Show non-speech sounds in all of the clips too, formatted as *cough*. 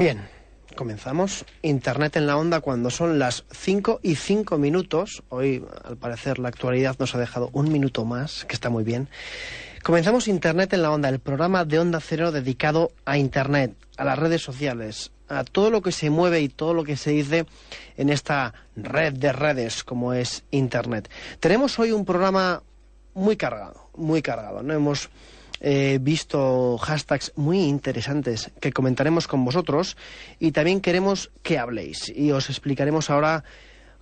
Bien, comenzamos. Internet en la onda cuando son las 5 y 5 minutos. Hoy, al parecer, la actualidad nos ha dejado un minuto más, que está muy bien. Comenzamos Internet en la onda, el programa de Onda Cero dedicado a Internet, a las redes sociales, a todo lo que se mueve y todo lo que se dice en esta red de redes como es Internet. Tenemos hoy un programa muy cargado, muy cargado. No hemos eh, visto hashtags muy interesantes que comentaremos con vosotros y también queremos que habléis y os explicaremos ahora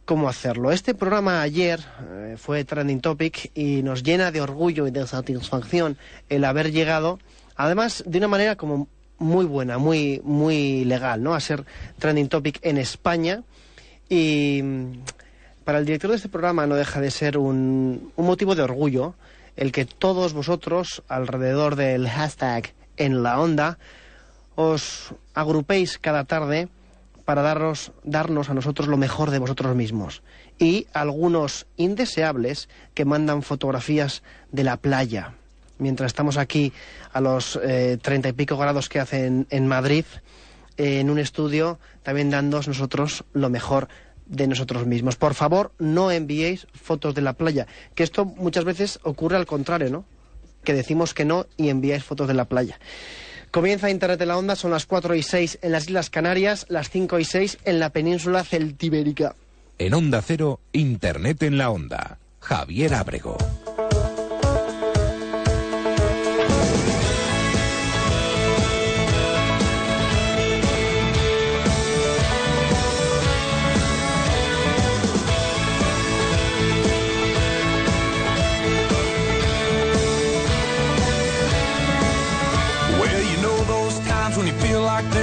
cómo hacerlo. Este programa ayer eh, fue trending topic y nos llena de orgullo y de satisfacción el haber llegado, además de una manera como muy buena, muy muy legal, ¿no? A ser trending topic en España y mm, para el director de este programa no deja de ser un, un motivo de orgullo el que todos vosotros, alrededor del hashtag en la onda, os agrupéis cada tarde para darnos, darnos a nosotros lo mejor de vosotros mismos. Y algunos indeseables que mandan fotografías de la playa. Mientras estamos aquí a los eh, treinta y pico grados que hacen en Madrid, eh, en un estudio, también dándonos nosotros lo mejor de nosotros mismos. Por favor, no enviéis fotos de la playa, que esto muchas veces ocurre al contrario, ¿no? Que decimos que no y enviáis fotos de la playa. Comienza Internet de la Onda, son las 4 y 6 en las Islas Canarias, las 5 y 6 en la península celtibérica. En Onda Cero, Internet en la Onda. Javier Abrego.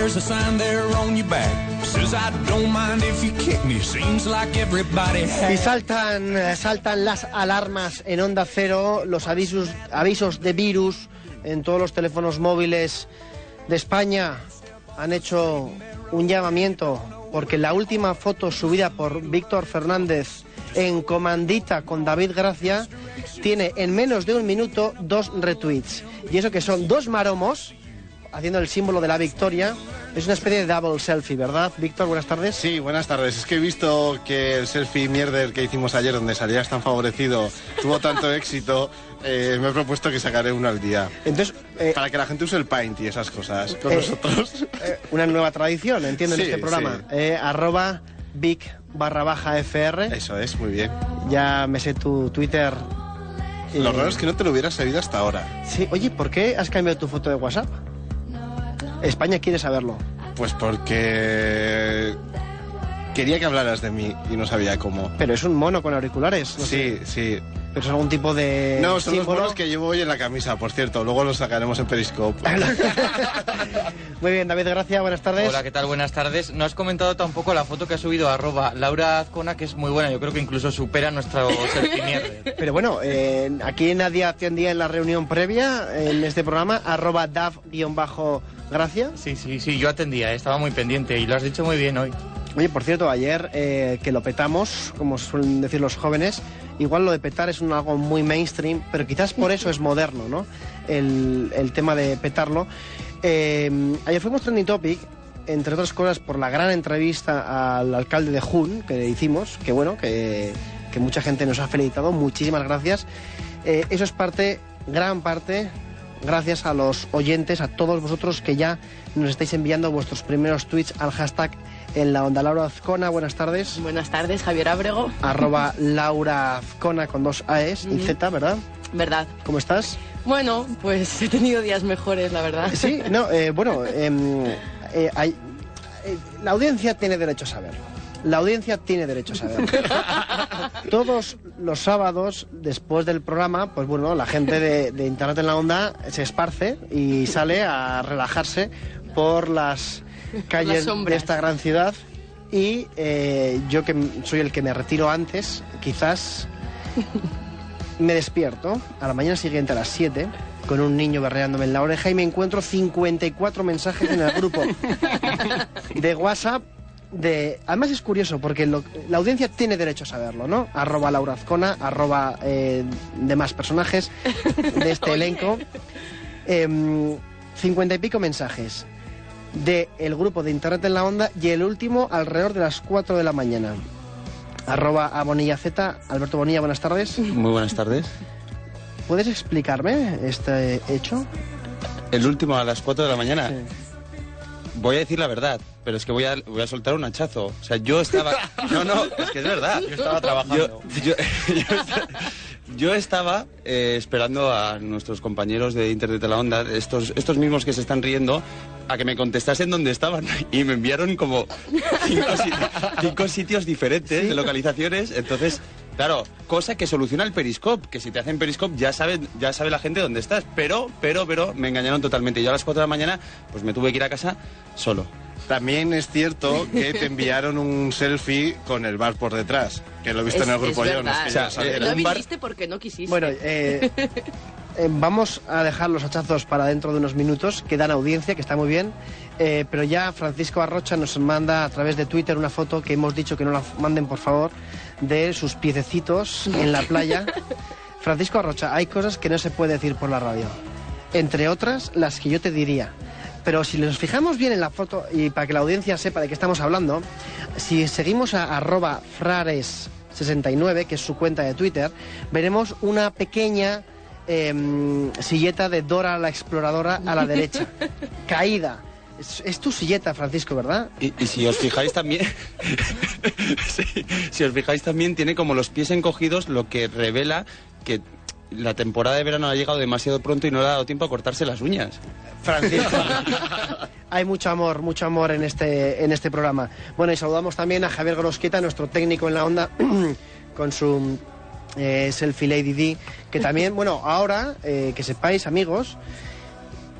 There's a sign there on your back. Y saltan, eh, saltan las alarmas en Onda Cero, los avisos, avisos de virus en todos los teléfonos móviles de España. Han hecho un llamamiento porque la última foto subida por Víctor Fernández en Comandita con David Gracia tiene en menos de un minuto dos retweets. Y eso que son dos maromos haciendo el símbolo de la victoria. Es una especie de double selfie, ¿verdad? Víctor, buenas tardes. Sí, buenas tardes. Es que he visto que el selfie mierder que hicimos ayer, donde salías tan favorecido, tuvo tanto *laughs* éxito. eh, me he propuesto que sacaré uno al día. Entonces, eh, Para que la gente use el Paint y esas cosas con Eh, nosotros. Una nueva tradición, entiendo, en este programa. sí. Arroba Vic barra baja FR. Eso es, muy bien. Ya me sé tu Twitter. Lo raro es que no te lo hubieras sabido hasta ahora. Sí, oye, ¿por qué has cambiado tu foto de WhatsApp? España quiere saberlo. Pues porque quería que hablaras de mí y no sabía cómo. Pero es un mono con auriculares. no sé. Sí, sí. Pero es algún tipo de. No, son los símbolo. monos que llevo hoy en la camisa, por cierto. Luego los sacaremos en Periscope. *laughs* Muy bien, David, gracias, buenas tardes. Hola, ¿qué tal? Buenas tardes. No has comentado tampoco la foto que ha subido arroba Laura Azcona, que es muy buena. Yo creo que incluso supera nuestro. *laughs* Pero bueno, eh, aquí nadie atendía en la reunión previa en este programa, arroba DAF-gracia. Sí, sí, sí, yo atendía, eh, estaba muy pendiente y lo has dicho muy bien hoy. Oye, por cierto, ayer eh, que lo petamos, como suelen decir los jóvenes, igual lo de petar es algo muy mainstream, pero quizás por eso es moderno, ¿no? El, tema de petarlo. Eh, ayer fuimos trending topic, entre otras cosas, por la gran entrevista al alcalde de Jun que le hicimos, que bueno, que, que mucha gente nos ha felicitado, muchísimas gracias. Eh, eso es parte, gran parte, gracias a los oyentes, a todos vosotros que ya nos estáis enviando vuestros primeros tweets al hashtag en la onda. Laura Azcona, buenas tardes. Buenas tardes, Javier Abrego. Arroba *laughs* Laura Azcona con dos AES y Z, ¿verdad? ¿Verdad? ¿Cómo estás? Bueno, pues he tenido días mejores, la verdad. Sí, no, eh, *laughs* bueno, em, eh, hay- la audiencia tiene derecho a saberlo. La audiencia tiene derecho a saberlo. *laughs* Todos los sábados, después del programa, pues bueno, la gente de, de Internet en la Onda se esparce y sale a relajarse por las calles de esta gran ciudad. Y eh, yo que soy el que me retiro antes, quizás me despierto a la mañana siguiente a las 7 con un niño berreándome en la oreja y me encuentro 54 mensajes en el grupo de WhatsApp de... Además es curioso porque lo- la audiencia tiene derecho a saberlo, ¿no? Arroba Laura Azcona, arroba eh, demás personajes de este *laughs* elenco. Em, Cincuenta y pico mensajes. Del el grupo de Internet en la Onda y el último alrededor de las 4 de la mañana. Arroba a Bonilla Z. Alberto Bonilla, buenas tardes. Muy buenas tardes. ¿Puedes explicarme este hecho? El último a las 4 de la mañana. Voy a decir la verdad, pero es que voy a, voy a soltar un hachazo. O sea, yo estaba... *laughs* No, no, es que es verdad. Yo estaba trabajando. Yo, yo- yo esta- yo estaba eh, esperando a nuestros compañeros de Internet de la Onda, estos, estos mismos que se están riendo, a que me contestasen dónde estaban. *laughs* Y me enviaron como cinco, si- cinco sitios diferentes de localizaciones. Entonces, claro, cosa que soluciona el Periscope, que si te hacen Periscope ya sabe, ya sabe la gente dónde estás. Pero, pero, pero, me engañaron totalmente. Yo a las 4 de la mañana, pues me tuve que ir a casa solo. También es cierto *laughs* que te enviaron un selfie con el bar por detrás, que lo he visto Es- en el grupo yo, no es que O sea, yo saliera. No un bar- viniste porque no quisiste. Bueno, eh, *laughs* eh, vamos a dejar los hachazos para dentro de unos minutos, que dan audiencia, que está muy bien. Eh, pero ya Francisco Arrocha nos manda a través de Twitter una foto que hemos dicho que no la manden, por favor, de sus piececitos en la playa. *laughs* Francisco Arrocha, hay cosas que no se puede decir por la radio. Entre otras, las que yo te diría. Pero si nos fijamos bien en la foto y para que la audiencia sepa de qué estamos hablando, si seguimos a arroba frares69, que es su cuenta de Twitter, veremos una pequeña em, silleta de Dora la exploradora a la derecha, *laughs* caída. Es, es tu silleta, Francisco, ¿verdad? Y, y si os fijáis también, *laughs* sí, si os fijáis también tiene como los pies encogidos, lo que revela que la temporada de verano ha llegado demasiado pronto y no le ha dado tiempo a cortarse las uñas. Francisco. *laughs* Hay mucho amor, mucho amor en este, en este programa. Bueno, y saludamos también a Javier Gorosqueta, nuestro técnico en la onda, *clears throat* con su eh, Selfie Lady D, que también, bueno, ahora, eh, que sepáis, amigos,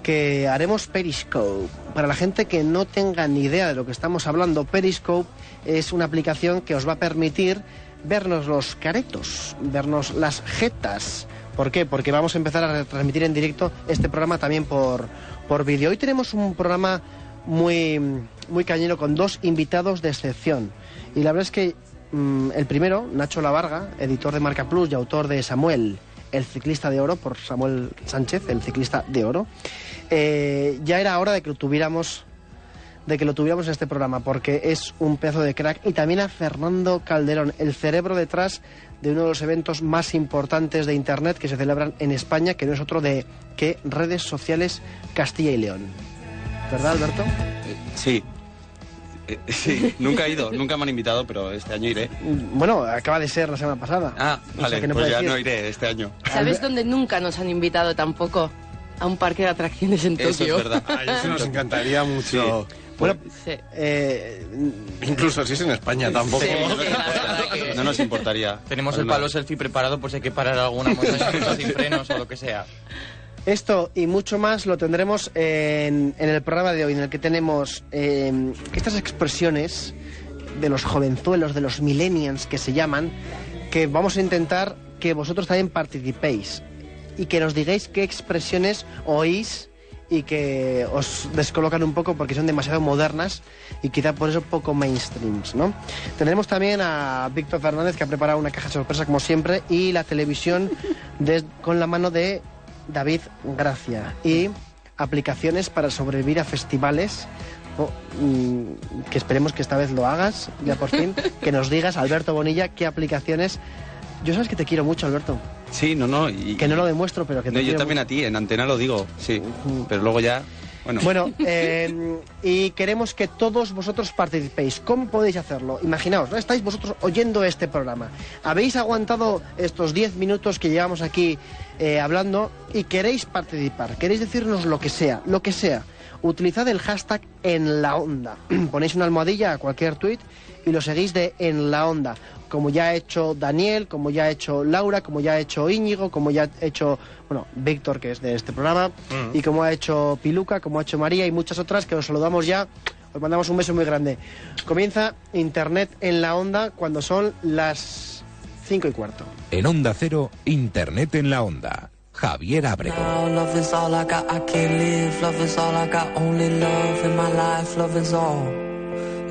que haremos Periscope. Para la gente que no tenga ni idea de lo que estamos hablando, Periscope es una aplicación que os va a permitir vernos los caretos, vernos las jetas. ¿Por qué? Porque vamos a empezar a retransmitir en directo este programa también por, por vídeo. Hoy tenemos un programa muy, muy cañero con dos invitados de excepción. Y la verdad es que mm, el primero, Nacho Lavarga, editor de Marca Plus y autor de Samuel, el ciclista de oro, por Samuel Sánchez, el ciclista de oro, eh, ya era hora de que tuviéramos de que lo tuviéramos en este programa, porque es un pedazo de crack. Y también a Fernando Calderón, el cerebro detrás de uno de los eventos más importantes de Internet que se celebran en España, que no es otro de que redes sociales Castilla y León. ¿Verdad, Alberto? Sí. Eh, *laughs* sí, nunca he ido, nunca me han invitado, pero este año iré. Bueno, acaba de ser la semana pasada. Ah, O sea vale, que no pues puedo ya decir. no iré este año. ¿Sabes dónde nunca nos han invitado tampoco? A un parque de atracciones en Eso es Tokio. verdad. Ay, eso nos encantaría mucho. Bueno, Sí. eh, Incluso si es en España tampoco. Sí, sí, la verdad que- No nos importaría. Tenemos el palo selfie preparado por si hay que parar alguna montaña *laughs* sin frenos o lo que sea. Esto y mucho más lo tendremos en, en el programa de hoy, en el que tenemos eh, estas expresiones de los jovenzuelos, de los millennials que se llaman, que vamos a intentar que vosotros también participéis y que nos digáis qué expresiones oís y que os descolocan un poco porque son demasiado modernas y quizá por eso poco mainstreams, ¿no? Tendremos también a Víctor Fernández que ha preparado una caja sorpresa como siempre y la televisión des- con la mano de David Gracia y aplicaciones para sobrevivir a festivales o, mm, que esperemos que esta vez lo hagas ya por fin que nos digas Alberto Bonilla qué aplicaciones yo sabes que te quiero mucho Alberto Sí, no, no. Y, que no lo demuestro pero que te No, yo también mucho. a ti, en antena lo digo, sí. Pero luego ya, bueno. Bueno, *laughs* eh, y queremos que todos vosotros participéis. ¿Cómo podéis hacerlo? Imaginaos, ¿no? estáis vosotros oyendo este programa. Habéis aguantado estos 10 minutos que llevamos aquí eh, hablando y queréis participar. Queréis decirnos lo que sea, lo que sea. Utilizad el hashtag en la onda. *clears throat* Ponéis una almohadilla a cualquier tuit y lo seguís de en la onda. Como ya ha hecho Daniel, como ya ha hecho Laura, como ya ha hecho Íñigo, como ya ha hecho, bueno, Víctor, que es de este programa, y como ha hecho Piluca, como ha hecho María y muchas otras que os saludamos ya. Os mandamos un beso muy grande. Comienza Internet en la onda cuando son las 5 y cuarto. En Onda Cero, Internet en la Onda. Javier Abrego. Now love is all I got, I can't live. Love is all I got, only love in my life. Love is all.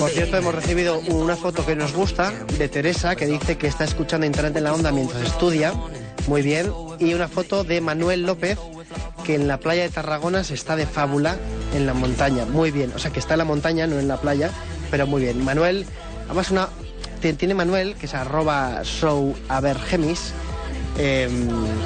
Por cierto, hemos recibido una foto que nos gusta de Teresa que dice que está escuchando Internet en la onda mientras estudia. Muy bien. Y una foto de Manuel López que en la playa de Tarragona se está de fábula en la montaña. Muy bien. O sea, que está en la montaña, no en la playa, pero muy bien. Manuel, además una tiene Manuel, que es arroba show abergemis, eh,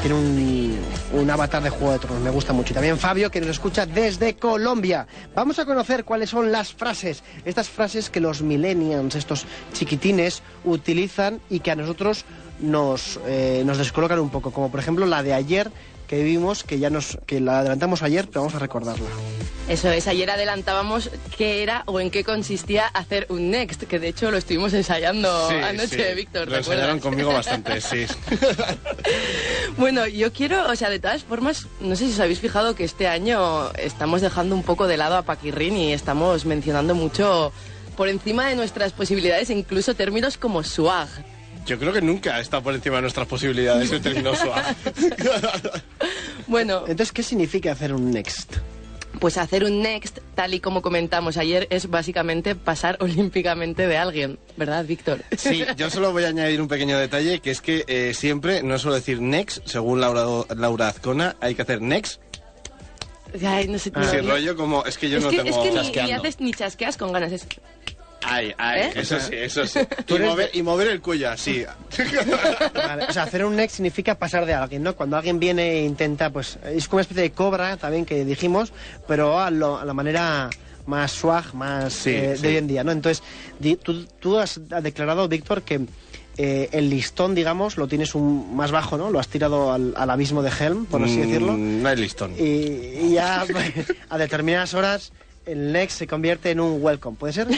tiene un, un avatar de Juego de Tronos, me gusta mucho. Y también Fabio, que nos escucha desde Colombia. Vamos a conocer cuáles son las frases, estas frases que los millennials, estos chiquitines, utilizan y que a nosotros nos, eh, nos descolocan un poco. Como por ejemplo la de ayer que vimos, que ya nos que la adelantamos ayer, pero vamos a recordarla. Eso es, ayer adelantábamos qué era o en qué consistía hacer un next, que de hecho lo estuvimos ensayando Sí, anoche, sí. Víctor. Lo ¿te enseñaron acuerdas? conmigo bastante, sí. *laughs* Bueno, yo quiero, o sea, de todas formas, no sé si os habéis fijado que este año estamos dejando un poco de lado a Paquirrín y estamos mencionando mucho por encima de nuestras posibilidades, incluso términos como swag. Yo creo que nunca está por encima de nuestras posibilidades el término. *laughs* Bueno, Entonces, ¿qué significa hacer un next? pues hacer un next, tal y como comentamos ayer, es básicamente pasar olímpicamente de alguien, ¿verdad, Víctor? Sí, yo solo voy a añadir un pequeño detalle, que es que eh, siempre, no suelo decir next, según Laura, Laura Azcona, hay que hacer next. Ay, no sé, no- rollo como, es que yo es no que, tengo... es que ni, haces ni chasqueas con ganas. Es... Ay, ay, ¿Eh? eso sí, eso sí. *laughs* Tú Y eres mover, y mover el cuello así. Vale, o sea, hacer un next significa pasar de alguien, ¿no? Cuando alguien viene e intenta, pues, es como una especie de cobra también que dijimos, pero a, lo- a la manera más swag, más Sí, eh, sí. de hoy en día, ¿no? Entonces, di- tú, tú has declarado, Víctor, que eh, el listón, digamos, lo tienes un más bajo, ¿no? Lo has tirado al, al abismo de Helm, por así Mm, decirlo. No hay listón. Y, y ya *laughs* a determinadas horas el next se convierte en un welcome, ¿puede ser?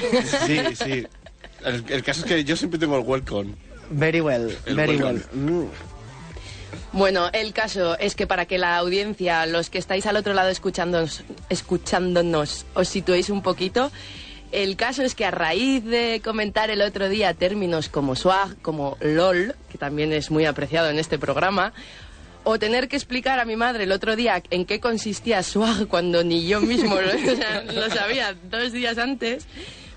Sí, sí. El, el caso es que yo siempre tengo el welcome. Very well, El very welcome. well. Mm. Bueno, el caso es que para que la audiencia, los que estáis al otro lado escuchándonos, escuchándonos os situéis un poquito, el caso es que a raíz de comentar el otro día términos como swag, como LOL, que también es muy apreciado en este programa, o tener que explicar a mi madre el otro día en qué consistía swag cuando ni yo mismo lo, *laughs* o sea, lo sabía dos días antes,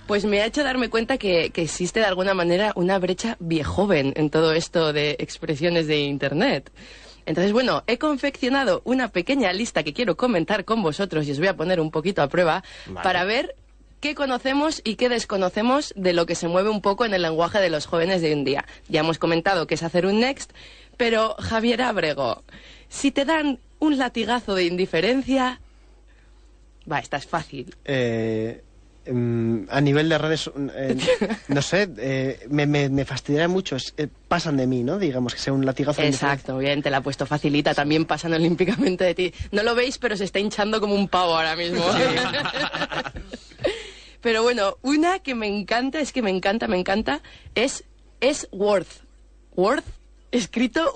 pues me ha hecho darme cuenta que, que existe de alguna manera una brecha viejoven en todo esto de expresiones de Internet. Entonces, bueno, he confeccionado una pequeña lista que quiero comentar con vosotros y os voy a poner un poquito a prueba para ver qué conocemos y qué desconocemos de lo que se mueve un poco en el lenguaje de los jóvenes de hoy en día. Ya hemos comentado que es hacer un next, pero Javier Abrego, si te dan un latigazo de indiferencia, va, esta es fácil. Eh, mm, a nivel de redes, eh, *laughs* no sé, eh, me, me, me fastidiaría mucho. es- eh, pasan de mí, ¿no? Digamos que sea un latigazo. de Exacto, bien, te la he puesto facilita. También pasan olímpicamente de ti. No lo veis, pero se está hinchando como un pavo ahora mismo. *laughs* pero bueno, una que me encanta, es que me encanta, me encanta, es, es Worth. Worth, escrito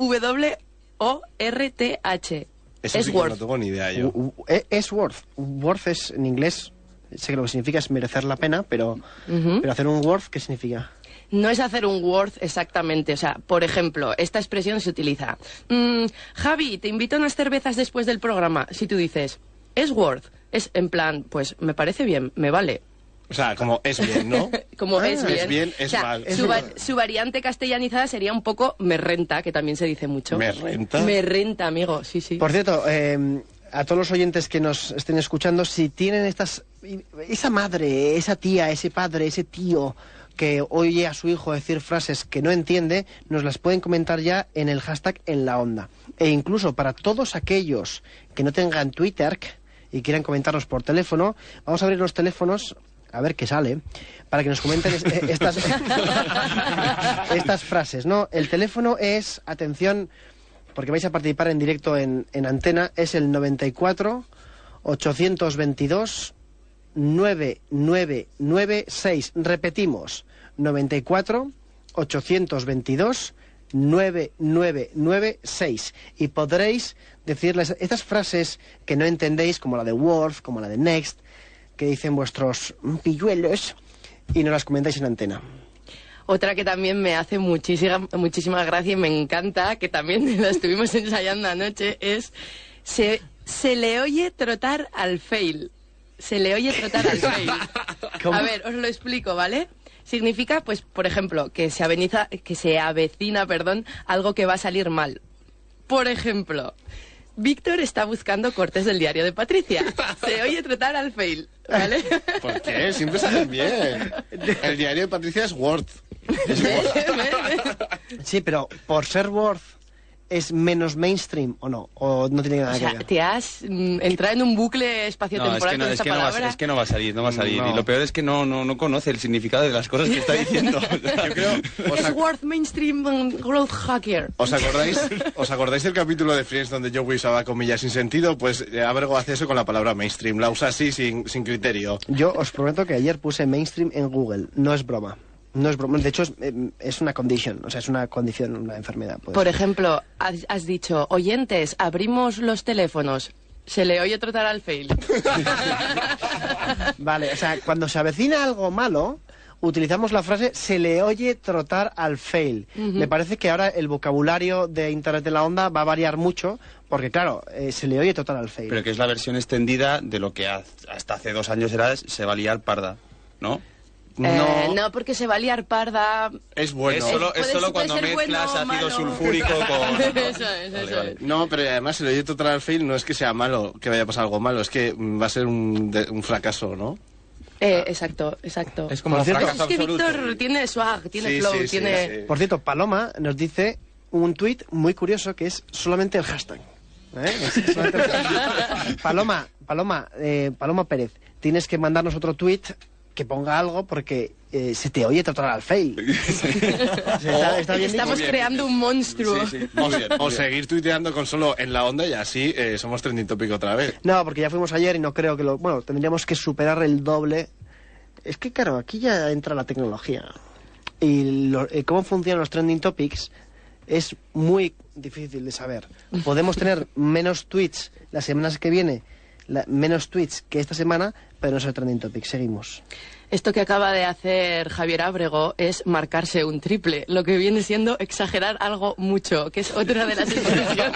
W-O-R-T-H. Eso Es sí que Worth. no tengo ni idea yo. U- u- Es worth. Worth es en inglés. Sé que lo que significa es merecer la pena, pero, pero hacer un worth, ¿qué significa? No es hacer un worth exactamente. O sea, por ejemplo, esta expresión se utiliza. mm, Javi, te invito a unas cervezas después del programa. Si tú dices, es worth, es en plan, pues me parece bien, me vale. O sea, como es bien, ¿no? *laughs* Como Ah, es bien. es bien, es O sea, mal. Su, va- su variante castellanizada sería un poco me renta, que también se dice mucho. ¿Me renta? Me renta, amigo, sí, sí. Por cierto, eh, a todos los oyentes que nos estén escuchando, si tienen estas, esa madre, esa tía, ese padre, ese tío que oye a su hijo decir frases que no entiende, nos las pueden comentar ya en el hashtag en la onda. E incluso para todos aquellos que no tengan Twitter y quieran comentarnos por teléfono, vamos a abrir los teléfonos a ver qué sale, para que nos comenten es- eh, estas, *laughs* estas frases, ¿no? El teléfono es, atención, porque vais a participar en directo en, en antena, es el 94 822 9996. Repetimos, 94 822 9996 y podréis decirles estas frases que no entendéis, como la de Worth, como la de Next, que dicen vuestros pilluelos y nos las comentáis en antena. Otra que también me hace muchísima, muchísima gracia y me encanta, que también *laughs* la estuvimos ensayando anoche, es se, se le oye trotar al fail. Se le oye trotar al fail. *laughs* ¿Cómo? A ver, os lo explico, ¿vale? Significa, pues, por ejemplo, que se, aveniza, que se avecina, perdón, algo que va a salir mal. Por ejemplo, Víctor está buscando cortes del diario de Patricia. *laughs* Se oye trotar al fail, ¿vale? ¿Por qué? Siempre salen bien. El diario de Patricia es Word. Es *laughs* Word. Sí, pero por ser Worth es menos mainstream o no, o no tiene nada O que sea, ver. te has mm, entrado en un bucle No, es espaciotemporal que no, con es esta que no va, palabra. es que no va a salir, no va a salir. No. Y lo peor es que no, no, no conoce el significado de las cosas que está diciendo. *laughs* Yo creo. ¿Os, Es Worth Mainstream mm, Growth Hacker. os acordáis, ¿Os acordáis del capítulo de Friends donde Joey usaba comillas sin sentido? Pues eh, Abrego hace eso con la palabra mainstream. La usa así, sin, sin criterio. Yo os prometo que ayer puse mainstream en Google, no es broma. No es broma, de hecho es, eh, es una condition, o sea, es una condición, una enfermedad. pues. Por ejemplo, has, has dicho, oyentes, abrimos los teléfonos. Se le oye trotar al fail. *laughs* Vale, o sea, cuando se avecina algo malo, utilizamos la frase se le oye trotar al fail. Me parece que ahora el vocabulario de Internet en la onda va a variar mucho, porque claro, eh, se le oye trotar al fail. Pero que es la versión extendida de lo que hasta hace dos años era se va a liar parda, ¿no? Eh, no, porque se va a liar parda. Es bueno. es solo, es cuando bueno mezclas ácido malo. sulfúrico *laughs* con... Eso es, Vale, eso vale. es. No, pero además el oye total al fail no es que sea malo, que vaya a pasar algo malo, es que mm, va a ser un, de- un fracaso, ¿no? Eh, exacto, exacto. Es como Por cierto- fracaso es que absoluto. Víctor tiene swag, tiene Sí, flow, sí, sí, tiene... sí. Por cierto, Paloma nos dice un tuit muy curioso que es solamente el hashtag. ¿eh? Es solamente el hashtag. *laughs* Paloma, Paloma, eh, Paloma Pérez, tienes que mandarnos otro tuit que ponga algo porque eh, se te oye tratar al fail. *laughs* está, está bien Estamos creando un monstruo. Sí, sí. O, bien, seguir tuiteando con solo en la onda y así eh, somos trending topic otra vez. No, porque ya fuimos ayer y no creo que lo... Bueno, tendríamos que superar el doble. Es que, claro, aquí ya entra la tecnología. Y lo- eh, cómo funcionan los trending topics es muy difícil de saber. Podemos tener menos tweets las semanas que viene, la- menos tweets que esta semana, pero no ser trending topic. Seguimos. Esto que acaba de hacer Javier Ábrego es marcarse un triple, lo que viene siendo exagerar algo mucho, que es otra de las *laughs* expresiones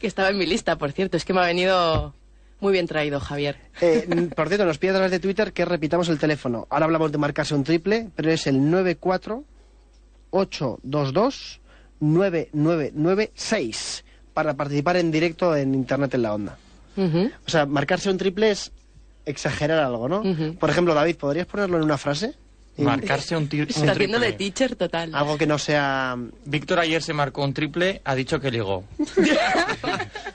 que estaba en mi lista, por cierto. Es que me ha venido muy bien traído, Javier. Eh, por cierto, nos pide a través de Twitter que repitamos el teléfono. Ahora hablamos de marcarse un triple, pero es el 94-822-9996 para participar en directo en Internet en la Onda. O sea, marcarse un triple es exagerar algo, ¿no? Por ejemplo, David, ¿podrías ponerlo en una frase? Marcarse un, un Está haciendo de triple. teacher total. Algo que no sea... Víctor ayer se marcó un triple, ha dicho que ligó. *laughs*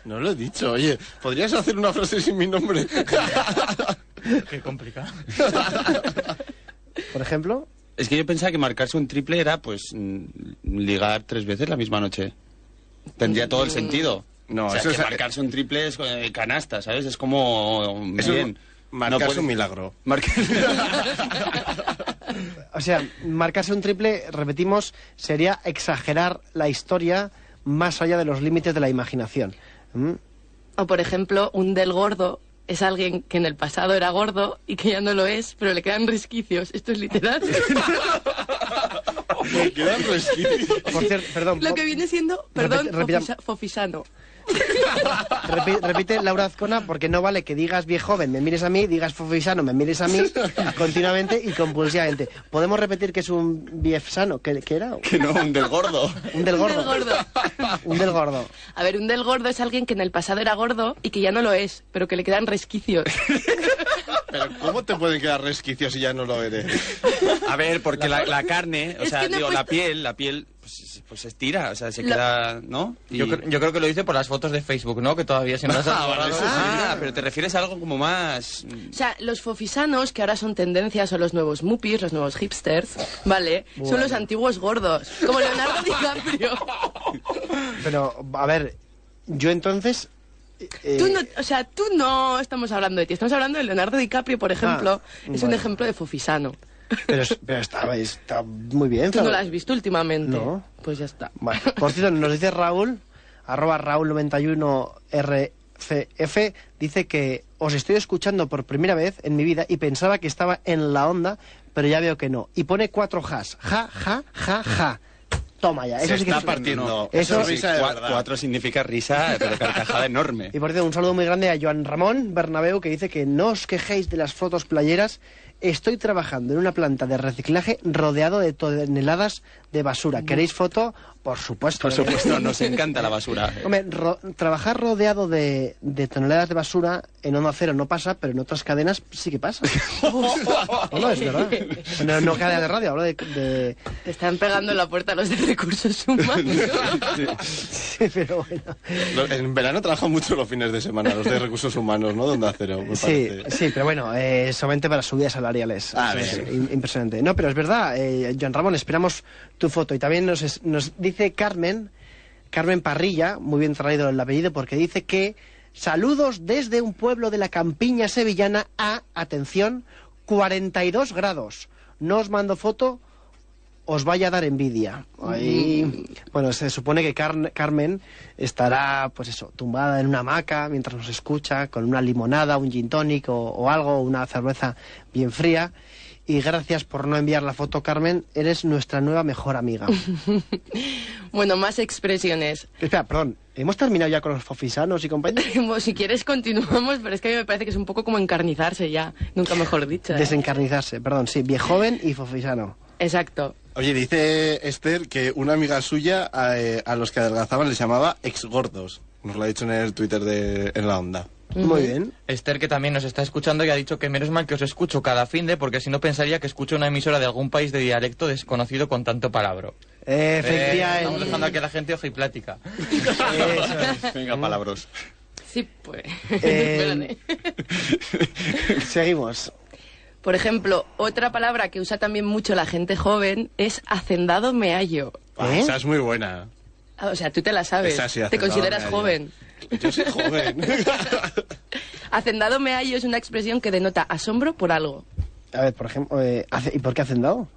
No lo he dicho, oye, ¿podrías hacer una frase sin mi nombre? *laughs* Qué complicado. *laughs* Por ejemplo, Es que yo pensaba que marcarse un triple era, pues, mm, ligar tres veces la misma noche. Tendría todo el sentido. No, o sea, eso que es- marcarse un triple es eh, canasta, ¿sabes? Es como... Eso bien. marcarse puede- un milagro. Marcar- *laughs* o sea, marcarse un triple, repetimos, sería exagerar la historia más allá de los límites de la imaginación. ¿Mm? O, por ejemplo, un del gordo es alguien que en el pasado era gordo y que ya no lo es, pero le quedan resquicios. Esto es literal. *laughs* Me quedan resquicios. *laughs* Por cierto, perdón. Lo que viene siendo, perdón, Repite- repita- fofisa- fofisano. *laughs* Repi- repite Laura Azcona porque no vale que digas viejo joven, me mires a mí, digas fofisano, me mires a mí *laughs* continuamente y compulsivamente. ¿Podemos repetir que es un viefsano? ¿Qué, qué era? que no, un del gordo. Un del gordo. Un del gordo. Un del gordo. A ver, un del gordo es alguien que en el pasado era gordo y que ya no lo es, pero que le quedan resquicios. *laughs* Pero ¿cómo te pueden quedar resquicios si ya no lo eres? A ver, porque la, la carne, o Es sea, no digo, la piel, la piel, pues, pues se estira, o sea, se Lo- queda, ¿no? Y- Yo, yo creo que lo dice por las fotos de Facebook, ¿no? Que todavía se nos ha Ah, sí. Ah, pero te refieres a algo como más... O sea, los fofisanos, que ahora son tendencias, son los nuevos muppies, los nuevos hipsters, ¿vale? Son los antiguos gordos, como Leonardo DiCaprio. *laughs* Pero, a ver, yo entonces... eh, Tú no, o sea, tú no estamos hablando de ti, estamos hablando de Leonardo DiCaprio, por ejemplo, Ah, es un ejemplo de fofisano. Pero, pero está, está muy bien. ¿Tú no la has visto últimamente? No. Pues ya está. Vale. Por cierto, nos dice Raúl, arroba Raúl91RCF, dice que os estoy escuchando por primera vez en mi vida y pensaba que estaba en la onda, pero ya veo que no. Y pone cuatro has. Ja, ja, ja, ja. Toma ya. Se Eso sí que está es- partiendo. Eso- Eso es risa de verdad. cuatro significa risa, pero carcajada *laughs* enorme. Y por cierto, un saludo muy grande a Joan Ramón Bernabeu que dice que no os quejéis de las fotos playeras. Estoy trabajando en una planta de reciclaje rodeado de toneladas de basura. ¿Queréis foto? Por supuesto. Por supuesto, nos encanta la basura. *laughs* Hombre, ro- trabajar rodeado de, de toneladas de basura en Onda Cero no pasa, pero en otras cadenas sí que pasa. *laughs* no, no, es verdad. No, no cadena de radio, hablo de... de- Te están pegando en la puerta los de recursos humanos. Sí, pero bueno. En verano trabajan mucho los fines de semana, los de recursos humanos, ¿no? Donde acero, me Sí, sí, pero bueno, eh, solamente para subidas salariales. Ah, im- impresionante. No, pero es verdad, eh, Joan Ramón, esperamos tu foto. Y también nos, es- nos dice Carmen, Carmen Parrilla, muy bien traído el apellido, porque dice que saludos desde un pueblo de la campiña sevillana a, atención, 42 grados. No os mando foto, os vaya a dar envidia. Ahí, bueno, se supone que Car- Carmen estará, pues eso, tumbada en una hamaca mientras nos escucha, con una limonada, un gin tonic o, o algo, una cerveza bien fría. Y gracias por no enviar la foto, Carmen. Eres nuestra nueva mejor amiga. *laughs* bueno, más expresiones. Espera, perdón. ¿Hemos terminado ya con los fofisanos y compañía? *laughs* Bueno, Si quieres continuamos, pero es que a mí me parece que es un poco como encarnizarse ya, nunca mejor dicho. ¿eh? Desencarnizarse, perdón, sí. Viejoven y fofisano. Exacto. Oye, dice Esther que una amiga suya eh, a los que adelgazaban les llamaba ex-gordos. Nos lo ha dicho en el Twitter de En la Onda. Muy bien. Esther, que también nos está escuchando y ha dicho que menos mal que os escucho cada fin de, porque si no pensaría que escucho una emisora de algún país de dialecto desconocido con tanto palabro. Eh, estamos Efectivamente. dejando aquí a la gente ojo y plática. *laughs* Eso es. *laughs* Venga, palabros. Sí, pues. Eh. *laughs* Seguimos. Por ejemplo, otra palabra que usa también mucho la gente joven es hacendado meallo. Ah, ¿Eh? Esa es muy buena. Ah, O sea, tú te la sabes. Esa sí, te meallo. joven. Yo soy joven. *laughs* Hacendado meallo es una expresión que denota asombro por algo. A ver, por ejemplo, eh, hace- ¿y por qué hacen dado?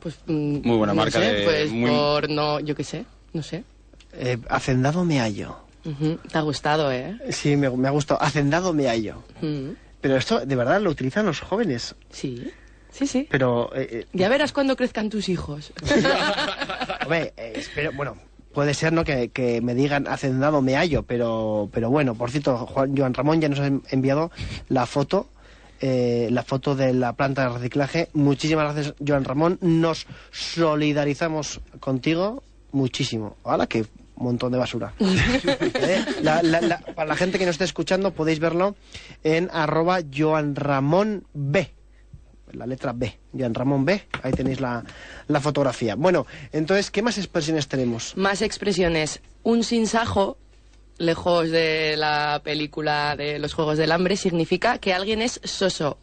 Pues, mm, Muy buena no marca sé, de- Pues muy- por no, yo qué sé, no sé. Eh, hacendado me hallo. Ujú, Te ha gustado, ¿eh? Sí, me, me ha gustado. Hacendado me hallo. Mm, Pero esto de verdad lo utilizan los jóvenes. Sí, sí, sí. Pero, eh, eh, Ya verás cuando crezcan tus hijos. *laughs* hombre, eh, espero, bueno, puede ser no que, que me digan hacendado me hallo, pero, pero bueno, por cierto, Juan, Joan Ramón ya nos ha enviado la foto. eh, la foto de la planta de reciclaje. Muchísimas gracias, Joan Ramón. Nos solidarizamos contigo muchísimo. ¡Hala, qué montón de basura! *laughs* Eh, la- la- la- para la gente que nos esté escuchando, podéis verlo en arroba Joan Ramón B. La letra B, Joan Ramón B. Ahí tenéis la, la fotografía. Bueno, entonces, ¿qué más expresiones tenemos? Más expresiones. Un sinsajo, lejos de la película de los Juegos del Hambre, significa que alguien es soso.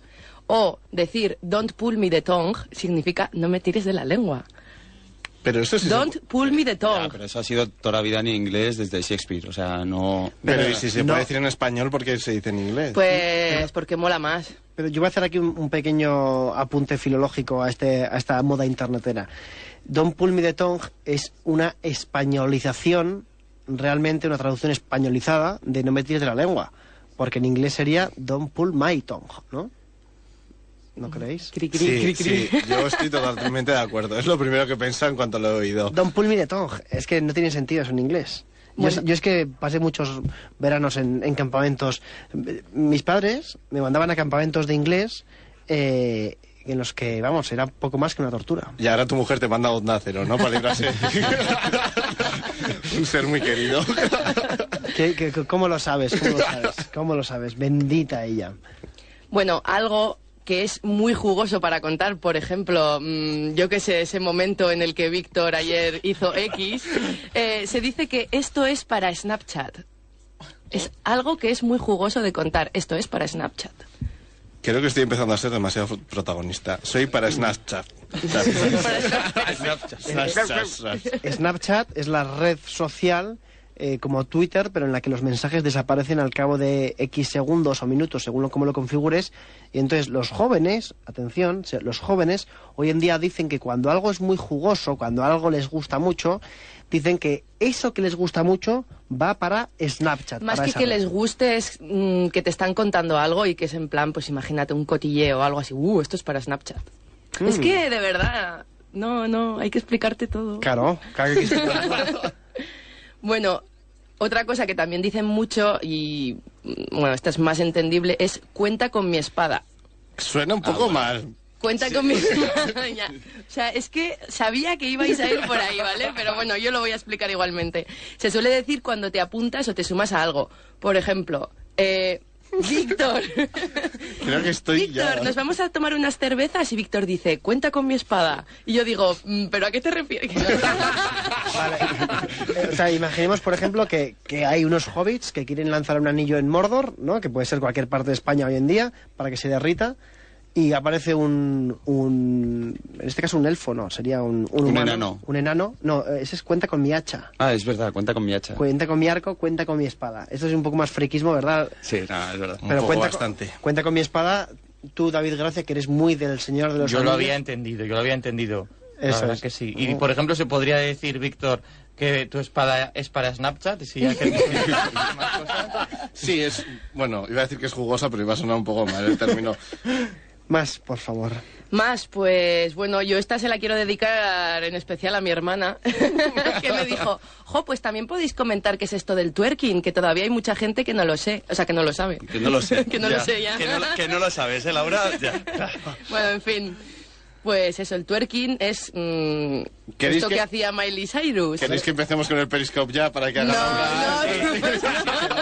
O decir don't pull me the tongue significa no me tires de la lengua. Pero eso sí se- Don't pull me the Ya, tongue. pero eso ha sido toda la vida en inglés desde Shakespeare. O sea, no. Pero, Pero ¿y si se no- puede decir en español porque se dice en inglés? Pues porque mola más. Pero yo voy a hacer aquí un, un pequeño apunte filológico a, este, a esta moda internetera. Don't pull me the tongue es una españolización, realmente una traducción españolizada de no me tires de la lengua. Porque en inglés sería don't pull my tongue, ¿no? ¿No creéis? Cri, cri, Sí, cri, cri. sí, yo estoy totalmente de acuerdo. Es lo primero que pensado en cuanto lo he oído. Don't pull me the tongue. Es que no tiene sentido eso en inglés. Yo, Bueno. yo es que pasé muchos veranos en, en campamentos. Mis padres me mandaban a campamentos de inglés eh, en los que, vamos, era poco más que una tortura. Y ahora tu mujer te manda a onda cero, ¿no? Para librarse. *laughs* Un ser muy querido. *laughs* ¿Qué- qué- cómo lo sabes? ¿Cómo lo sabes? ¿Cómo lo sabes? Bendita ella. Bueno, algo que es muy jugoso para contar, por ejemplo, mm, yo que sé, ese momento en el que Víctor ayer hizo X, eh, se dice que esto es para Snapchat. Es algo que es muy jugoso de contar. Esto es para Snapchat. Creo que estoy empezando a ser demasiado protagonista. Soy para Snapchat. *laughs* Snapchat. Snapchat es la red social eh, como Twitter, pero en la que los mensajes desaparecen al cabo de X segundos o minutos, según lo, cómo lo configures. Y entonces los jóvenes, atención, los jóvenes hoy en día dicen que cuando algo es muy jugoso, cuando algo les gusta mucho, dicen que eso que les gusta mucho va para Snapchat. Más para que que red. les guste es mm, que te están contando algo y que es en plan, pues imagínate un cotilleo o algo así. Uh, esto es para Snapchat. Mm. Es que, de verdad, no, no, hay que explicarte todo. Claro, claro que sí. *laughs* Bueno, otra cosa que también dicen mucho y, bueno, esta es más entendible, es cuenta con mi espada. Suena un poco mal. Cuenta con mi espada. *laughs* Ya. O sea, es que sabía que ibais a ir por ahí, ¿vale? Pero bueno, yo lo voy a explicar igualmente. Se suele decir cuando te apuntas o te sumas a algo. Por ejemplo, eh, Víctor. Creo que estoy Víctor, ya. nos vamos a tomar unas cervezas y Víctor dice, cuenta con mi espada. Y yo digo, "Mm, ¿pero a qué te refieres? *laughs* Vale. Eh, O sea, imaginemos, por ejemplo, que, que hay unos hobbits que quieren lanzar un anillo en Mordor, ¿no? Que puede ser cualquier parte de España hoy en día, para que se derrita. Y aparece un, un en este caso un elfo, no, sería un, un, Un humano, enano. Un enano. No, ese es cuenta con mi hacha. Ah, es verdad, cuenta con mi hacha. Cuenta con mi arco, cuenta con mi espada. Esto es un poco más friquismo, ¿verdad? Sí, no, es verdad. Un Pero poco cuenta, bastante. Con, cuenta con mi espada. Tú, David Gracia, que eres muy del Señor de los Yo lo había entendido, yo lo había entendido. La Eso verdad es. que sí. Y Oh. por ejemplo, se podría decir, Víctor, que tu espada es para Snapchat, y si ya que *laughs* más cosas. Sí, es. Bueno, iba a decir que es jugosa, pero iba a sonar un poco mal el término. Más, por favor. Más, pues bueno, yo esta se la quiero dedicar en especial a mi hermana, *laughs* que me dijo, jo, pues también podéis comentar qué es esto del twerking, que todavía hay mucha gente que no lo sé, o sea, que no lo sabe. Que no lo sé. *laughs* Que no lo sé ya. Que no, lo- que no lo sabes, ¿eh, Laura? Ya. *laughs* Bueno, en fin. Pues eso, el twerking es mm, ¿Queréis esto que... que- hacía Miley Cyrus. ¿Queréis que empecemos con el Periscope ya para que No, haga no, *laughs* Es el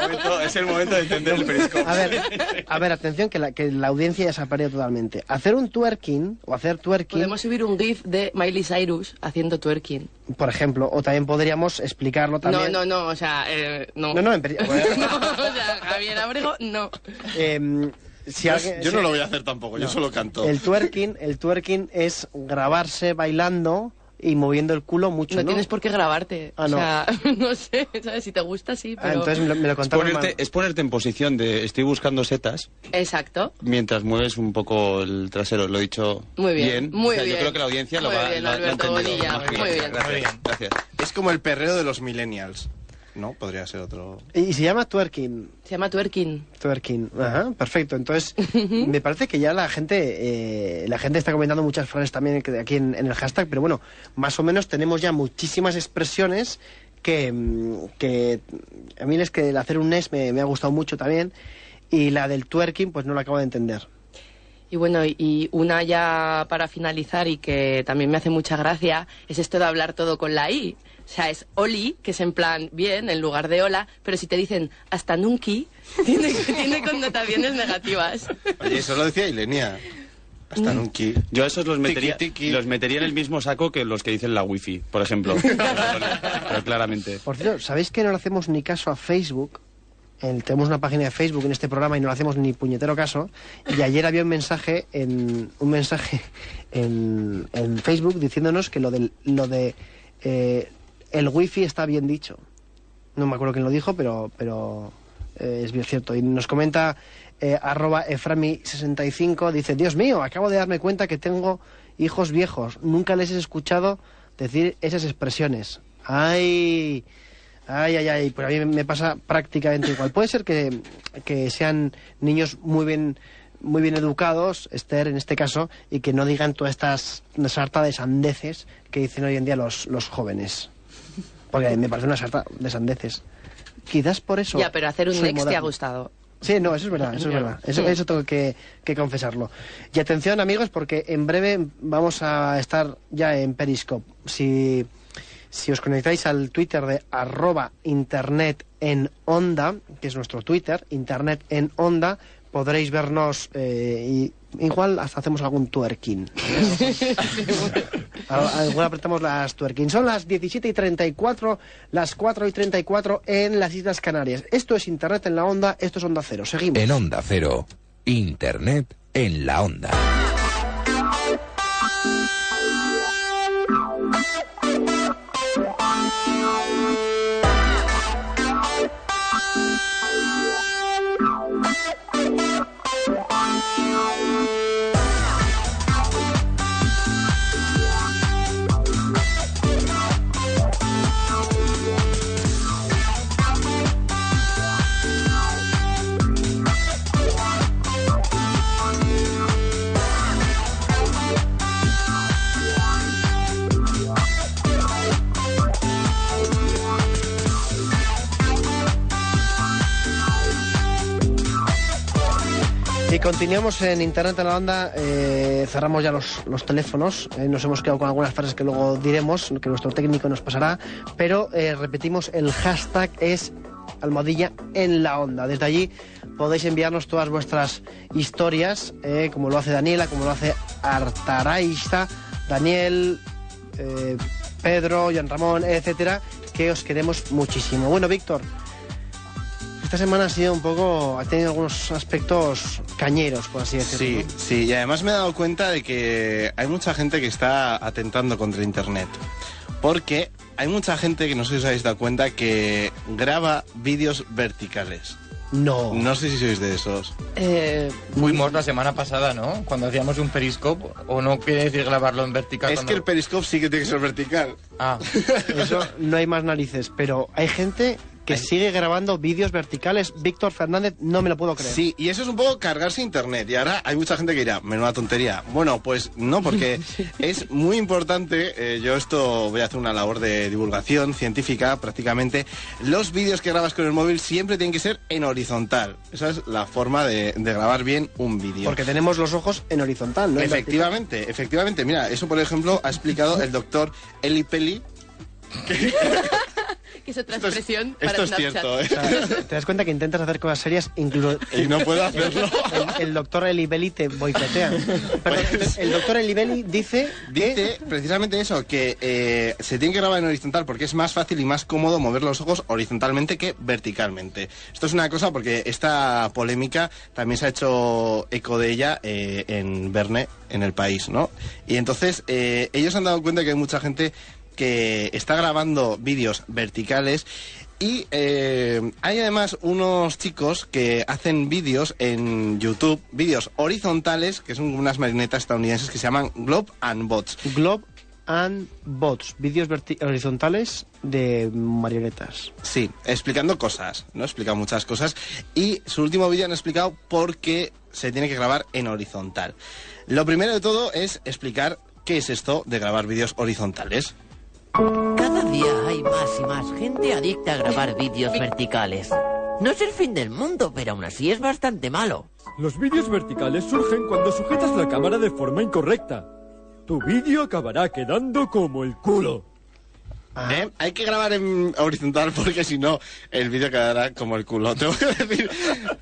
momento, es el momento de entender el periscope. A ver, a ver, atención, que la, que la audiencia ya se ha perdido totalmente. Hacer un twerking, o hacer twerking, Podemos subir un GIF de Miley Cyrus haciendo twerking. por ejemplo, o también podríamos explicarlo también. No, no, no, o sea, eh, no. No, no, en peri- *laughs* No, o sea, Javier Abrego, no. Em, si alguien- Yo si- no lo voy a hacer tampoco, yo solo canto. El twerking, el twerking es grabarse bailando y moviendo el culo mucho, No, ¿no? tienes por qué grabarte. Ah, no. O sea, *laughs* no sé, ¿sabes? Si te gusta, sí, Ah, pero... entonces me lo, me lo Es ponerte, es ponerte en posición de estoy buscando setas Exacto. mientras mueves un poco el trasero. Lo he dicho Muy bien, muy O sea, bien. Yo creo que la audiencia lo Muy va, bien, lo lo ha entendido. Muy bien. Gracias, Muy bien. gracias. Es como el perreo de los millennials. ¿No? Podría ser otro. Y se llama twerking. Se llama twerking. Twerking. Ajá, perfecto. Entonces, me parece que ya la gente, eh, la gente está comentando muchas frases también aquí en, en el hashtag, pero bueno, más o menos tenemos ya muchísimas expresiones que, mm, que a mí es que el hacer un NES me, me ha gustado mucho también y la del twerking pues no la acabo de entender. Y bueno, y una ya para finalizar y que también me hace mucha gracia es esto de hablar todo con la I. O sea, es Oli, que es en plan bien en lugar de hola, pero si te dicen hasta nunca, *laughs* tiene, tiene connotaciones negativas. Oye, eso lo decía Ilenia. Hasta Mm. nunca. Yo a esos los metería, Tiki, tiki. los metería en el mismo saco que los que dicen la wifi, por ejemplo. *laughs* Pero claramente. Por cierto, ¿sabéis que no le hacemos ni caso a Facebook? En- tenemos una página de Facebook en este programa y no le hacemos ni puñetero caso. Y ayer había un mensaje en un mensaje en, en Facebook diciéndonos que lo del lo de eh, el wifi está bien dicho. No me acuerdo quién lo dijo, pero pero eh, es bien cierto. Y nos comenta eh, arroba eframi65 dice Dios mío, acabo de darme cuenta que tengo hijos viejos. Nunca les he escuchado decir esas expresiones. Ay, ay, ay, ay. Pero a mí me pasa prácticamente igual. Puede ser que, que sean niños muy bien muy bien educados, Esther en este caso, y que no digan todas estas sarta de sandeces que dicen hoy en día los, los jóvenes. Porque me parece una sarta de sandeces. Quizás por eso. Ya, pero hacer un next te ha gustado. Sí, no, eso es verdad, eso es verdad. Eso, Sí. eso tengo que, que confesarlo. Y atención, amigos, porque en breve vamos a estar ya en Periscope. Si, si os conectáis al Twitter de arroba internet en onda, que es nuestro Twitter, internet en onda, podréis vernos eh, y igual hasta hacemos algún twerking. *laughs* Al- Igual apretamos las twerking. Son las 17 y 34, las 4 y 34 en las Islas Canarias. Esto es Internet en la onda, esto es Onda Cero. Seguimos. En Onda Cero, Internet en la Onda. Y continuamos en Internet en la Onda. eh, cerramos ya los, los teléfonos. eh, nos hemos quedado con algunas frases que luego diremos, que nuestro técnico nos pasará. Pero eh, repetimos, el hashtag es almohadilla en la onda. Desde allí podéis enviarnos todas vuestras historias, como lo hace Daniela, como lo hace Artaraista, Daniel, Pedro, Jan Ramón, etcétera, que os queremos muchísimo. Bueno, Víctor, esta semana ha sido un poco, ha tenido algunos aspectos cañeros, por así decirlo. Sí, sí, y además me he dado cuenta de que hay mucha gente que está atentando contra Internet. Porque hay mucha gente que no sé si os habéis dado cuenta que graba vídeos verticales. No. No sé si sois de esos. Eh, Fuimos la semana pasada, ¿no? Cuando hacíamos un periscope, o no quiere decir grabarlo en vertical. Es cuando- que el periscope sí que tiene que ser vertical. Ah, Eso no hay más narices, pero hay gente que sigue grabando vídeos verticales. Víctor Fernández, no me lo puedo creer. Sí, y eso es un poco cargarse internet. Y ahora hay mucha gente que dirá, menuda tontería. Bueno, pues no, porque *laughs* es muy importante. eh, yo esto voy a hacer una labor de divulgación científica prácticamente. Los vídeos que grabas con el móvil siempre tienen que ser en horizontal. Esa es la forma de, de grabar bien un vídeo. Porque tenemos los ojos en horizontal, ¿no? En Efectivamente, efectivamente. Mira, eso por ejemplo ha explicado el doctor Eli Pelli. que *laughs* *laughs* es otra Esto es, expresión para esto es cierto, ¿eh? Te das cuenta que intentas hacer cosas serias, incluso Y no puedo hacerlo. el, el doctor Elibelli te boicotea. *laughs* Pues- el doctor Elibelli dice que... Dice precisamente eso, que eh, se tiene que grabar en horizontal porque es más fácil y más cómodo mover los ojos horizontalmente que verticalmente. Esto es una cosa porque esta polémica también se ha hecho eco de ella eh, en Verne, en el país, ¿no? Y entonces eh, ellos han dado cuenta que hay mucha gente que está grabando vídeos verticales y eh, hay además unos chicos que hacen vídeos en YouTube, vídeos horizontales, que son unas marionetas estadounidenses que se llaman Globe and Bots. Globe and Bots, vídeos horizontales de marionetas. Sí, explicando cosas, ¿no? Explican muchas cosas. Y su último vídeo han explicado por qué se tiene que grabar en horizontal. Lo primero de todo es explicar qué es esto de grabar vídeos horizontales. Cada día hay más y más gente adicta a grabar vídeos verticales. No es el fin del mundo, pero aún así es bastante malo. Los vídeos verticales surgen cuando sujetas la cámara de forma incorrecta. Tu vídeo acabará quedando como el culo. ¿Eh? Hay que grabar en horizontal porque si no el vídeo quedará como el culo. *laughs* Tengo que decir,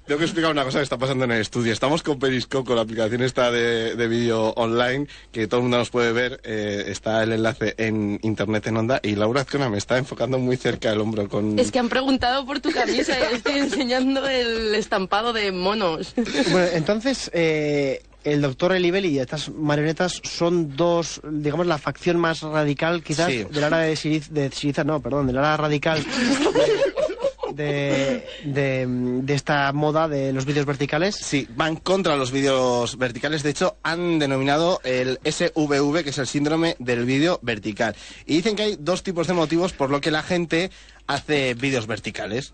tengo que explicar una cosa que está pasando en el estudio. Estamos con Periscope, con la aplicación esta de, de vídeo online que todo el mundo nos puede ver. Eh, está el enlace en internet en onda y Laura Azcona me está enfocando muy cerca del hombro con. Es que han preguntado por tu camisa y estoy enseñando el estampado de monos. Bueno, entonces, eh, el doctor Elibelli y estas marionetas son dos, digamos, la facción más radical, quizás, Sí. del área de Siriza, de Siriza, no, perdón, del área radical *laughs* de, de, de esta moda de los vídeos verticales. Sí, van contra los vídeos verticales. De hecho, han denominado el SVV, que es el síndrome del vídeo vertical. Y dicen que hay dos tipos de motivos por lo que la gente hace vídeos verticales.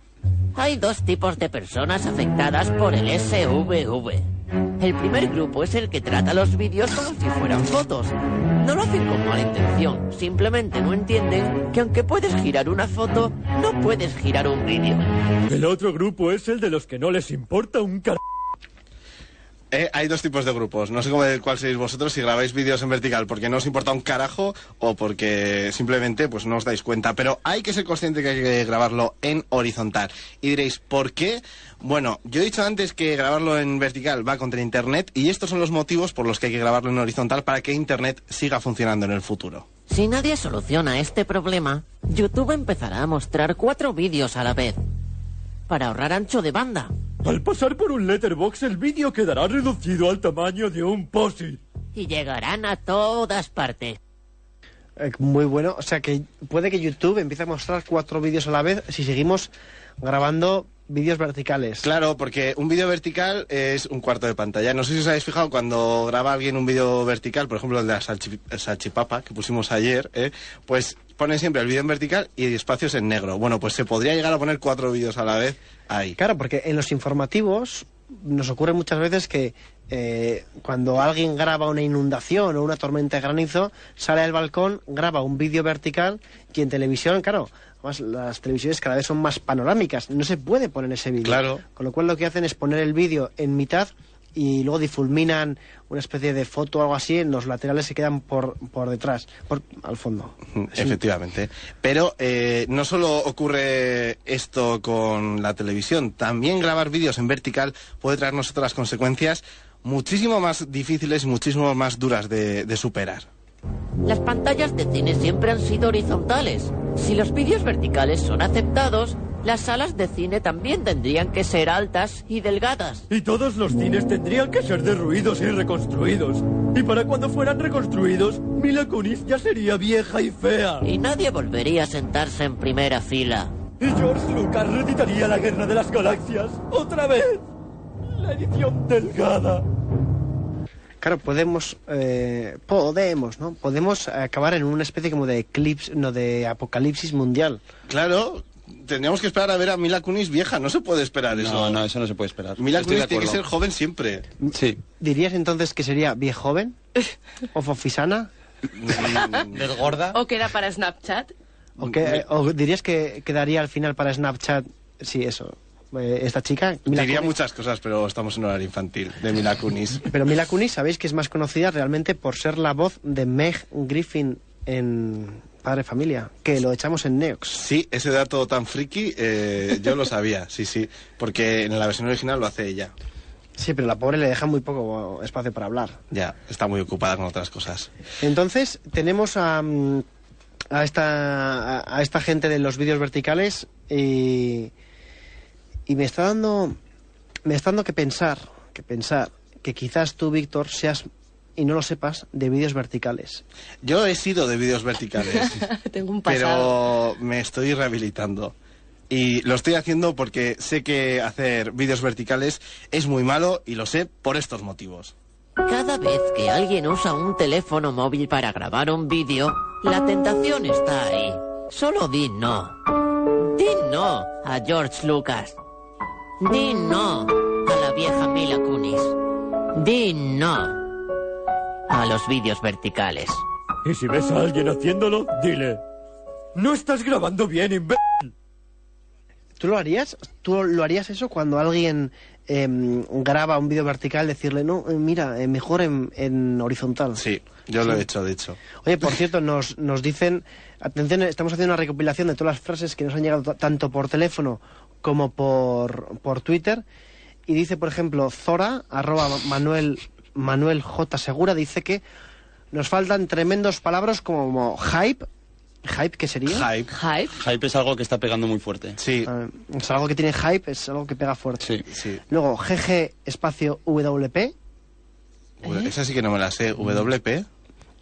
Hay dos tipos de personas afectadas por el SVV. El primer grupo es el que trata los vídeos como si fueran fotos. No lo hacen con mala intención, simplemente no entienden que aunque puedes girar una foto, no puedes girar un vídeo. El otro grupo es el de los que no les importa un car... Eh, hay dos tipos de grupos. No sé cómo, cuál seréis vosotros si grabáis vídeos en vertical porque no os importa un carajo o porque simplemente pues no os dais cuenta. Pero hay que ser consciente que hay que grabarlo en horizontal. Y diréis, ¿por qué? Bueno, yo he dicho antes que grabarlo en vertical va contra Internet y estos son los motivos por los que hay que grabarlo en horizontal para que Internet siga funcionando en el futuro. Si nadie soluciona este problema, YouTube empezará a mostrar cuatro vídeos a la vez. Para ahorrar ancho de banda. Al pasar por un letterbox el vídeo quedará reducido al tamaño de un posit. Y llegarán a todas partes. Eh, muy bueno. O sea que puede que YouTube empiece a mostrar cuatro vídeos a la vez si seguimos grabando vídeos verticales. Claro, porque un vídeo vertical es un cuarto de pantalla. No sé si os habéis fijado cuando graba alguien un vídeo vertical, por ejemplo el de la salchi- el salchipapa que pusimos ayer, ¿eh? pues pone siempre el vídeo en vertical y espacios en negro. Bueno, pues se podría llegar a poner cuatro vídeos a la vez ahí. Claro, porque en los informativos nos ocurre muchas veces que eh, cuando alguien graba una inundación o una tormenta de granizo, sale al balcón, graba un vídeo vertical y en televisión, claro, además las televisiones cada vez son más panorámicas, no se puede poner ese vídeo. Claro. Con lo cual lo que hacen es poner el vídeo en mitad y luego difulminan una especie de foto o algo así, en los laterales se quedan por, por detrás, por, al fondo. Un- Efectivamente. Pero eh, no solo ocurre esto con la televisión, también grabar vídeos en vertical puede traernos otras consecuencias muchísimo más difíciles y muchísimo más duras de, de superar. Las pantallas de cine siempre han sido horizontales. Si los vídeos verticales son aceptados, las salas de cine también tendrían que ser altas y delgadas. Y todos los cines tendrían que ser derruidos y reconstruidos. Y para cuando fueran reconstruidos, Mila Kunis ya sería vieja y fea. Y nadie volvería a sentarse en primera fila. Y George Lucas reeditaría la Guerra de las Galaxias otra vez. La edición delgada. Claro, podemos, eh, podemos, ¿no? Podemos acabar en una especie como de eclipse, no, de apocalipsis mundial. Claro, tendríamos que esperar a ver a Mila Kunis vieja, no se puede esperar eso. No, no, eso no se puede esperar. Mila Estoy Kunis tiene que ser joven siempre. Sí. ¿Dirías entonces que sería viejoven? *laughs* ¿O fofisana? ¿Del gorda? ¿O queda para Snapchat? ¿O, que- o dirías que quedaría al final para Snapchat? Sí, eso. Eh, esta chica. Mila Diría Kunis. muchas cosas, pero estamos en horario infantil de Mila Kunis. *laughs* Pero Mila Kunis, sabéis que es más conocida realmente por ser la voz de Meg Griffin en Padre Familia, que lo echamos en Neox. Sí, ese dato tan friki eh, yo lo sabía, sí, sí, porque en la versión original lo hace ella. Sí, pero la pobre le deja muy poco espacio para hablar. Ya, está muy ocupada con otras cosas. Entonces, tenemos a, mm, a, esta, a, a esta gente de los vídeos verticales y, y me está dando me está dando que pensar, que pensar que quizás tú, Víctor, seas y no lo sepas de vídeos verticales. Yo he sido de vídeos verticales, *laughs* Tengo un pasado. pero me estoy rehabilitando. Y lo estoy haciendo porque sé que hacer vídeos verticales es muy malo y lo sé por estos motivos. Cada vez que alguien usa un teléfono móvil para grabar un vídeo, la tentación está ahí. Solo di no. Di no a George Lucas. Di no a la vieja Mila Kunis. Di no a los vídeos verticales. Y si ves a alguien haciéndolo, dile. No estás grabando bien, imbécil. ¿Tú lo harías? ¿Tú lo harías eso cuando alguien em, graba un vídeo vertical, decirle, no, eh, mira, eh, mejor en, en horizontal? Sí, yo lo he hecho, de hecho. Oye, por *laughs* cierto, nos, nos dicen, atención, estamos haciendo una recopilación de todas las frases que nos han llegado tanto por teléfono como por, por Twitter. Y dice, por ejemplo, Zora, arroba Manuel, Manuel J. Segura, dice que nos faltan tremendos palabras como hype. ¿Hype qué sería? Hype. Hype. Hype es algo que está pegando muy fuerte. Sí, Ah, es algo que tiene hype, es algo que pega fuerte. Sí. sí. Luego, GG espacio WP Esa sí que no me la sé. WP.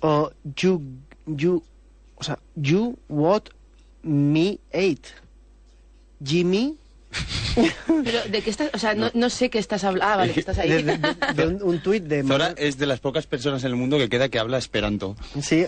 o you, you, o sea, you what me ate. Jimmy, Pero, ¿de qué estás? O sea, no, no sé qué estás hablando. Ah, vale, que estás ahí. de, de- de- un, un tuit de... Zora es de las pocas personas en el mundo que queda que habla esperanto. Sí,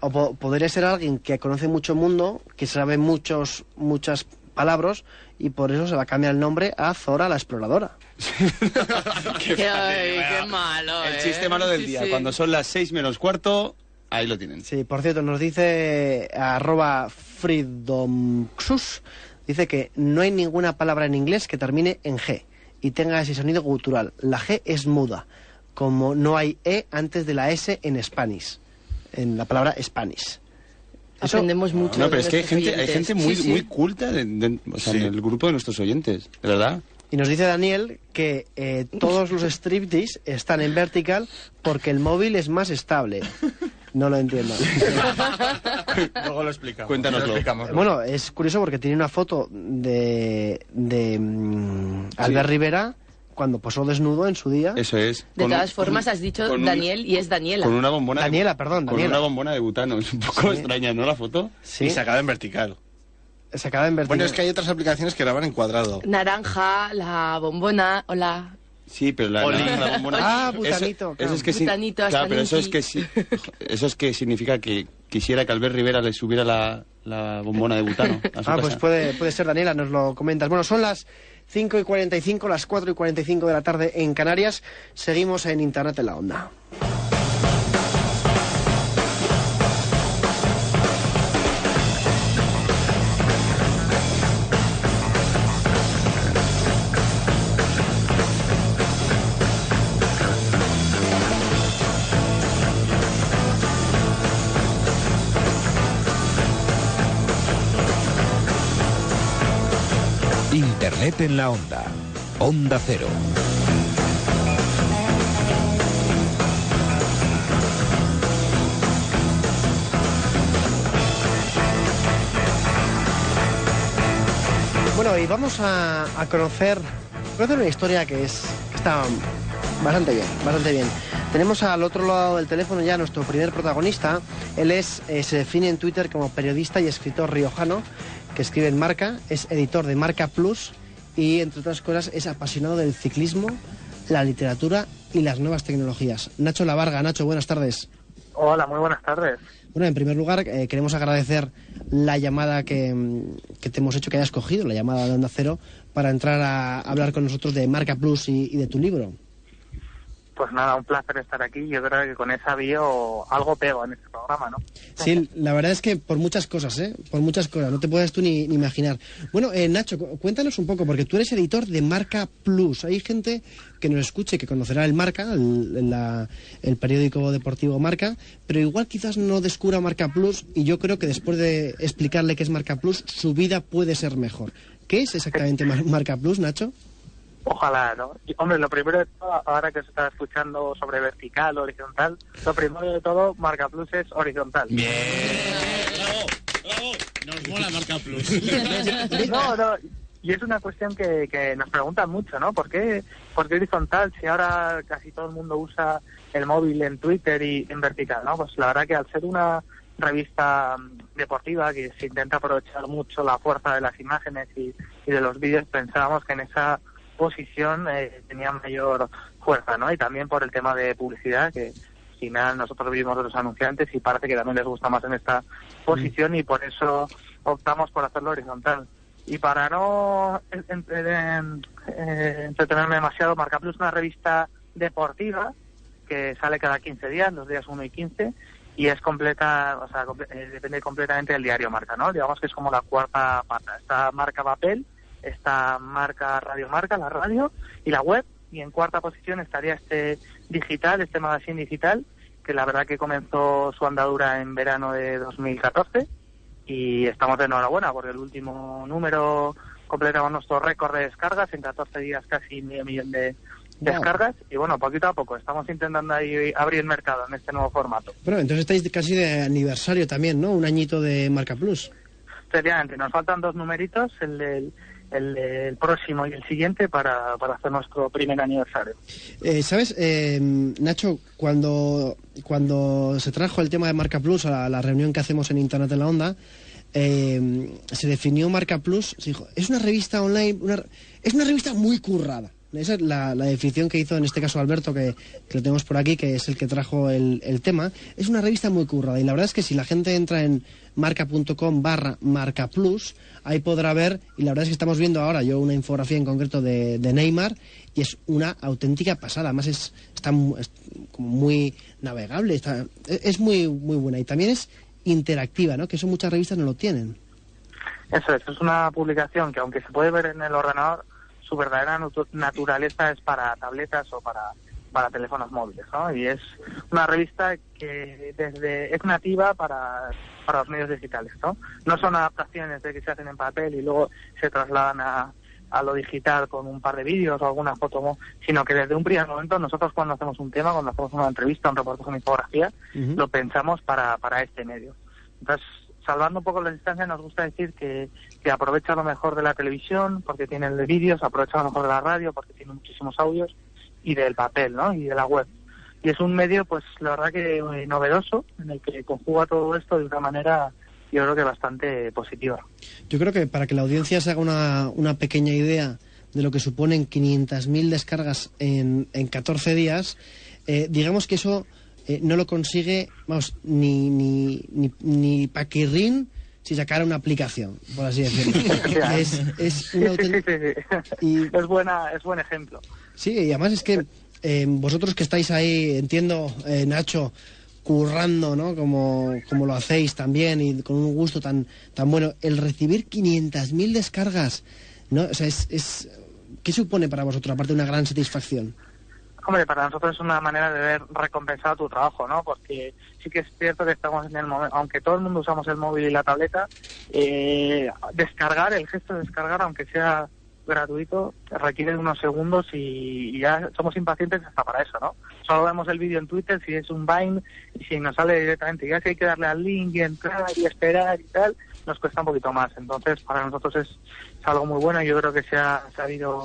o, o po- podría ser alguien que conoce mucho mundo, que sabe muchos, muchas palabras y por eso se va a cambiar el nombre a Zora la exploradora. *laughs* Qué, ay, qué malo, El ¿eh? chiste malo del Sí, día. sí. Cuando son las seis menos cuarto, ahí lo tienen. Sí, por cierto, nos dice arroba freedomxus, dice que no hay ninguna palabra en inglés que termine en G y tenga ese sonido gutural. La G es muda, como no hay E antes de la S en Spanish, en la palabra Spanish. Eso- Aprendemos mucho. No, pero es que hay gente, hay gente muy, Sí, sí. muy culta de- de- o sea, Sí. en el grupo de nuestros oyentes, verdad. Y nos dice Daniel que eh, todos los *laughs* striptease están en vertical porque el móvil es más estable. No lo entiendo. *laughs* Luego lo explicamos. Cuéntanoslo. Lo explicamos. Bueno, es curioso porque tiene una foto de, de mm, Albert Rivera cuando posó desnudo en su día. Eso es. De Con todas un- formas, has dicho un- Daniel y es Daniela. Con una bombona. de- Daniela, perdón, Con una bombona de butano. Es un poco extraña, ¿no? La foto. Sí, Y se acaba en vertical. se acaba en vertical. Bueno, es que hay otras aplicaciones que graban en cuadrado. Naranja, la bombona, hola. Sí, pero la, la- la *laughs* bombona. Ah, butanito, Eso, claro. es que sí- Butanito, Claro, pero eso es que sí- eso es que significa que quisiera que Albert Rivera le subiera la, la bombona de butano a su Ah, casa. pues puede, puede ser Daniela, nos lo comentas. Bueno, son las 5 y 45, las 4 y 45 de la tarde en Canarias. Seguimos en Internet en la Onda. Internet en la onda. Onda Cero. Bueno, y vamos a, conocer, conocer una historia que es está bastante bien, bastante bien. Tenemos al otro lado del teléfono ya nuestro primer protagonista. Él es, eh, se define en Twitter como periodista y escritor riojano, que escribe en Marca, es editor de Marca Plus y, entre otras cosas, es apasionado del ciclismo, la literatura y las nuevas tecnologías. Nacho Lavarga, Nacho, buenas tardes. Hola, muy buenas tardes. Bueno, en primer lugar, eh, queremos agradecer la llamada que, mm, que te hemos hecho, que hayas cogido, la llamada de Onda Cero, para entrar a hablar con nosotros de Marca Plus y, y de tu libro. Pues nada, un placer estar aquí. Yo creo que con esa bio algo pego en este programa, ¿no? Sí, la verdad es que por muchas cosas, ¿eh? Por muchas cosas, no te puedes tú ni, ni imaginar. Bueno, eh, Nacho, cu- cuéntanos un poco, porque tú eres editor de Marca Plus. Hay gente que nos escuche, que conocerá el Marca, el, el periódico deportivo Marca, pero igual quizás no descubra Marca Plus y yo creo que después de explicarle qué es Marca Plus, su vida puede ser mejor. ¿Qué es exactamente Mar- Marca Plus, Nacho? Ojalá, ¿no? Y, hombre, lo primero de todo, ahora que se está escuchando sobre vertical, horizontal, lo primero de todo, Marca Plus es horizontal. Nos mola Marca Plus. no, no, y es una cuestión que, que nos preguntan mucho, ¿no? ¿Por qué, ¿Por qué horizontal si ahora casi todo el mundo usa el móvil en Twitter y en vertical, ¿no? Pues la verdad que al ser una revista mm, deportiva que se intenta aprovechar mucho la fuerza de las imágenes y, y de los vídeos, pensábamos que en esa posición eh, tenía mayor fuerza, ¿no? Y también por el tema de publicidad, que al final nosotros vivimos de los anunciantes y parece que también les gusta más en esta posición y por eso optamos por hacerlo horizontal. Y para no en- en- en- eh, entretenerme demasiado, Marca Plus es una revista deportiva que sale cada 15 días, los días 1 y 15, y es completa, o sea, comple- eh, depende completamente del diario Marca, ¿no? Digamos que es como la cuarta pata. Está Marca Papel, está Marca Radio Marca, la radio, y la web, y en cuarta posición estaría este digital, este magazine digital, que la verdad que comenzó su andadura en verano de 2014 y estamos de enhorabuena porque el último número completamos nuestro récord de descargas en 14 días casi medio millón de descargas y bueno poquito a poco estamos intentando ahí abrir el mercado en este nuevo formato Bueno, entonces estáis casi de aniversario también, ¿no? Un añito de Marca Plus. efectivamente nos faltan dos numeritos el del el, próximo y el siguiente para, para hacer nuestro primer aniversario Eh, ¿Sabes, eh, Nacho, cuando, cuando se trajo el tema de Marca Plus a la, reunión que hacemos en Internet en la Onda, eh, se definió Marca Plus, se dijo, es una revista online, una- es una revista muy currada. Esa es la, definición que hizo en este caso Alberto, que, que lo tenemos por aquí, que es el que trajo el, el tema. Es una revista muy currada y la verdad es que si la gente entra en marca.com barra marca plus, ahí podrá ver, y la verdad es que estamos viendo ahora yo una infografía en concreto de, de Neymar y es una auténtica pasada. Además es, está es muy navegable, está, es es muy, muy buena y también es interactiva, ¿no? que eso muchas revistas no lo tienen. Eso es, es una publicación que aunque se puede ver en el ordenador, su verdadera natu- naturaleza es para tabletas o para, para teléfonos móviles, ¿no? Y es una revista que desde es nativa para, para los medios digitales, ¿no? No son adaptaciones de que se hacen en papel y luego se trasladan a, a lo digital con un par de vídeos o alguna foto, sino que desde un primer momento nosotros cuando hacemos un tema, cuando hacemos una entrevista, un reportaje, una infografía, lo pensamos para, para este medio. Entonces, salvando un poco la distancia, nos gusta decir que, que aprovecha lo mejor de la televisión, porque tiene el de vídeos, aprovecha lo mejor de la radio, porque tiene muchísimos audios, y del papel, ¿no? Y de la web. Y es un medio, pues, la verdad que eh, novedoso, en el que conjuga todo esto de una manera, yo creo que bastante positiva. Yo creo que para que la audiencia se haga una, una pequeña idea de lo que suponen 500.000 descargas en, en 14 días, eh, digamos que eso eh, no lo consigue, vamos, ni, ni, ni, ni Paquirrín si sacara una aplicación, por así decirlo. *laughs* es, es una auténtica- sí. Es, buena, es buen ejemplo. Sí, y además es que eh, vosotros que estáis ahí, entiendo, eh, Nacho, currando, ¿no? Como, como lo hacéis también y con un gusto tan, tan bueno, el recibir 500.000 descargas, ¿no? O sea, es, es, ¿qué supone para vosotros, aparte de una gran satisfacción? Hombre, para nosotros es una manera de ver recompensado tu trabajo, ¿no? Porque sí que es cierto que estamos en el momento, aunque todo el mundo usamos el móvil y la tableta, eh, descargar, el gesto de descargar, aunque sea gratuito requiere unos segundos y, y ya somos impacientes hasta para eso, ¿no? Solo vemos el vídeo en Twitter si es un Vine si nos sale directamente. Ya si hay que darle al link y entrar y esperar y tal, nos cuesta un poquito más. Entonces, para nosotros es, algo muy bueno. Yo creo que se ha sabido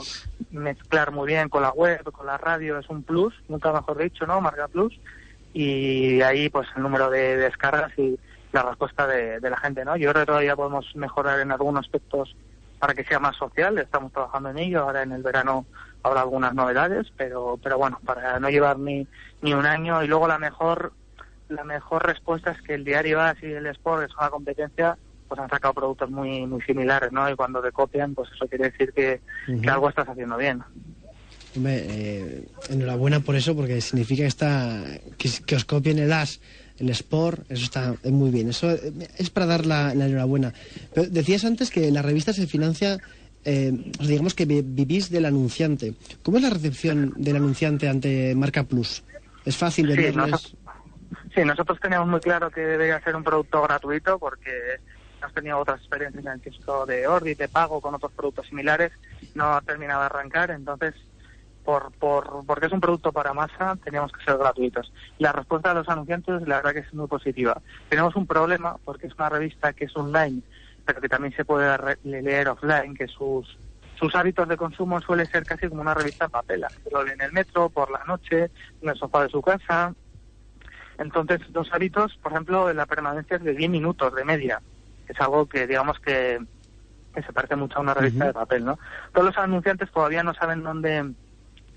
mezclar muy bien con la web, con la radio. Es un plus, nunca mejor dicho, ¿no? Marca Plus. Y ahí, pues, el número de descargas y la respuesta de, la gente, ¿no? Yo creo que todavía podemos mejorar en algunos aspectos para que sea más social. Estamos trabajando en ello. Ahora en el verano habrá algunas novedades, pero, pero bueno, para no llevar ni, ni un año. Y luego la mejor, la mejor respuesta es que el diario AS y el Sport es una competencia pues han sacado productos muy muy similares, ¿no? Y cuando te copian, pues eso quiere decir que, algo estás haciendo bien. Hombre, eh, enhorabuena por eso, porque significa que, está, que, que os copien el AS, el Sport, eso está muy bien. Eso eh, es para dar la, la enhorabuena. Pero decías antes que la revista se financia, eh, digamos que vi- vivís del anunciante. ¿Cómo es la recepción del anunciante ante Marca Plus? ¿Es fácil Sí, venderles? nosotros, sí, nosotros teníamos muy claro que debía ser un producto gratuito porque hemos tenido otras experiencias en el disco de Orbit, de pago, con otros productos similares, no ha terminado de arrancar, entonces por, por, porque es un producto para masa, teníamos que ser gratuitos. La respuesta de los anunciantes, la verdad que es muy positiva. Tenemos un problema porque es una revista que es online, pero que también se puede leer offline, que sus sus hábitos de consumo suele ser casi como una revista en papel. Se lo lee en el metro, por la noche, en el sofá de su casa. Entonces, los hábitos, por ejemplo, la permanencia es de 10 minutos de media. Es algo que, digamos, que, que se parece mucho a una revista de papel, ¿no? Todos los anunciantes todavía no saben dónde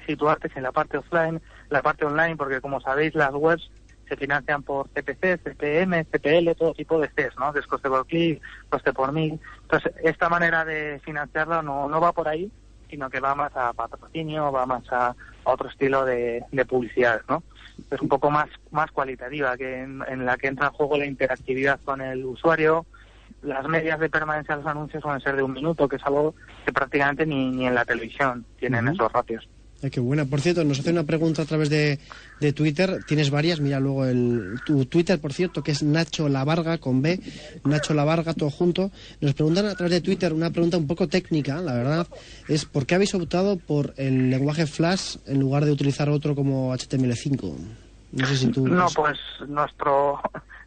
situarte, si en la parte offline, la parte online, porque como sabéis, las webs se financian por CPC, CPM, CPL, todo tipo de Cs, ¿no? De coste por clic, coste por mil. Entonces, esta manera de financiarla no, no va por ahí, sino que va más a patrocinio, va más a, a otro estilo de, de publicidad, ¿no? Es un poco más, más cualitativa, que en, en la que entra en juego la interactividad con el usuario. Las medias de permanencia de los anuncios suelen ser de un minuto, que es algo que prácticamente ni, ni en la televisión tienen esos ratios. Qué buena. Por cierto, nos hace una pregunta a través de, de Twitter. Tienes varias. Mira luego el, tu Twitter, por cierto, que es Nacho Lavarga con B. Nacho Lavarga, todo junto. Nos preguntan a través de Twitter una pregunta un poco técnica, la verdad. Es ¿por qué habéis optado por el lenguaje Flash en lugar de utilizar otro como HTML5? No sé si tú... No, pues nuestro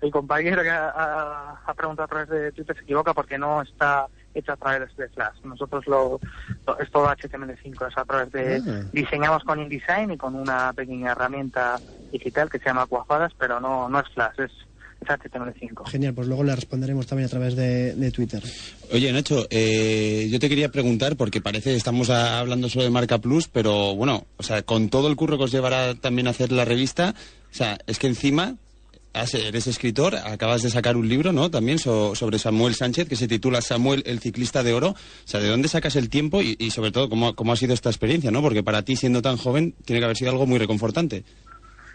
el compañero que ha, preguntado a través de Twitter se equivoca porque no está hecho a través de Flash. Nosotros lo, lo- es todo HTML5, es a través de Ah. diseñamos con InDesign y con una pequeña herramienta digital que se llama Cuajadas, pero no no es Flash, es, es HTML5. Genial, pues luego le responderemos también a través de, de Twitter. Oye, Nacho, eh, yo te quería preguntar, porque parece que estamos a- hablando solo de Marca Plus, pero bueno, o sea, con todo el curro que os llevará también a hacer la revista, o sea, es que encima eres escritor, acabas de sacar un libro, ¿no? También so- sobre Samuel Sánchez, que se titula Samuel, el ciclista de oro. O sea, ¿de dónde sacas el tiempo y, sobre todo cómo, cómo ha sido esta experiencia, ¿no? Porque para ti, siendo tan joven, tiene que haber sido algo muy reconfortante.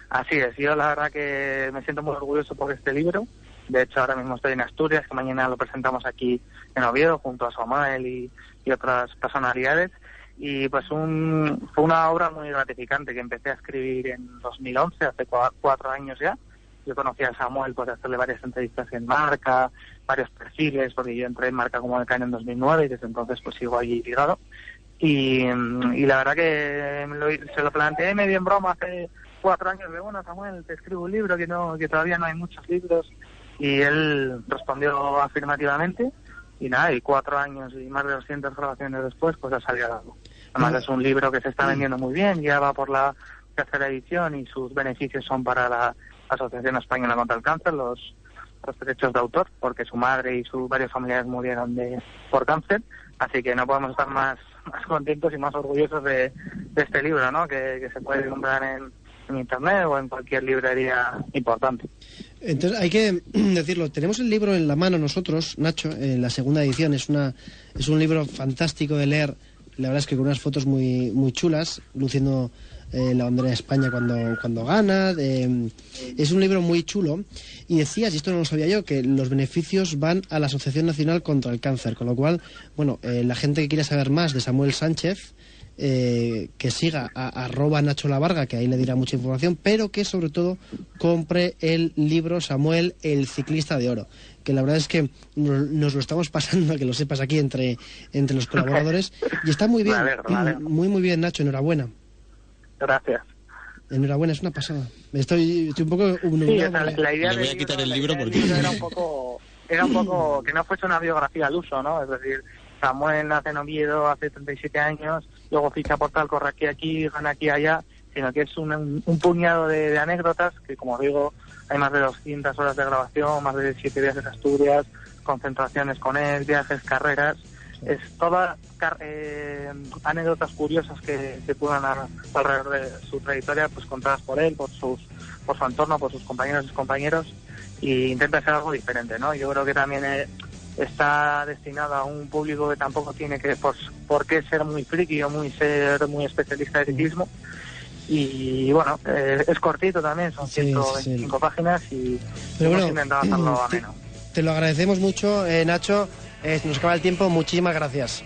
Así es, yo la verdad que me siento muy orgulloso por este libro. De hecho, ahora mismo estoy en Asturias, que mañana lo presentamos aquí en Oviedo junto a Somael y, y otras personalidades. Y pues un, fue una obra muy gratificante que empecé a escribir en 2011, hace cua- cuatro años ya. Yo conocí a Samuel por hacerle varias entrevistas en Marca, varios perfiles, porque yo entré en Marca como decano en 2009 y desde entonces pues sigo allí ligado. Y, mm, y la verdad que lo- se lo planteé medio en broma hace cuatro años de bueno Samuel te escribo un libro que no que todavía no hay muchos libros y él respondió afirmativamente y nada y cuatro años y más de 200 grabaciones después pues ha salido algo. Además es un libro que se está vendiendo muy bien ya va por la tercera edición y sus beneficios son para la Asociación Española contra el Cáncer los los derechos de autor porque su madre y sus varios familiares murieron de por cáncer. Así que no podemos estar más *laughs* más contentos y más orgullosos de, este libro no que, que se puede comprar en, en internet o en cualquier librería importante. Entonces hay que *clears throat* decirlo, tenemos el libro en la mano nosotros, Nacho, en la segunda edición, es una es un libro fantástico de leer, la verdad es que con unas fotos muy muy chulas, luciendo eh, la bandera de España cuando cuando gana, eh, es un libro muy chulo y decías, y esto no lo sabía yo, que los beneficios van a la Asociación Nacional contra el Cáncer, con lo cual, bueno, eh, la gente que quiera saber más de Samuel Sánchez eh, que siga a arroba Nacho Lavarga, que ahí le dirá mucha información, pero que sobre todo compre el libro Samuel, el ciclista de oro. Que la verdad es que nos, nos lo estamos pasando, *laughs* que lo sepas aquí entre, entre los colaboradores. Y está muy bien, muy, muy bien, Nacho, enhorabuena. Gracias. Enhorabuena, es una pasada. Estoy, estoy un poco Sí, o sea, porque- la idea Le voy a quitar el libro porque- era un *laughs* poco era un poco que no fuese una biografía al uso, ¿no? Es decir, Samuel nace en Oviedo hace 37 años, luego ficha por tal, corre aquí, aquí, gana aquí, allá, sino que es un, un- un puñado de, de anécdotas que, como digo, hay más de 200 horas de grabación, más de 7 viajes a Asturias, concentraciones con él, viajes, carreras. Es todas eh, anécdotas curiosas que, que puedan a- alrededor de su trayectoria, pues contadas por él, por sus por su entorno, por sus compañeros y sus compañeros, y intenta hacer algo diferente, ¿no? Yo creo que también eh, está destinado a un público que tampoco tiene que por, por qué ser muy friki o muy ser muy especialista de ciclismo. Y bueno, eh, es cortito también, son Sí, sí, 125 páginas y Pero hemos bueno, intentado hacerlo te- ameno. Te lo agradecemos mucho, eh, Nacho. Eh, nos acaba el tiempo. Muchísimas gracias.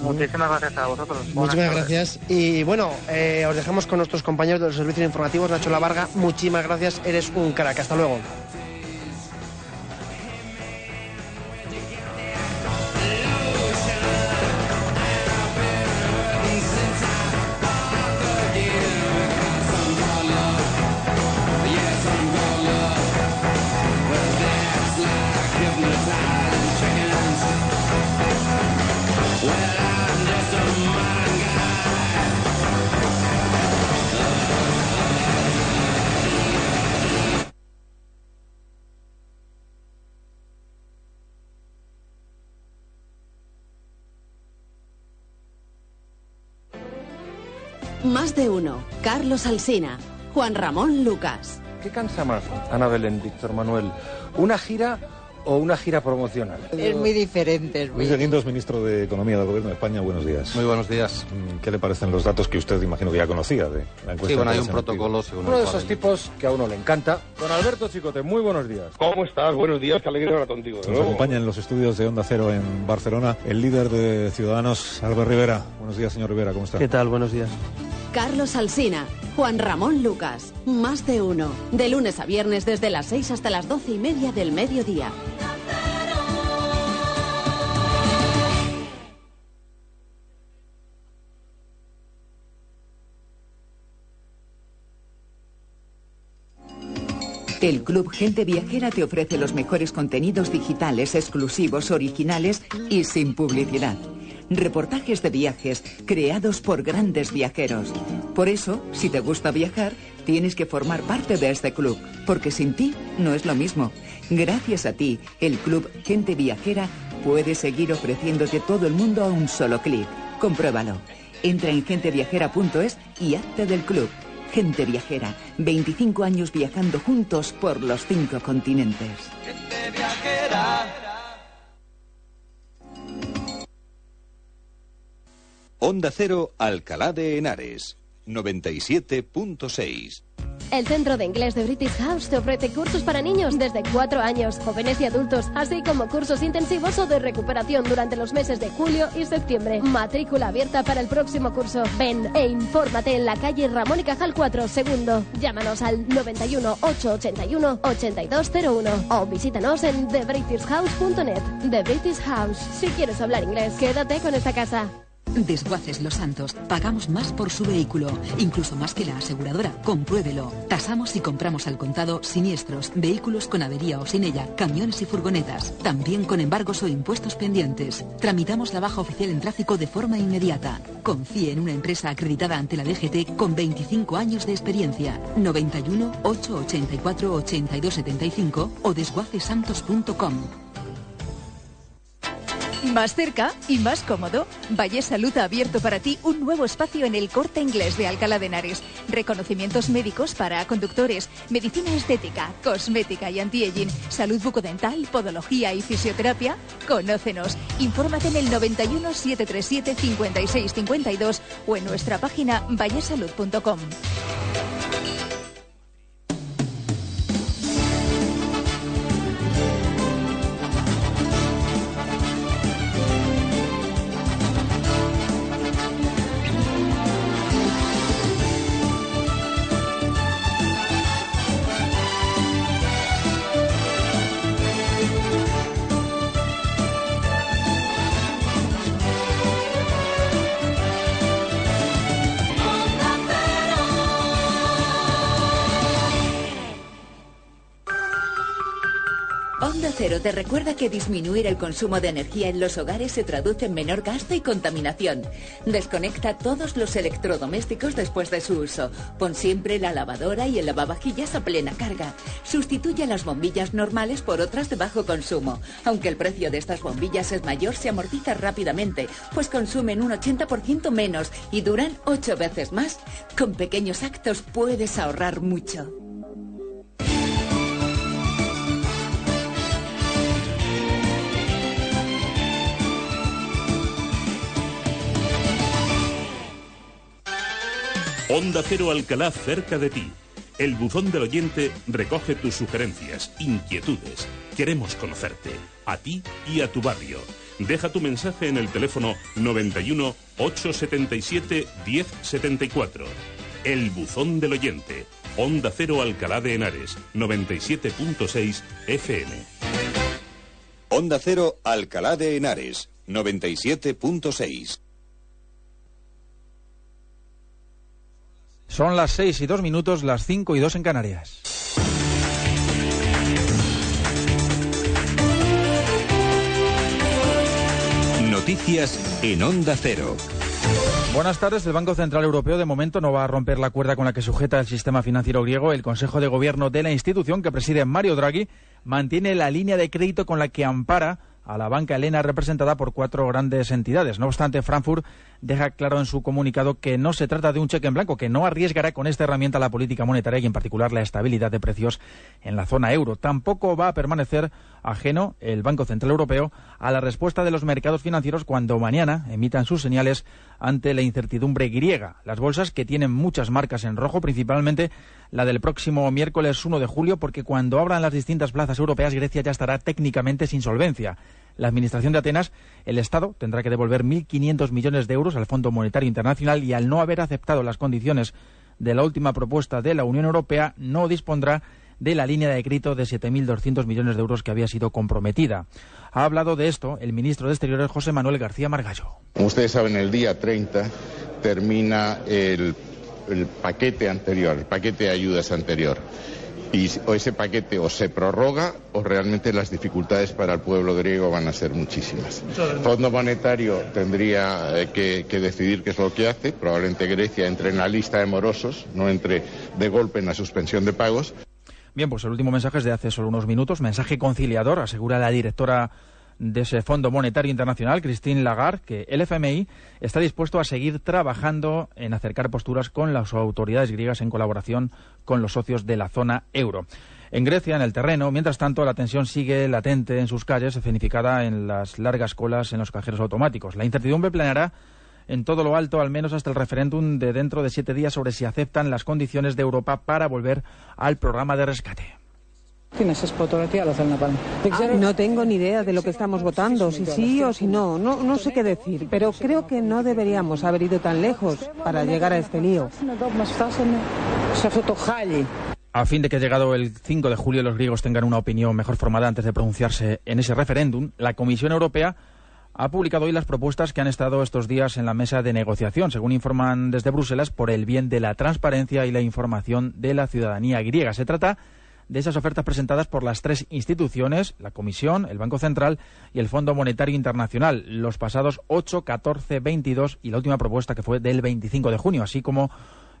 Muchísimas gracias a vosotros. Buenas Muchísimas tardes. gracias. Y bueno, eh, os dejamos con nuestros compañeros de los servicios informativos. Nacho Lavarga, muchísimas gracias. Eres un crack. Hasta luego. Más de uno. Carlos Alsina. Juan Ramón Lucas. ¿Qué cansa más, Ana Belén, Víctor Manuel? ¿Una gira o una gira promocional? Es muy diferente. es muy Luis de Guindos, ministro de Economía del Gobierno de España, buenos días. Muy buenos días. Mm, ¿Qué le parecen los datos que usted imagino que ya conocía de la encuesta? Sí, bueno, hay un protocolo según Uno de esos tipos que a uno le encanta. Don Alberto Chicote, muy buenos días. ¿Cómo estás? Buenos días, qué alegría hablar contigo. de Nos acompaña en los estudios de Onda Cero en Barcelona el líder de Ciudadanos, Albert Rivera. Buenos días, señor Rivera, ¿cómo está? ¿Qué tal? Buenos días. Carlos Alsina. Juan Ramón Lucas. Más de uno. De lunes a viernes desde las 6 hasta las doce y media del mediodía. El Club Gente Viajera te ofrece los mejores contenidos digitales exclusivos, originales y sin publicidad. Reportajes de viajes creados por grandes viajeros. Por eso, si te gusta viajar, tienes que formar parte de este club, porque sin ti no es lo mismo. Gracias a ti, el Club Gente Viajera puede seguir ofreciéndote todo el mundo a un solo clic. Compruébalo. Entra en genteviajera.es y hazte del club. Gente Viajera, 25 años viajando juntos por los cinco continentes. Onda Cero, Alcalá de Henares, 97.6. El Centro de Inglés de British House te ofrece cursos para niños desde 4 años, jóvenes y adultos, así como cursos intensivos o de recuperación durante los meses de julio y septiembre. Matrícula abierta para el próximo curso. Ven e infórmate en la calle Ramón y Cajal 4, segundo. Llámanos al 91 881 8201 o visítanos en thebritishhouse.net. The British House. Si quieres hablar inglés, quédate con esta casa. Desguaces Los Santos. Pagamos más por su vehículo, incluso más que la aseguradora. Compruébelo. Tasamos y compramos al contado siniestros, vehículos con avería o sin ella, camiones y furgonetas. También con embargos o impuestos pendientes. Tramitamos la baja oficial en tráfico de forma inmediata. Confíe en una empresa acreditada ante la DGT con 25 años de experiencia. 91 884 8275 o desguacesantos.com. Más cerca y más cómodo, Valle Salud ha abierto para ti un nuevo espacio en el Corte Inglés de Alcalá de Henares. Reconocimientos médicos para conductores, medicina estética, cosmética y anti-aging, salud bucodental, podología y fisioterapia. Conócenos. Infórmate en el 91 737 56 52 o en nuestra página vallesalud.com. te recuerda que disminuir el consumo de energía en los hogares se traduce en menor gasto y contaminación. Desconecta todos los electrodomésticos después de su uso. Pon siempre la lavadora y el lavavajillas a plena carga. Sustituye las bombillas normales por otras de bajo consumo. Aunque el precio de estas bombillas es mayor, se amortiza rápidamente, pues consumen un 80% menos y duran 8 veces más. Con pequeños actos puedes ahorrar mucho. Onda Cero Alcalá cerca de ti. El buzón del oyente recoge tus sugerencias, inquietudes. Queremos conocerte, a ti y a tu barrio. Deja tu mensaje en el teléfono 91 877 1074. El buzón del oyente. Onda Cero Alcalá de Henares, 97.6 FM. Onda Cero Alcalá de Henares, 97.6. Son las 6 y 2 minutos, las 5 y 2 en Canarias. Noticias en Onda Cero. Buenas tardes. El Banco Central Europeo de momento no va a romper la cuerda con la que sujeta el sistema financiero griego. El Consejo de Gobierno de la institución que preside Mario Draghi mantiene la línea de crédito con la que ampara a la banca helena representada por cuatro grandes entidades. No obstante, Frankfurt deja claro en su comunicado que no se trata de un cheque en blanco, que no arriesgará con esta herramienta la política monetaria y en particular la estabilidad de precios en la zona euro. Tampoco va a permanecer ajeno el Banco Central Europeo a la respuesta de los mercados financieros cuando mañana emitan sus señales ante la incertidumbre griega. Las bolsas que tienen muchas marcas en rojo, principalmente la del próximo miércoles 1 de julio, porque cuando abran las distintas plazas europeas, Grecia ya estará técnicamente sin solvencia. La Administración de Atenas, el Estado, tendrá que devolver 1.500 millones de euros al Fondo Monetario Internacional y al no haber aceptado las condiciones de la última propuesta de la Unión Europea, no dispondrá de la línea de crédito de 7.200 millones de euros que había sido comprometida. Ha hablado de esto el ministro de Exteriores, José Manuel García Margallo. Como ustedes saben, el día 30 termina el, paquete anterior, el paquete de ayudas anterior y o ese paquete o se prorroga o realmente las dificultades para el pueblo griego van a ser muchísimas. El Fondo Monetario tendría eh, que, que, decidir qué es lo que hace. Probablemente Grecia entre en la lista de morosos, no entre de golpe en la suspensión de pagos. Bien, pues el último mensaje es de hace solo unos minutos. Mensaje conciliador, asegura la directora de ese Fondo Monetario Internacional, Christine Lagarde, que el FMI está dispuesto a seguir trabajando en acercar posturas con las autoridades griegas en colaboración con los socios de la zona euro. En Grecia, en el terreno, mientras tanto, la tensión sigue latente en sus calles, escenificada en las largas colas en los cajeros automáticos. La incertidumbre planeará en todo lo alto, al menos hasta el referéndum de dentro de siete días sobre si aceptan las condiciones de Europa para volver al programa de rescate. No tengo ni idea de lo que estamos votando, si sí o si no. no. No sé qué decir, pero creo que no deberíamos haber ido tan lejos para llegar a este lío. A fin de que llegado el 5 de julio los griegos tengan una opinión mejor formada antes de pronunciarse en ese referéndum, la Comisión Europea ha publicado hoy las propuestas que han estado estos días en la mesa de negociación, según informan desde Bruselas, por el bien de la transparencia y la información de la ciudadanía griega. Se trata de esas ofertas presentadas por las tres instituciones, la Comisión, el Banco Central y el Fondo Monetario Internacional, los pasados 8, 14, 22 y la última propuesta que fue del 25 de junio, así como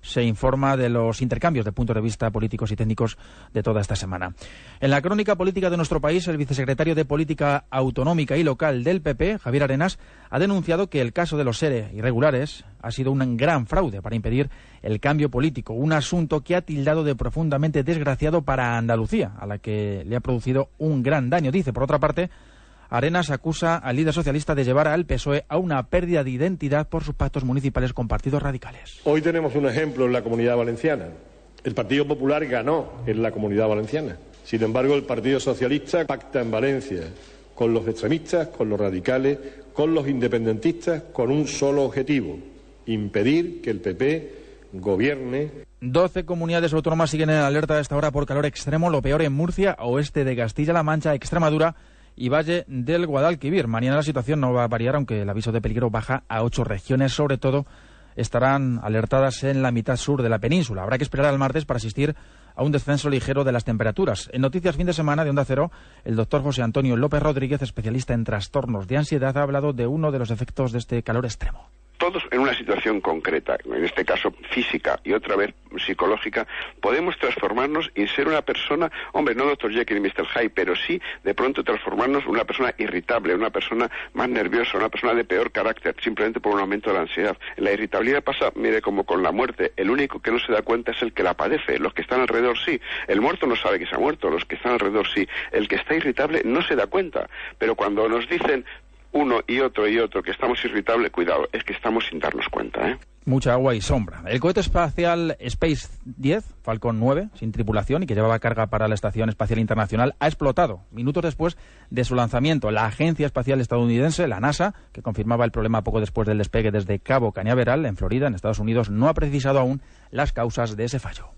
se informa de los intercambios de puntos de vista políticos y técnicos de toda esta semana. En la crónica política de nuestro país, el vicesecretario de Política Autonómica y Local del PP, Javier Arenas, ha denunciado que el caso de los SERE irregulares ha sido un gran fraude para impedir el cambio político, un asunto que ha tildado de profundamente desgraciado para Andalucía, a la que le ha producido un gran daño. Dice, por otra parte, Arenas acusa al líder socialista de llevar al PSOE a una pérdida de identidad por sus pactos municipales con partidos radicales. Hoy tenemos un ejemplo en la comunidad valenciana. El Partido Popular ganó en la comunidad valenciana. Sin embargo, el Partido Socialista pacta en Valencia con los extremistas, con los radicales, con los independentistas, con un solo objetivo, impedir que el PP gobierne. 12 comunidades autónomas siguen en alerta a esta hora por calor extremo, lo peor en Murcia, oeste de Castilla-La Mancha, Extremadura y Valle del Guadalquivir. Mañana la situación no va a variar, aunque el aviso de peligro baja a ocho regiones, sobre todo estarán alertadas en la mitad sur de la península. Habrá que esperar al martes para asistir a un descenso ligero de las temperaturas. En noticias fin de semana de Onda Cero, el doctor José Antonio López Rodríguez, especialista en trastornos de ansiedad, ha hablado de uno de los efectos de este calor extremo todos en una situación concreta, en este caso física y otra vez psicológica, podemos transformarnos y ser una persona, hombre, no Dr. Jekyll y Mr. Hyde, pero sí de pronto transformarnos en una persona irritable, una persona más nerviosa, una persona de peor carácter, simplemente por un aumento de la ansiedad. La irritabilidad pasa, mire, como con la muerte, el único que no se da cuenta es el que la padece, los que están alrededor sí, el muerto no sabe que se ha muerto, los que están alrededor sí, el que está irritable no se da cuenta, pero cuando nos dicen uno y otro y otro que estamos irritables, cuidado, es que estamos sin darnos cuenta. ¿eh? Mucha agua y sombra. El cohete espacial Space 10, Falcon 9, sin tripulación y que llevaba carga para la Estación Espacial Internacional, ha explotado minutos después de su lanzamiento. La Agencia Espacial Estadounidense, la NASA, que confirmaba el problema poco después del despegue desde Cabo Cañaveral, en Florida, en Estados Unidos, no ha precisado aún las causas de ese fallo.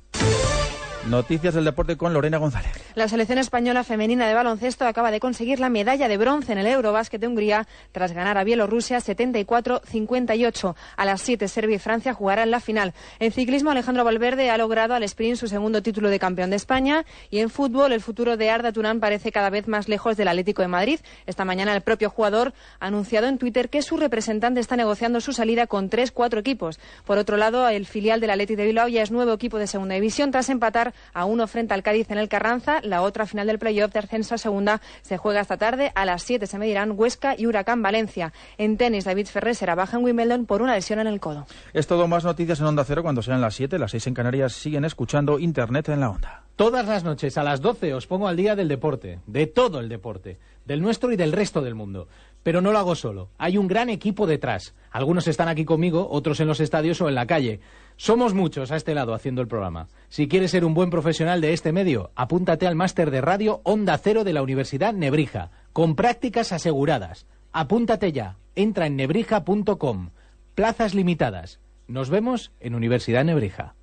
Noticias del deporte con Lorena González. La selección española femenina de baloncesto acaba de conseguir la medalla de bronce en el Eurobásquet de Hungría tras ganar a Bielorrusia 74-58. A las 7 Serbia y Francia jugarán la final. En ciclismo Alejandro Valverde ha logrado al sprint su segundo título de campeón de España y en fútbol el futuro de Arda Turán parece cada vez más lejos del Atlético de Madrid. Esta mañana el propio jugador ha anunciado en Twitter que su representante está negociando su salida con tres, cuatro equipos. Por otro lado, el filial del Atlético de Bilbao ya es nuevo equipo de segunda división tras empatar a uno frente al Cádiz en el Carranza. La otra final del playoff de ascenso a segunda se juega esta tarde. A las 7 se medirán Huesca y Huracán Valencia. En tenis, David Ferrer será baja en Wimbledon por una lesión en el codo. Es todo más noticias en Onda Cero cuando sean las 7, las 6 en Canarias. Siguen escuchando Internet en la Onda. Todas las noches a las 12 os pongo al día del deporte, de todo el deporte, del nuestro y del resto del mundo. Pero no lo hago solo. Hay un gran equipo detrás. Algunos están aquí conmigo, otros en los estadios o en la calle. Somos muchos a este lado haciendo el programa. Si quieres ser un buen profesional de este medio, apúntate al máster de radio Onda Cero de la Universidad Nebrija, con prácticas aseguradas. Apúntate ya. Entra en nebrija.com. Plazas limitadas. Nos vemos en Universidad Nebrija.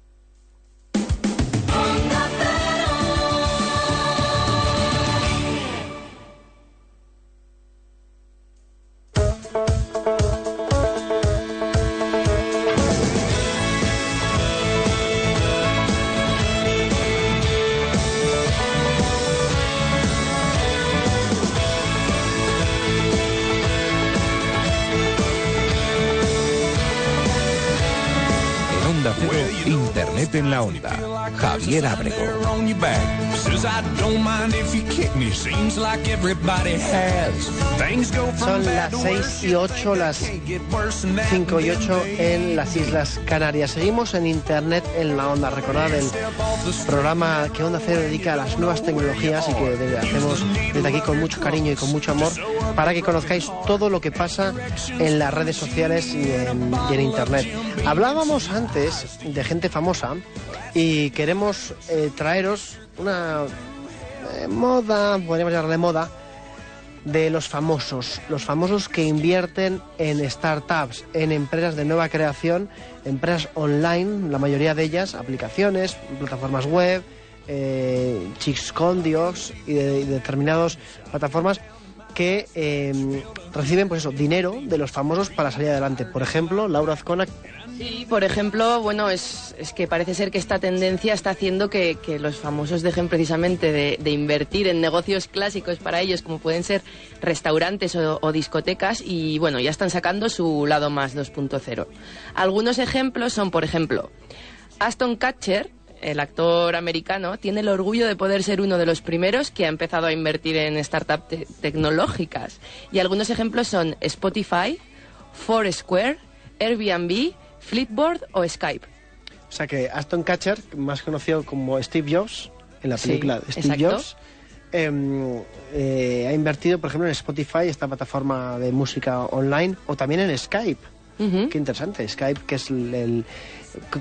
Javier Abrego. Son las 6 y 8, las 5 y 8 en las Islas Canarias. Seguimos en Internet en la onda. Recordad el programa que Onda Cero dedica a las nuevas tecnologías y que hacemos desde aquí con mucho cariño y con mucho amor para que conozcáis todo lo que pasa en las redes sociales y en, y en Internet. Hablábamos antes de gente famosa y queremos eh, traeros una eh, moda, podríamos llamarle moda, de los famosos, los famosos que invierten en startups, en empresas de nueva creación, empresas online, la mayoría de ellas, aplicaciones, plataformas web, eh, Chixcondios y de, y de determinadas plataformas que eh, reciben pues eso, dinero de los famosos para salir adelante. Por ejemplo, Laura Azcona Sí, por ejemplo, bueno, es, es, que parece ser que esta tendencia está haciendo que, que los famosos dejen precisamente de, invertir en negocios clásicos para ellos, como pueden ser restaurantes o, discotecas, y bueno, ya están sacando su lado más 2.0. Algunos ejemplos son, por ejemplo, Aston Catcher, el actor americano, tiene el orgullo de poder ser uno de los primeros que ha empezado a invertir en startups te tecnológicas. Y algunos ejemplos son Spotify, Foursquare, Airbnb, Flipboard o Skype. O sea que Aston Catcher, más conocido como Steve Jobs, en la película sí, Steve exacto. Jobs, eh, eh, ha invertido, por ejemplo, en Spotify, esta plataforma de música online, o también en Skype. Uh -huh. Qué interesante, Skype, que es el, el,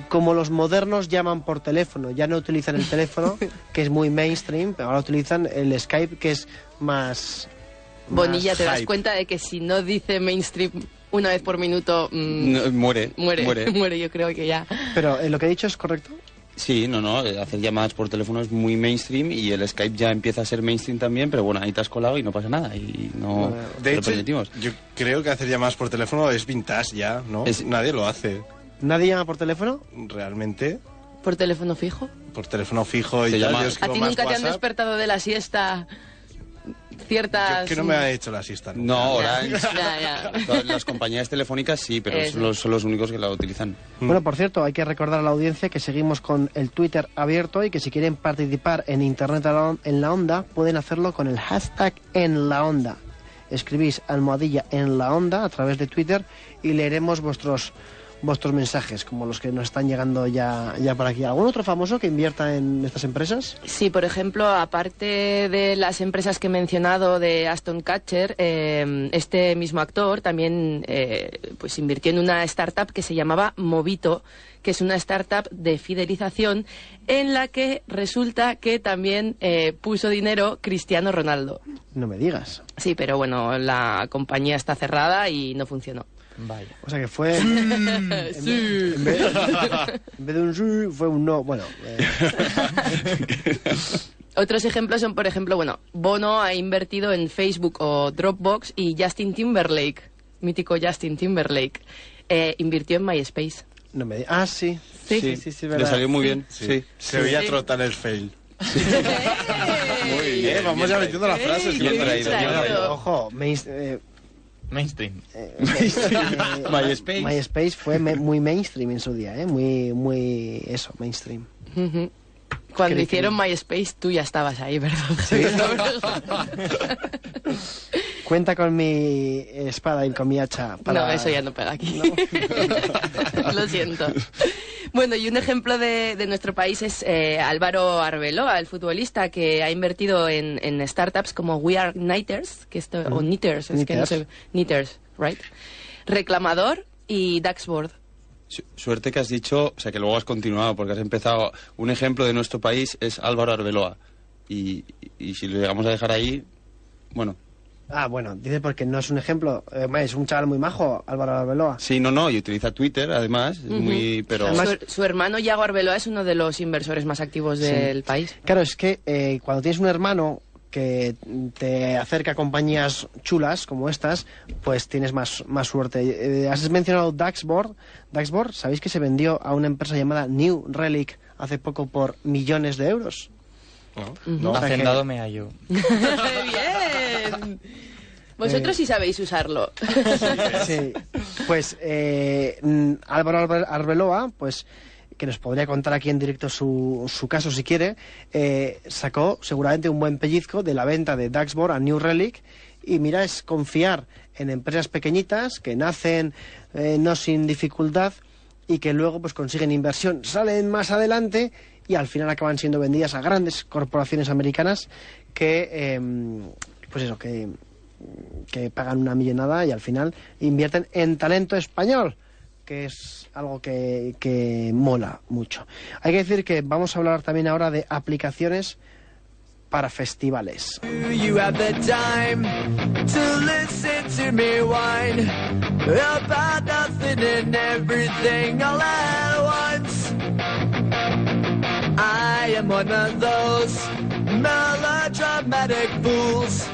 como los modernos llaman por teléfono, ya no utilizan el teléfono, *laughs* que es muy mainstream, pero ahora utilizan el Skype, que es más... Bonilla, más te das cuenta de que si no dice mainstream una vez por minuto, mmm, No, muere, muere, muere. *laughs* muere, yo creo que ya. Pero eh, lo que he dicho es correcto. Sí, no, no, eh, hacer llamadas por teléfono es muy mainstream y el Skype ya empieza a ser mainstream también, pero bueno, ahí te has colado y no pasa nada y no De te lo hecho, permitimos. yo creo que hacer llamadas por teléfono es vintage ya, ¿no? Es- Nadie lo hace. ¿Nadie llama por teléfono? Realmente, ¿Por teléfono fijo? por teléfono fijo y yo ¿A ti nunca te han WhatsApp. despertado de la siesta ciertas... Que no me ha hecho la siesta. nunca. No, Orange. Ya, ya. Todas Las compañías telefónicas sí, pero son los, son los únicos que la utilizan. Bueno, por cierto, hay que recordar a la audiencia que seguimos con el Twitter abierto y que si quieren participar en Internet en la onda, pueden hacerlo con el hashtag en la onda. Escribís almohadilla en la onda a través de Twitter y leeremos vuestros vuestros mensajes, como los que nos están llegando ya, ya por aquí. ¿Algún otro famoso que invierta en estas empresas? Sí, por ejemplo, aparte de las empresas que he mencionado de Aston Catcher, eh, este mismo actor también eh, pues invirtió en una startup que se llamaba Movito, que es una startup de fidelización en la que resulta que también eh, puso dinero Cristiano Ronaldo. No me digas. Sí, pero bueno, la compañía está cerrada y no funcionó. Vaya. O sea que fue... *laughs* sí. En vez, en vez de un sí, fue un no. Bueno, eh, *laughs* Otros ejemplos son, por ejemplo, bueno, Bono ha invertido en Facebook o Dropbox y Justin Timberlake, mítico Justin Timberlake, eh, invirtió en MySpace. no me. Ah, sí. Sí. sí, sí, sí, Le verdad. salió muy bien. Sí. Se veía Sí. trotar el fail. *laughs* Muy bien. Eh, vamos ya metiendo las frases. Que- traído. Ojo, eh, Mainstream. eh, *laughs* MySpace. MySpace fue me- muy mainstream en su día, ¿eh? Muy, muy, eso, mainstream. Ujú. Cuando que- hicieron MySpace tú ya estabas ahí, ¿verdad? *laughs* *laughs* Cuenta con mi espada y con mi hacha para... No, eso ya no pega aquí. *laughs* Lo siento. Bueno, y un ejemplo de, de nuestro país es eh, Álvaro Arbeloa, el futbolista que ha invertido en, en startups como We Are Kniters, que esto, o Knitters, es que no sé, Knitters, right? Reclamador y Daxboard. Su- Suerte que has dicho, o sea, que luego has continuado, porque has empezado. Un ejemplo de nuestro país es Álvaro Arbeloa. Y, y si lo llegamos a dejar ahí, bueno. Ah, bueno, dice porque no es un ejemplo. eh, es un chaval muy majo, Álvaro Arbeloa. Sí, no, no, y utiliza Twitter, además, muy. Pero. su, su hermano Yago Arbeloa es uno de los inversores más activos Sí. del país. Claro, es que eh, cuando tienes un hermano que te acerca a compañías chulas como estas, pues tienes más, más suerte. Eh, has mencionado Daxboard. Daxboard, ¿sabéis que se vendió a una empresa llamada New Relic hace poco por millones de euros? No, O sea que- hacendado me hallo. *laughs* Bien. Vosotros sí sabéis usarlo. Sí, *laughs* pues eh, mm, Álvaro Arbe- Arbeloa, pues que nos podría contar aquí en directo su, su caso si quiere, eh, sacó seguramente un buen pellizco de la venta de Daxboard a New Relic. Y mira, es confiar en empresas pequeñitas que nacen eh, no sin dificultad y que luego pues consiguen inversión, salen más adelante y al final acaban siendo vendidas a grandes corporaciones americanas que em, pues eso, que que pagan una millonada y al final invierten en talento español, que es algo que, que mola mucho. Hay que decir que vamos a hablar también ahora de aplicaciones para festivales. You have the time to listen to me whine about nothing and everything all at once. I am one of those melodramatic fools.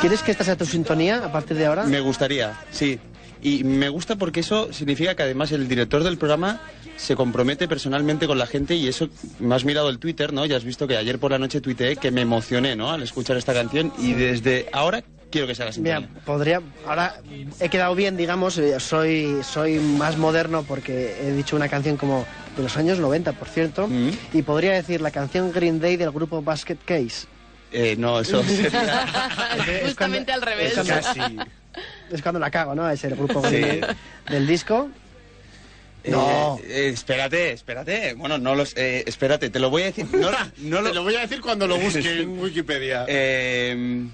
¿Quieres que esta sea tu sintonía a partir de ahora? Me gustaría, sí. Y me gusta porque eso significa que además el director del programa se compromete personalmente con la gente y eso, me has mirado el Twitter, ¿no? Ya has visto que ayer por la noche tuiteé que me emocioné, ¿no? Al escuchar esta canción y desde ahora quiero que sea la sintonía. Mira, podría. Ahora he quedado bien, digamos. eh, Soy, soy más moderno porque he dicho una canción como de los años 90, por cierto. Mm. Y podría decir la canción Green Day del grupo Basket Case. Eh, no, eso *laughs* sería... Justamente al revés. Es cuando, es cuando la cago, ¿no? Es el grupo Sí. Del disco. No. Eh, eh, espérate, espérate. Bueno, no los... eh, espérate, te lo voy a decir. No, *laughs* no lo... Te lo voy a decir cuando lo busque *laughs* en Wikipedia. Eh,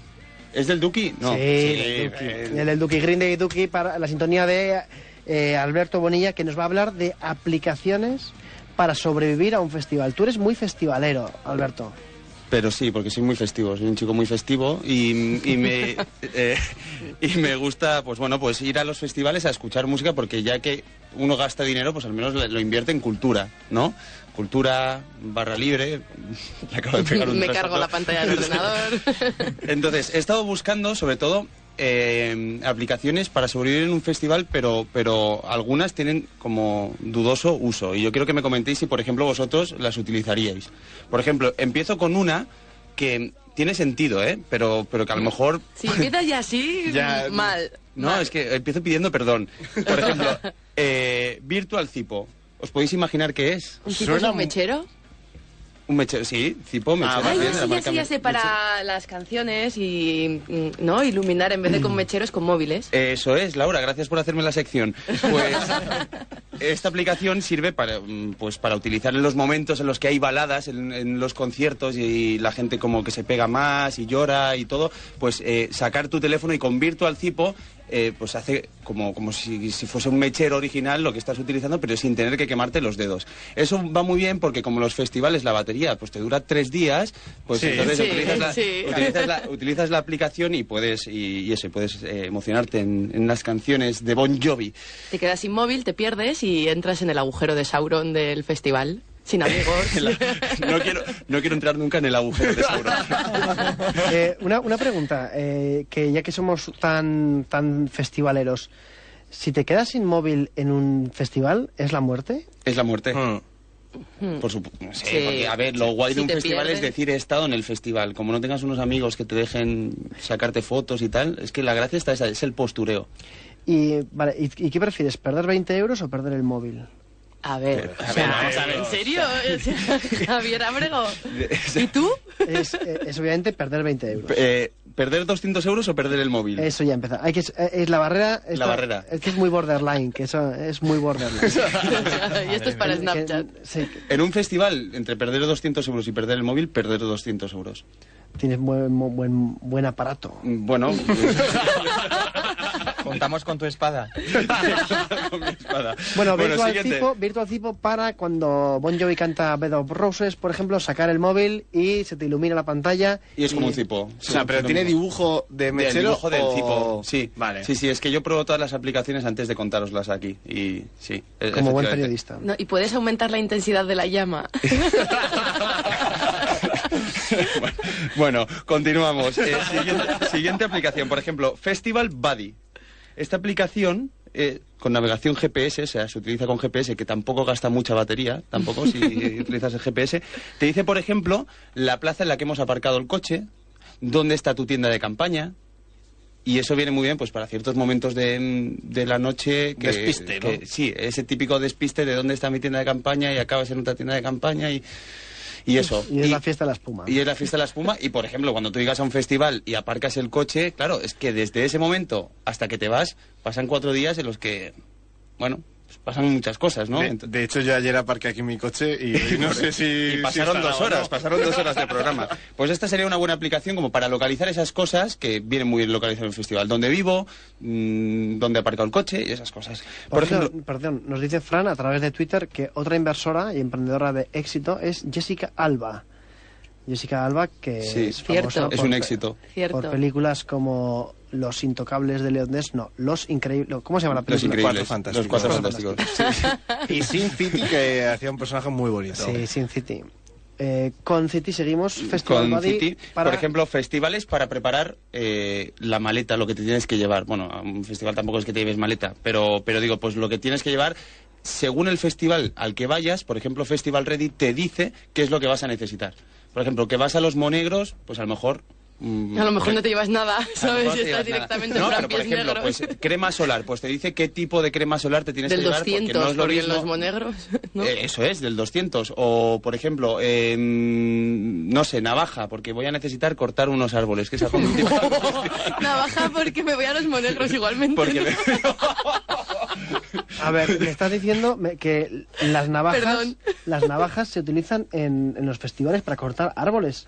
¿Es del Duki? No. Sí, el Duki. El del Duki, Green Day Duki para la sintonía de eh, Alberto Bonilla que nos va a hablar de aplicaciones para sobrevivir a un festival. Tú eres muy festivalero, Alberto. Pero sí, porque soy muy festivo, soy un chico muy festivo y, y me, *laughs* eh, y me gusta, pues bueno, pues ir a los festivales a escuchar música porque ya que uno gasta dinero, pues al menos lo, invierte en cultura, ¿no? Cultura, barra libre, *laughs* le acabo de pegar un Me cargo la pantalla del ordenador. *laughs* Entonces, he estado buscando sobre todo eh, aplicaciones para sobrevivir en un festival, pero, pero algunas tienen como dudoso uso. Y yo quiero que me comentéis si, por ejemplo, vosotros las utilizaríais. Por ejemplo, empiezo con una que tiene sentido, ¿eh? Pero, pero que a lo mejor... Si empiezas ya así, *laughs* Ya, mal. No, es que empiezo pidiendo perdón. Por ejemplo, *laughs* eh, Virtual Cipo. ¿Os podéis imaginar qué es? ¿Un tipo es un mechero? Un mechero, sí, Cipo, mechero. Ay, también, ya de la sé, ya marca sé, ya Me- sé, para las canciones y, mm, ¿no? Iluminar en vez de con mecheros, con móviles. Eso es, Laura, gracias por hacerme la sección. Pues *laughs* esta aplicación sirve para, mm, pues, para utilizar en los momentos en los que hay baladas, en, en los conciertos y la gente como que se pega más y llora y todo, pues eh, sacar tu teléfono y con Virtual Cipo eh, pues hace como, como si, si fuese un mechero original lo que estás utilizando, pero sin tener que quemarte los dedos. Eso va muy bien porque como los festivales la batería pues te dura tres días, pues Sí. entonces Sí, utilizas, la, sí. utilizas, la, utilizas la aplicación y puedes y, y eso, y puedes eh, emocionarte en, en las canciones de Bon Jovi. Te quedas sin móvil, te pierdes y entras en el agujero de Sauron del festival. Sin amigos. *laughs* No quiero, no quiero entrar nunca en el agujero de Sauron. *laughs* Eh, una, una pregunta, eh, que ya que somos tan, tan festivaleros, si te quedas sin móvil en un festival, ¿es la muerte? Es la muerte. Hmm. Por supuesto. Sí. porque, a ver, lo guay Si de un festival es decir he estado en el festival. Como no tengas unos amigos que te dejen sacarte fotos y tal, es que la gracia está esa, es el postureo. Y, vale, ¿y, y qué prefieres, perder 20 euros o perder el móvil? A ver, a o sea, ver, vamos a ver. ¿en serio? O sea, *laughs* Javier Abrego. ¿Y tú? Es, es obviamente perder 20 euros. Eh, ¿Perder 200 euros o perder el móvil? Eso ya empieza. Hay que, es, es la barrera. La esta- barrera. Es que es muy borderline, que eso es muy borderline. *laughs* *laughs* y esto es para Que- Snapchat. sí, En un festival, entre perder 200 euros y perder el móvil, perder 200 euros. Tienes buen, buen, buen aparato. Bueno, *laughs* Contamos con tu espada. *laughs* con mi espada. Bueno, Virtual. Cipo, Virtual Cipo para cuando Bon Jovi canta Bed of Roses, por ejemplo, sacar el móvil y se te ilumina la pantalla. Y es como un cipo. O sea, pero tiene dibujo de Del mechero dibujo del o- cipo. Sí, Vale. Sí, sí, es que yo pruebo todas las aplicaciones antes de contároslas aquí. Y sí. Como buen periodista. No, y puedes aumentar la intensidad de la llama. *laughs* *laughs* Bueno, continuamos. Eh, siguiente, siguiente aplicación, por ejemplo, Festival Buddy. Esta aplicación, eh, con navegación GPS, o sea, se utiliza con GPS, que tampoco gasta mucha batería, tampoco si *laughs* utilizas el GPS, te dice, por ejemplo, la plaza en la que hemos aparcado el coche, dónde está tu tienda de campaña, y eso viene muy bien pues para ciertos momentos de, de la noche que, Despiste, ¿no? que- sí, ese típico despiste de dónde está mi tienda de campaña y acabas en otra tienda de campaña y, y eso. Y es la fiesta de la espuma. Y es la fiesta de la espuma. Y por ejemplo, cuando tú llegas a un festival y aparcas el coche, claro, es que desde ese momento hasta que te vas, pasan cuatro días en los que, bueno, pues pasan muchas cosas, ¿no? De, de hecho, yo ayer aparqué aquí mi coche y no sé si... Y pasaron si dos horas, no. pasaron dos horas de programa. Pues esta sería una buena aplicación como para localizar esas cosas que vienen muy bien localizadas en el festival. Dónde vivo, mm, dónde aparco el coche y esas cosas. Por Por ejemplo, cierto, perdón, nos dice Fran a través de Twitter que otra inversora y emprendedora de éxito es Jessica Alba. Jessica Alba, que Sí, es, cierto. un éxito. Cierto. Por películas como Los Intocables de Leon Ness, no, Los Increíbles, ¿cómo se llama la Los película? Increíbles, Fantásticos. los cuatro fantásticos. *laughs* Y Sin City, que hacía un personaje muy bonito. Sí, Sin City. Eh, con City seguimos, Festival con City, para... por ejemplo, festivales para preparar eh, la maleta, lo que te tienes que llevar. Bueno, a un festival tampoco es que te lleves maleta, pero, pero digo, pues lo que tienes que llevar, según el festival al que vayas, por ejemplo, Festival Ready te dice qué es lo que vas a necesitar. Por ejemplo, que vas a los monegros, pues a lo mejor... mm, A lo mejor no te llevas nada, ¿sabes? Si estás directamente No, en pero por ejemplo, pues crema solar, pues te dice qué tipo de crema solar te tienes Del que llevar. 200, porque no es lo porque en mismo. los monegros, *laughs* ¿no? Eh, eso es, del 200. O, por ejemplo, eh, no sé, navaja, porque voy a necesitar cortar unos árboles. Que es algo muy. *laughs* Navaja porque me voy a los monegros igualmente. Porque me- A ver, me estás diciendo me- que las navajas, Perdón. las navajas se utilizan en, en los festivales para cortar árboles.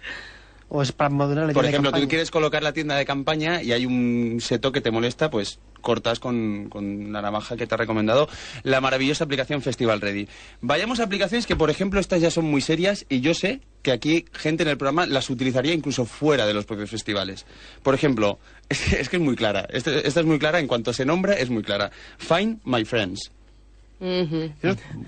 ¿O es para modular la Por tienda de ejemplo, tú quieres colocar la tienda de campaña y hay un seto que te molesta, pues cortas con, con la navaja que te ha recomendado la maravillosa aplicación Festival Ready. Vayamos a aplicaciones que, por ejemplo, estas ya son muy serias y yo sé que aquí gente en el programa las utilizaría incluso fuera de los propios festivales. Por ejemplo, *laughs* es que es, muy clara. Este- Esta es muy clara, en cuanto se nombra es muy clara. Find My Friends.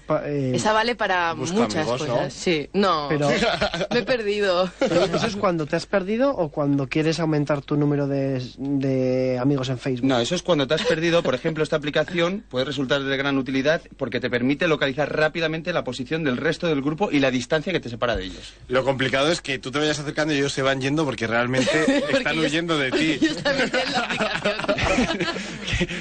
Pa- eh, Esa vale para muchas amigos, ¿no? cosas. Sí, no. Pero- *laughs* Me he perdido. pero ¿Eso es cuando te has perdido o cuando quieres aumentar tu número de, de amigos en Facebook? No, eso es cuando te has perdido. Por ejemplo, esta aplicación puede resultar de gran utilidad porque te permite localizar rápidamente la posición del resto del grupo y la distancia que te separa de ellos. Lo complicado es que tú te vayas acercando y ellos se van yendo porque realmente *laughs* *laughs* están huyendo de ti.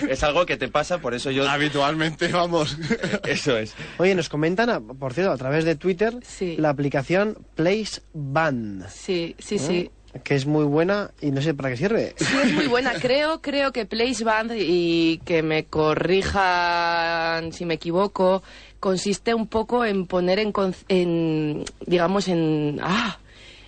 Es algo que te pasa, por eso yo... Habitualmente, vamos. *laughs* Eso es. Oye, nos comentan, a- por cierto, a través de Twitter, la aplicación Place Band. Sí, sí, sí. Que es muy buena y no sé para qué sirve. Sí, es muy buena. *laughs* Creo, creo que Place Band, y que me corrijan si me equivoco, consiste un poco en poner en, en digamos, en... ¡Ah!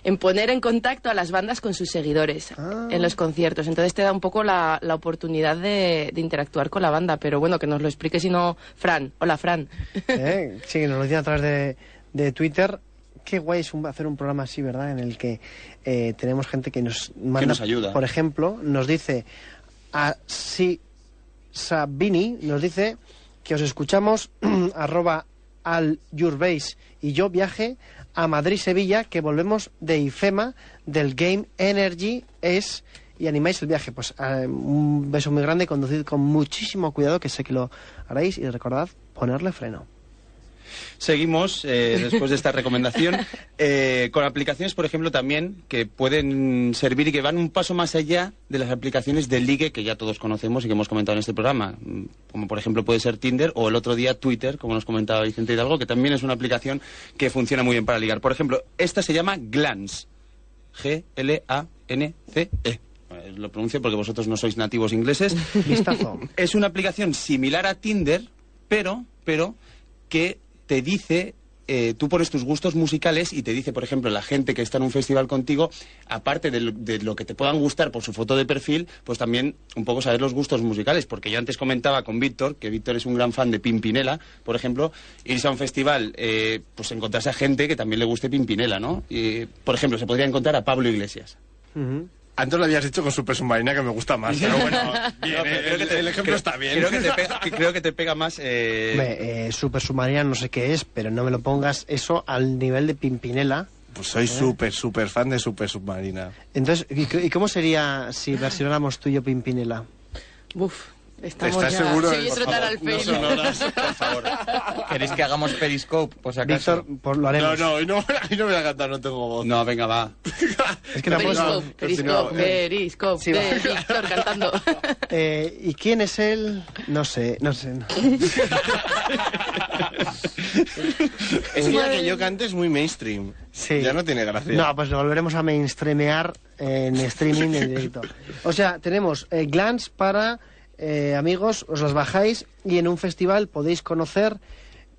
En poner en contacto a las bandas con sus seguidores en los conciertos. Entonces te da un poco la, la oportunidad de, de interactuar con la banda. Pero bueno, que nos lo explique si no Fran. Hola, Fran. ¿Eh? *laughs* Sí, que nos lo dicen a través de, de Twitter. Qué guay es un- hacer un programa así, ¿verdad? En el que eh, tenemos gente que nos manda, nos ayuda. por ejemplo, nos dice a si Sabini nos dice que os escuchamos *clears throat* arroba al Yourbase y yo viaje a Madrid-Sevilla que volvemos de IFEMA del Game Energy es y animáis el viaje. Pues eh, un beso muy grande, conducid con muchísimo cuidado que sé que lo haréis y recordad ponerle freno. Seguimos, eh, *laughs* después de esta recomendación, eh, con aplicaciones, por ejemplo, también que pueden servir y que van un paso más allá de las aplicaciones de ligue que ya todos conocemos y que hemos comentado en este programa. Mm, Como por ejemplo puede ser Tinder o el otro día Twitter, como nos comentaba Vicente Hidalgo, que también es una aplicación que funciona muy bien para ligar. Por ejemplo, esta se llama Glance. G-L-A-N-C-E. Eh, Lo pronuncio porque vosotros no sois nativos ingleses. Vistazo. Es una aplicación similar a Tinder, pero, pero que te dice, eh, tú pones tus gustos musicales y te dice, por ejemplo, la gente que está en un festival contigo, aparte de lo, que te puedan gustar por su foto de perfil, pues también un poco saber los gustos musicales. Porque yo antes comentaba con Víctor, que Víctor es un gran fan de Pimpinela, por ejemplo, irse a un festival, eh, pues encontrarse a gente que también le guste Pimpinela, ¿no? Y, por ejemplo, se podría encontrar a Pablo Iglesias. Antes lo habías dicho con Super Submarina que me gusta más, pero bueno, *laughs* bien, No, pero creo que el, ejemplo creo- está bien. Creo que te pega, que *laughs* creo que te pega más... eh, Hombre, eh, Super Submarina no sé qué es, pero no me lo pongas eso al nivel de Pimpinela. Pues soy ¿Eh? súper, súper fan de Super Submarina. Entonces, ¿y, c- y cómo sería si versionáramos tú y yo Pimpinela? Uf, estamos ¿Estás ya... seguro? Favor, al no por favor. ¿Queréis que hagamos Periscope, por si acaso? Víctor, pues lo haremos. No, no, hoy no, voy a cantar, no tengo voz. No, venga, va. Es que. Periscope, Periscope, Periscope, Sí, va. de Víctor cantando. *laughs* Eh, ¿Y quién es él? No sé, no sé. no. *laughs* Es que ya que yo cante es muy mainstream. Sí. Ya no tiene gracia. No, pues lo volveremos a mainstreamear en streaming en directo. O sea, tenemos eh, Glance para eh, amigos, os las bajáis y en un festival podéis conocer,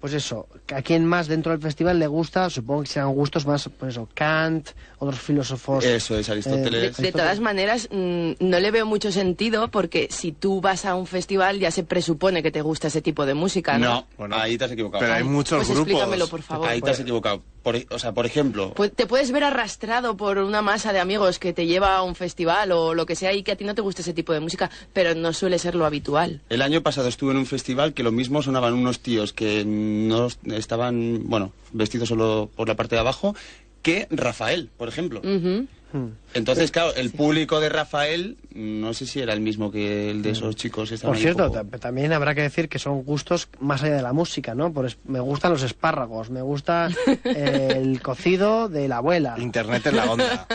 pues eso, a quién más dentro del festival le gusta, supongo que sean gustos más, pues eso, Kant, otros filósofos. Eso es, Aristóteles. De, de todas maneras, mm, no le veo mucho sentido porque si tú vas a un festival ya se presupone que te gusta ese tipo de música, ¿no? No, ahí te has equivocado. Pero hay muchos Pues grupos. explícamelo, por favor. Ahí te has equivocado. Por, e- o sea, por ejemplo, Pues te puedes ver arrastrado por una masa de amigos que te lleva a un festival o lo que sea y que a ti no te guste ese tipo de música, pero no suele ser lo habitual. el año pasado estuve en un festival que lo mismo sonaban unos tíos que no estaban, bueno, vestidos solo por la parte de abajo, que Rafael, por ejemplo. Ujú. Entonces, claro, el público de Rafael no sé si era el mismo que el de esos chicos. que Por cierto, poco- también habrá que decir que son gustos más allá de la música, ¿no? Por es- me gustan los espárragos, me gusta *laughs* eh, el cocido de la abuela. Internet en la onda.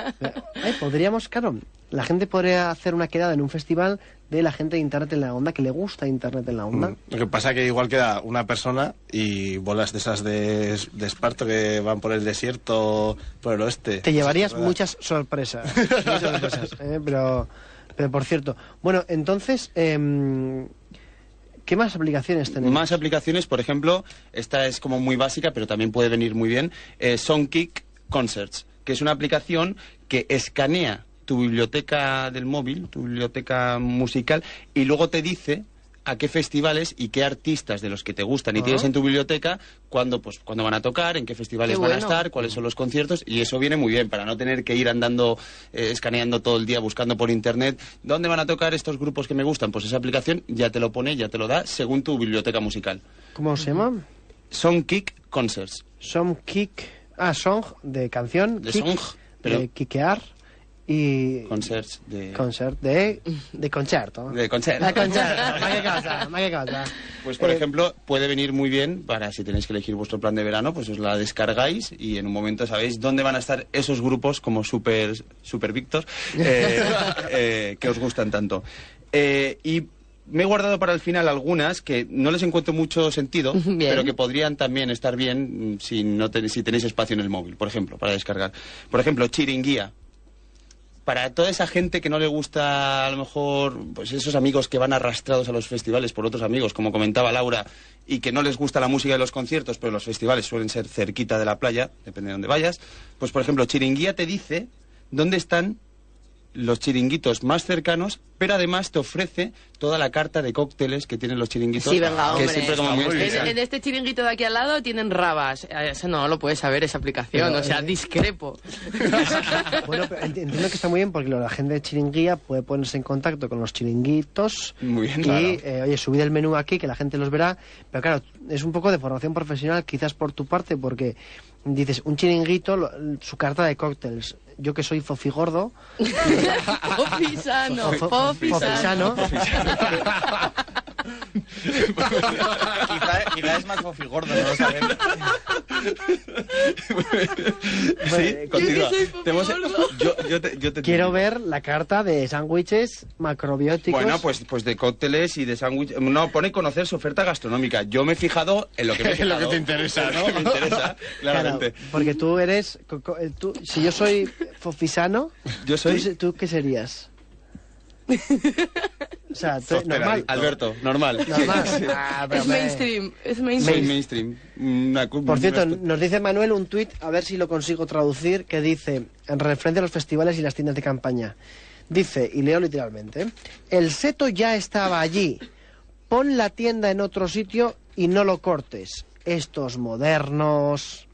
Ay, podríamos, claro, la gente podría hacer una quedada en un festival de la gente de Internet en la onda, que le gusta Internet en la onda. Lo que pasa que igual queda una persona y bolas de esas de, de esparto que van por el desierto, por el oeste. Te llevarías ¿Verdad? muchas sorpresas, *laughs* muchas sorpresas, ¿eh? pero, pero por cierto. Bueno, entonces, em, ¿qué más aplicaciones tenemos? Más aplicaciones, por ejemplo, esta es como muy básica, pero también puede venir muy bien, eh, Songkick Concerts, que es una aplicación que escanea tu biblioteca del móvil, tu biblioteca musical, y luego te dice a qué festivales y qué artistas de los que te gustan y Ah. tienes en tu biblioteca cuándo pues cuándo van a tocar, en qué festivales Qué van a estar, cuáles son los conciertos y eso viene muy bien para no tener que ir andando eh, escaneando todo el día buscando por internet dónde van a tocar estos grupos que me gustan. Pues esa aplicación ya te lo pone, ya te lo da según tu biblioteca musical. ¿Cómo se llama? Songkick Concerts. Song Kick. Ah, Song de canción. De kick, song, pero- De kickear. Y. Concerts de... Concert. De. De concerto. De concerto. Ma che cosa. Pues, por Eh, ejemplo, puede venir muy bien para si tenéis que elegir vuestro plan de verano, pues os la descargáis y en un momento sabéis dónde van a estar esos grupos como Super, super Victor eh, *laughs* eh, que os gustan tanto. Eh, y me he guardado para el final algunas que no les encuentro mucho sentido, *laughs* pero que podrían también estar bien si, no ten- si tenéis espacio en el móvil, por ejemplo, para descargar. Por ejemplo, Chiringuía para toda esa gente que no le gusta, a lo mejor, pues esos amigos que van arrastrados a los festivales por otros amigos, como comentaba Laura, y que no les gusta la música de los conciertos, pero los festivales suelen ser cerquita de la playa, depende de dónde vayas, pues por ejemplo, Chiringuía te dice dónde están los chiringuitos más cercanos, pero además te ofrece toda la carta de cócteles que tienen los chiringuitos, Sí, venga, que hombre. siempre como muy en, este chiringuito de aquí al lado tienen rabas. Eh, Eso no lo puedes saber, esa aplicación. Pero, o sea, eh, discrepo. *laughs* Bueno, pero ent- entiendo que está muy bien porque la gente de Chiringuía puede ponerse en contacto con los chiringuitos Muy bien, y, claro. eh, oye, subid el menú aquí que la gente los verá. Pero claro, es un poco de formación profesional quizás por tu parte porque dices, un chiringuito, lo- su carta de cócteles. Yo que soy fofigordo... *laughs* Fofisano, Fo- fo- fofisano. *laughs* quizá, quizá es más fofigordo, no lo sabemos. Sí, continúa. Yo- yo te- yo te- Quiero ver la carta de sándwiches macrobióticos. Bueno, pues, pues de cócteles y de sándwich. No, pone conocer su oferta gastronómica. Yo me he fijado en lo que me he *laughs* En lo que te interesa, ¿no? Me interesa, *laughs* claramente. Claro, porque tú eres... eh, tú- si yo soy fofisano, Yo soy- ¿tú, se- ¿tú qué serías? O sea, tú- normal. Alberto, normal. *laughs* Normal. Ah, Es hombre. mainstream, es mainstream. mainstream. Una Por cierto, una- nos dice Manuel un tuit, a ver si lo consigo traducir, que dice, en referencia a los festivales y las tiendas de campaña, dice, y leo literalmente, el seto ya estaba allí, pon la tienda en otro sitio y no lo cortes. Estos modernos...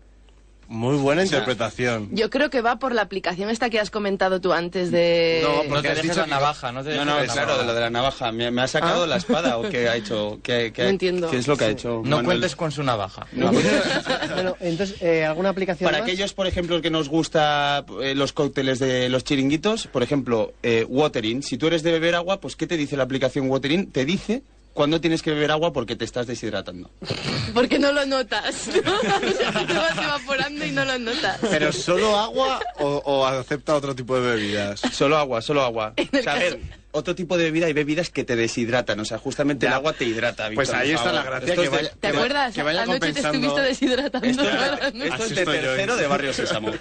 Muy buena interpretación. Yo creo que va por la aplicación esta que has comentado tú antes de... No, porque te has dicho la navaja, no te No, no, claro, navaja. de lo de la navaja. Me, me ha sacado Ah. la espada o qué ha hecho. ¿Qué, qué- No entiendo. ¿Qué es lo que ha hecho? No Manuel? cuentes con su navaja. No. *laughs* bueno, entonces, eh, ¿alguna aplicación Para más? aquellos, por ejemplo, que nos gusta eh, los cócteles de los chiringuitos, por ejemplo, eh, Watering. Si tú eres de beber agua, pues ¿qué te dice la aplicación Watering? Te dice cuándo tienes que beber agua porque te estás deshidratando. *laughs* Porque no lo notas. ¿no? *laughs* O sea, te vas evaporando y no lo notas. ¿Pero solo agua o, o acepta otro tipo de bebidas? Solo agua, solo agua. *laughs* O sea, a ver, otro tipo de bebida hay bebidas que te deshidratan. O sea, justamente el agua te hidrata. Pues ahí está la gracia, Esto que es vaya- ¿Te acuerdas? que vaya Anoche te estuviste deshidratando. Esto, la esto es de yo, tercero ¿eh? de Barrio Sésamo.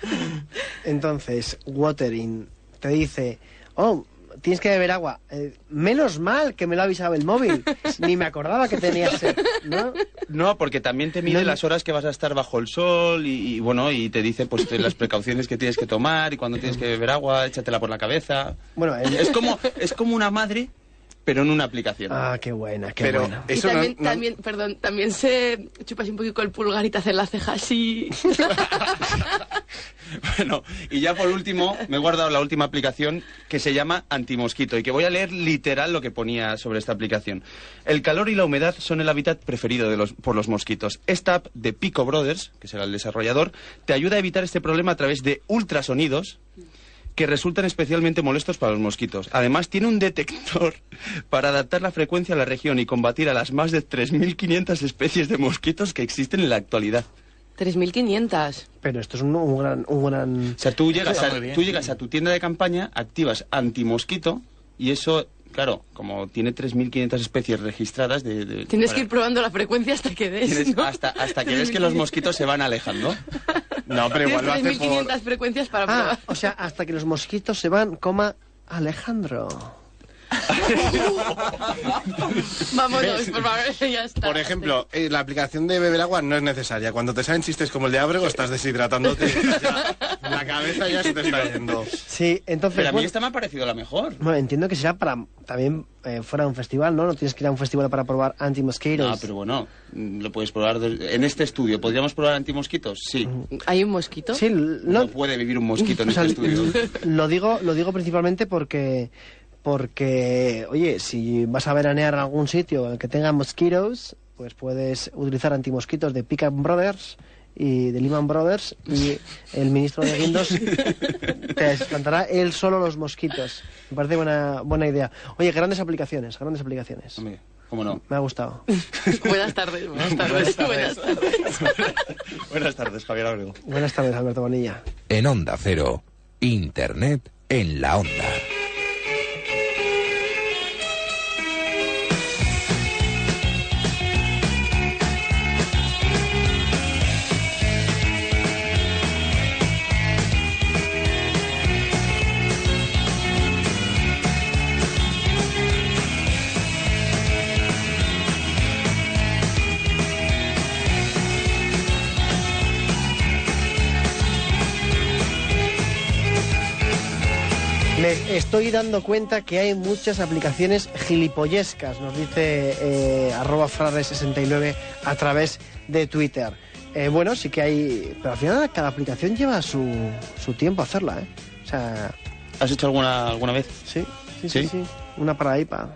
Entonces, Watering te dice, oh, tienes que beber agua. Eh, menos mal que me lo ha avisado el móvil. *laughs* Ni me acordaba que tenía sed, ¿no? No, porque también te mide no. las horas que vas a estar bajo el sol y, y, bueno, y te dice pues te- las precauciones que tienes que tomar y cuando tienes que beber agua, échatela por la cabeza. Bueno, el- Es como es como una madre, pero en una aplicación. Ah, qué buena, qué Pero buena. Y eso también, no- también, perdón, también se chupas un poquito el pulgar y te hace la ceja así. *laughs* *laughs* Bueno, y ya por último, me he guardado la última aplicación que se llama Antimosquito y que voy a leer literal lo que ponía sobre esta aplicación. El calor y la humedad son el hábitat preferido de los, por los mosquitos. Esta app de Pico Brothers, que será el desarrollador, te ayuda a evitar este problema a través de ultrasonidos que resultan especialmente molestos para los mosquitos. Además, tiene un detector *laughs* para adaptar la frecuencia a la región y combatir a las más de 3.500 especies de mosquitos que existen en la actualidad. 3.500. Pero esto es un, un gran... Un gran... O sea, tú llegas, a, tú llegas a tu tienda de campaña, activas antimosquito y eso, claro, como tiene 3.500 especies registradas de... de- Tienes para- que ir probando la frecuencia hasta que des, tienes ¿no? hasta, hasta que ves que los mosquitos se van alejando. No, pero igual lo hace Tienes por... 3.500 frecuencias para Ah, probar. o sea, hasta que los mosquitos se van, coma Alejandro. *laughs* Vámonos, por favor, *laughs* ya está. Por ejemplo, eh, la aplicación de beber agua no es necesaria. Cuando te salen chistes como el de Ábrego, estás deshidratándote. Ya, *laughs* la cabeza ya se te está yendo. Sí, entonces... Pero a mí bueno, esta me ha parecido la mejor. bueno, entiendo que será para también eh, fuera de un festival, ¿no? No tienes que ir a un festival para probar anti-mosquitoes. No, pero bueno, mm, lo puedes probar de- en este estudio. ¿Podríamos probar antimosquitos? Sí. ¿Hay un mosquito? Sí, No puede vivir un mosquito en O sea, este estudio. Lo digo, lo digo principalmente porque, porque, oye, si vas a veranear en algún sitio en el que tenga mosquitos, pues puedes utilizar antimosquitos de Pickup Brothers y de Lehman Brothers y el ministro de Guindos *laughs* te espantará él solo los mosquitos. Me parece buena, buena idea. Oye, grandes aplicaciones, grandes aplicaciones. ¿Cómo no? Me ha gustado. *laughs* *laughs* Buenas tardes, buenas tardes, buenas tardes. Buenas tardes, Javier Abrego. Buenas tardes, Alberto Bonilla. En Onda Cero, Internet en la Onda. Estoy dando cuenta que hay muchas aplicaciones gilipollescas, nos dice eh, arroba frare69 a través de Twitter. Eh, bueno, sí que hay, pero al final cada aplicación lleva su, su tiempo a hacerla, ¿eh? O sea, ¿Has hecho alguna, alguna vez? sí, sí, sí, ¿Sí? sí. Una para IPA.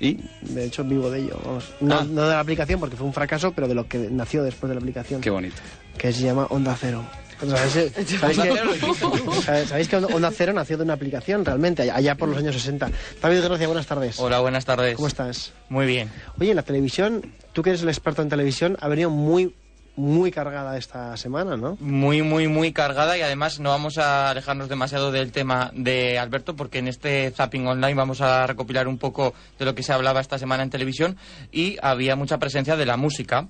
¿Y? De hecho, vivo de ello. vamos. No, Ah. no de la aplicación porque fue un fracaso, pero de lo que nació después de la aplicación. Qué bonito. Que se llama Onda Cero. *laughs* ¿Sabéis, que. *laughs* ¿sabéis- que Onda Cero nació de una aplicación realmente, allá- allá por los años 60? David Gracia, buenas tardes. Hola, buenas tardes. ¿Cómo estás? Muy bien. Oye, la televisión, tú que eres el experto en televisión, ha venido muy, muy cargada esta semana, ¿no? Muy, muy, muy cargada y además no vamos a alejarnos demasiado del tema de Alberto porque en este Zapping Online vamos a recopilar un poco de lo que se hablaba esta semana en televisión y había mucha presencia de la música.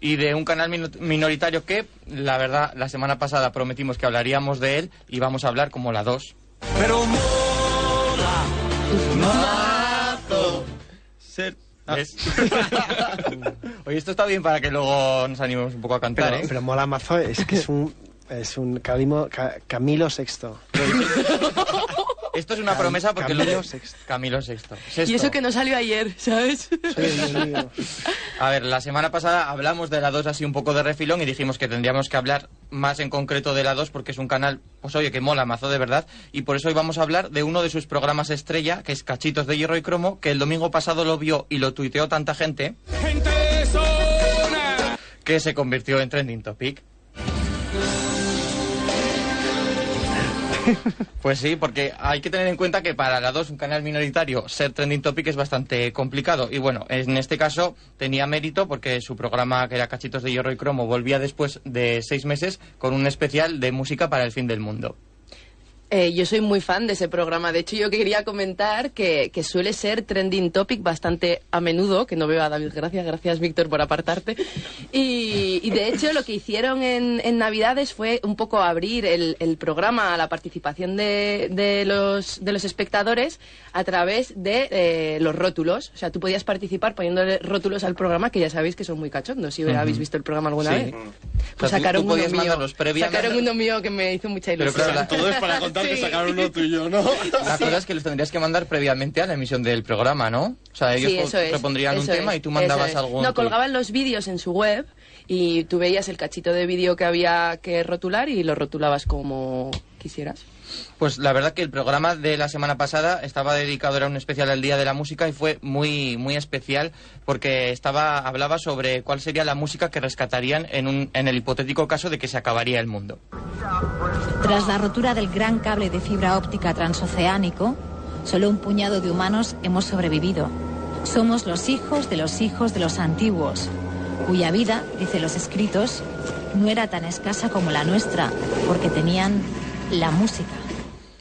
Y de un canal mino- minoritario que, la verdad, la semana pasada prometimos que hablaríamos de él y vamos a hablar como la 2. Pero mola, mazo. Ser... ¿Ves? *laughs* Oye, esto está bien para que luego nos animemos un poco a cantar, Pero, ¿eh? pero mola mazo, es que es un, es un Calimo- Ca- Camilo Sexto. *laughs* Esto es una promesa porque Camilo lo Sexto. Camilo Sexto. Y eso que no salió ayer, ¿sabes? A ver, la semana pasada hablamos de la 2 así un poco de refilón y dijimos que tendríamos que hablar más en concreto de la 2 porque es un canal, pues oye, que mola mazo de verdad. Y por eso hoy vamos a hablar de uno de sus programas estrella, que es Cachitos de Hierro y Cromo, que el domingo pasado lo vio y lo tuiteó tanta gente que se convirtió en trending topic. *laughs* Pues sí, porque hay que tener en cuenta que para la 2, un canal minoritario, ser trending topic es bastante complicado. Y bueno, en este caso tenía mérito porque su programa, que era Cachitos de Hierro y Cromo, volvía después de seis meses con un especial de música para el fin del mundo. Eh, yo soy muy fan de ese programa. De hecho, yo quería comentar que, que suele ser trending topic bastante a menudo, que no veo a David, gracias, gracias Víctor por apartarte. Y, y de hecho, lo que hicieron en, en Navidades fue un poco abrir el, el programa a la participación de, de los, de los espectadores a través de eh, los rótulos. O sea, tú podías participar poniéndole rótulos al programa, que ya sabéis que son muy cachondos, si Ujú. habéis visto el programa alguna Sí. vez. O Pues sea, sacaron uno mío. Sacaron uno mío que me hizo mucha Pero ilusión. claro, la- Todo es para contar que Sí. sacaron uno tuyo, ¿no? La cosa es que los tendrías que mandar previamente a la emisión del programa, ¿no? O sea, ellos Sí, eso es, repondrían un eso tema es, y tú mandabas es. algún... No, colgaban los vídeos en su web y tú veías el cachito de vídeo que había que rotular y lo rotulabas como quisieras. Pues la verdad que el programa de la semana pasada estaba dedicado, era un especial al Día de la Música y fue muy, muy especial porque estaba, hablaba sobre cuál sería la música que rescatarían en, un, en el hipotético caso de que se acabaría el mundo. Tras la rotura del gran cable de fibra óptica transoceánico, solo un puñado de humanos hemos sobrevivido. Somos los hijos de los hijos de los antiguos, cuya vida, dicen los escritos, no era tan escasa como la nuestra, porque tenían la música.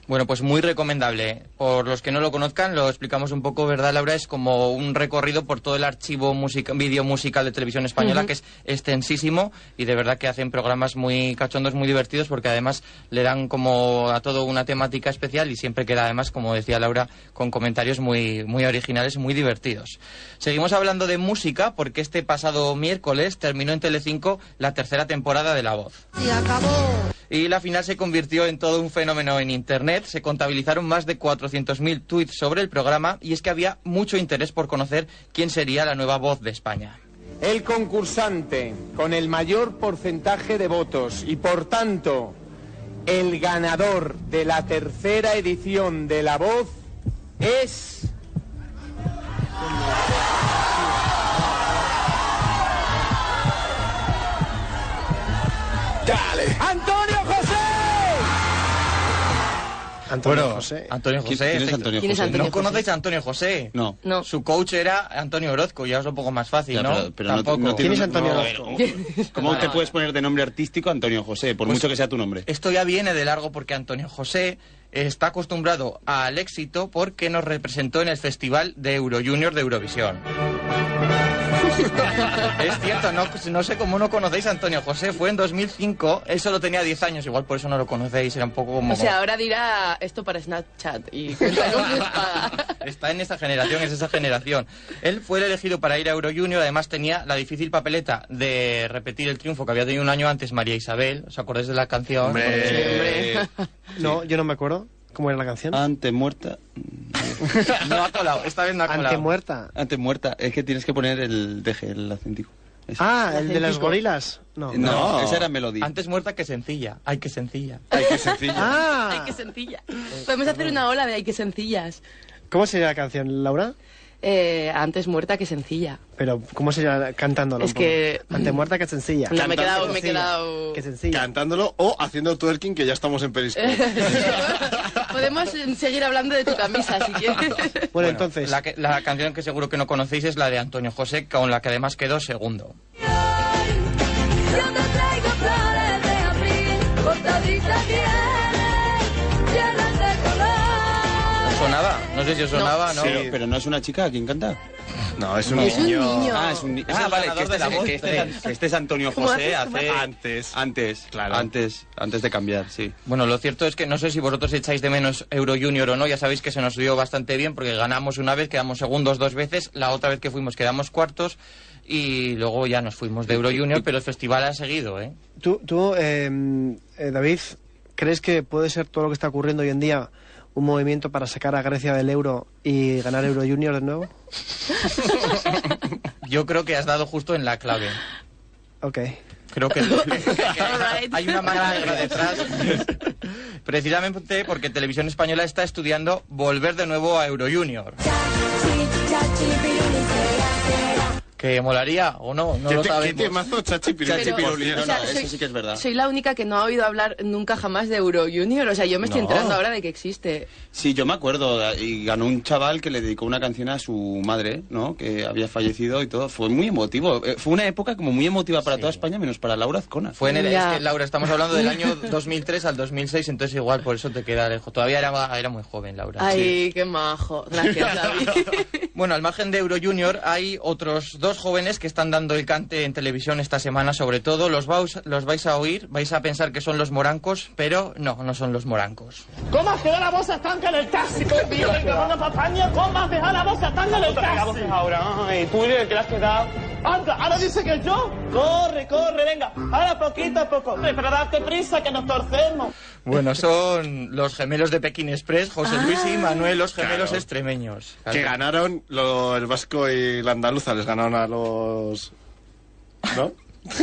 Bueno, pues muy recomendable. Por los que no lo conozcan, lo explicamos un poco, ¿verdad, Laura? Es como un recorrido por todo el archivo música, vídeo musical de televisión española, que es extensísimo y de verdad que hacen programas muy cachondos, muy divertidos, porque además le dan como a todo una temática especial y siempre queda además, como decía Laura, con comentarios muy, muy originales, muy divertidos. Seguimos hablando de música porque este pasado miércoles terminó en Telecinco la tercera temporada de La Voz. Y acabó. Y la final se convirtió en todo un fenómeno en Internet. Se contabilizaron más de 400.000 tweets sobre el programa y es que había mucho interés por conocer quién sería la nueva voz de España. El concursante con el mayor porcentaje de votos y por tanto el ganador de la tercera edición de La Voz es... ¡Dale! Antonio Bueno, José. Antonio ¿Quién- José. quién es Antonio ¿Quién es José? Antonio ¿No José? conocéis a Antonio José? No. No. Su coach era Antonio Orozco, ya es un poco más fácil, Ya, ¿no? pero- pero no- Tampoco. no tiene- no- ¿Cómo, *laughs* cómo te puedes poner de nombre artístico Antonio José, por Pues mucho que sea tu nombre? Esto ya viene de largo porque Antonio José está acostumbrado al éxito porque nos representó en el Festival de Euro Junior de Eurovisión. Es cierto, no, no sé cómo no conocéis a Antonio José. Fue en 2005, él solo tenía 10 años, igual por eso no lo conocéis, era un poco como... O sea, ahora dirá esto para Snapchat y. *laughs* Está en esa generación, es esa generación. Él fue el elegido para ir a Euro Junior, además tenía la difícil papeleta de repetir el triunfo que había tenido un año antes María Isabel. ¿Os acordáis de la canción? Hombre. *laughs* No, yo no me acuerdo. ¿Cómo era la canción? Ante muerta. No ha colado, esta vez no ha colado. Antemuerta. Ante muerta. Es que tienes que poner el deje, el acentico. Ese. Ah, el de las gorilas. No. No, esa era melodía. Antes muerta que sencilla. Ay, que sencilla. Ay, qué sencillo. Ah, Ay, qué sencilla. Podemos hacer una ola de ay, qué sencillas. ¿cómo sería la canción, Laura? Eh, antes muerta que sencilla. Pero, ¿cómo sería cantándolo? Es que- Antemuerta que sencilla. No, me he quedado, me he quedado... Que sencilla. Cantándolo o haciendo twerking, que ya estamos en Periscope. *laughs* Podemos seguir hablando de tu camisa si quieres. Bueno, entonces. La, que- la canción que seguro que no conocéis es la de Antonio José, con la que además quedó segundo. Yo te traigo No sé si os sonaba, ¿no? Pero, pero no es una chica quien canta. No, es un Es un niño. niño. Ah, es un ni- Es Ah, vale, que este, de la es, voz que este- que este es Antonio ¿Cómo José hace... Antes. Antes, Claro. Antes, antes de cambiar, sí. Bueno, lo cierto es que no sé si vosotros echáis de menos Euro Junior o no, ya sabéis que se nos dio bastante bien porque ganamos una vez, quedamos segundos dos veces, la otra vez que fuimos quedamos cuartos y luego ya nos fuimos de Euro Junior, pero el festival ha seguido, ¿eh? Tú, tú eh, eh, David, ¿crees que puede ser todo lo que está ocurriendo hoy en día un movimiento para sacar a Grecia del euro y ganar Euro Junior de nuevo? *laughs* Yo creo que has dado justo en la clave. Ok. Creo que, que *laughs* hay una mano negra detrás. Precisamente porque Televisión Española está estudiando volver de nuevo a Euro Junior. Que molaría o no, no ¿Qué, lo sabemos. qué temazo, Chachi Pirulí? Chachi Pero- Pirulí, o no, sea, no, soy- eso sí que es verdad. Soy la única que no ha oído hablar nunca jamás de Euro Junior. O sea, yo me estoy No. enterando ahora de que existe. Sí, yo me acuerdo, y ganó un chaval que le dedicó una canción a su madre, ¿no? Que había fallecido y todo. Fue muy emotivo. Eh, Fue una época como muy emotiva para toda España, menos para Laura Azcona. Fue en el, Ya. es que, Laura, estamos hablando del año *laughs* 2003 al 2006, entonces igual por eso te queda lejos. Todavía era, era muy joven, Laura. Ay, qué majo. Gracias, *laughs* David. Bueno, al margen de Euro Junior hay otros dos jóvenes que están dando el cante en televisión esta semana, sobre todo. Los, vais- los vais a oír, vais a pensar que son los morancos, pero no, no son los morancos. ¿Cómo has dejado la bolsa estanca en el taxi? Venga, vamos para España. ¿Cómo has dejado la bolsa estanca en el taxi? ahora? Ay, tú eres el que la has quedado. Anda, ahora dice que yo. Corre, corre, venga. Ahora poquito a poco. Pero date prisa que nos torcemos. Bueno, son los gemelos de Pekín Express, José Luis y Manuel, los gemelos extremeños. Que ganaron lo- el vasco y la andaluza, les ganaron a los. ¿No? *laughs*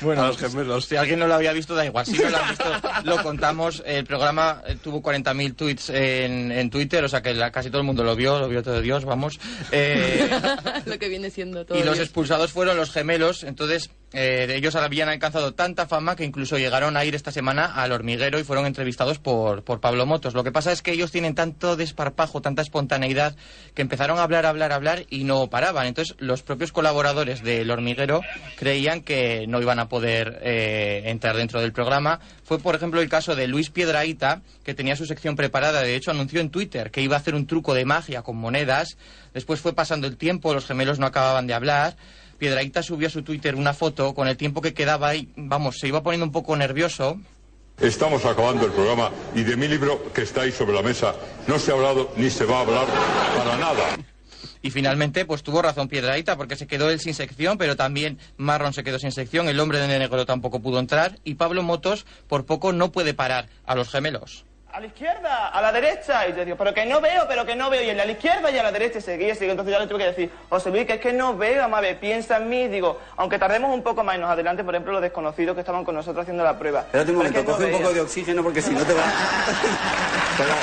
Bueno, a los gemelos. Si alguien no lo había visto, da igual. Si no lo han visto, lo contamos. El programa eh, tuvo 40.000 tweets en, en Twitter, o sea que la- casi todo el mundo lo vio, lo vio todo Dios, vamos. Eh, *laughs* Lo que viene siendo todo. y los expulsados fueron los gemelos. Entonces, Eh, ellos habían alcanzado tanta fama que incluso llegaron a ir esta semana al hormiguero y fueron entrevistados por, por Pablo Motos. Lo que pasa es que ellos tienen tanto desparpajo, tanta espontaneidad, que empezaron a hablar, hablar, hablar y no paraban. Entonces los propios colaboradores del hormiguero creían que no iban a poder eh, entrar dentro del programa. Fue, por ejemplo, el caso de Luis Piedraíta, que tenía su sección preparada. De hecho, anunció en Twitter que iba a hacer un truco de magia con monedas. Después fue pasando el tiempo, los gemelos no acababan de hablar. Piedraíta subió a su Twitter una foto con el tiempo que quedaba y, vamos, se iba poniendo un poco nervioso. Estamos acabando el programa y de mi libro que está ahí sobre la mesa no se ha hablado ni se va a hablar para nada. Y finalmente, pues tuvo razón Piedraíta, porque se quedó él sin sección, pero también Marron se quedó sin sección, el hombre de negro tampoco pudo entrar, y Pablo Motos, por poco, no puede parar a los gemelos. A la izquierda, a la derecha. Y yo digo, pero que no veo, pero que no veo. Y él a la izquierda y a la derecha y seguía, seguía. Entonces yo le tuve que decir, José Luis, que es que no veo, vamos a ver, piensa en mí. Digo, aunque tardemos un poco más y nos adelante, por ejemplo, los desconocidos que estaban con nosotros haciendo la prueba. Espérate un es momento, que no coge un poco de oxígeno porque si no te va. *laughs* Pero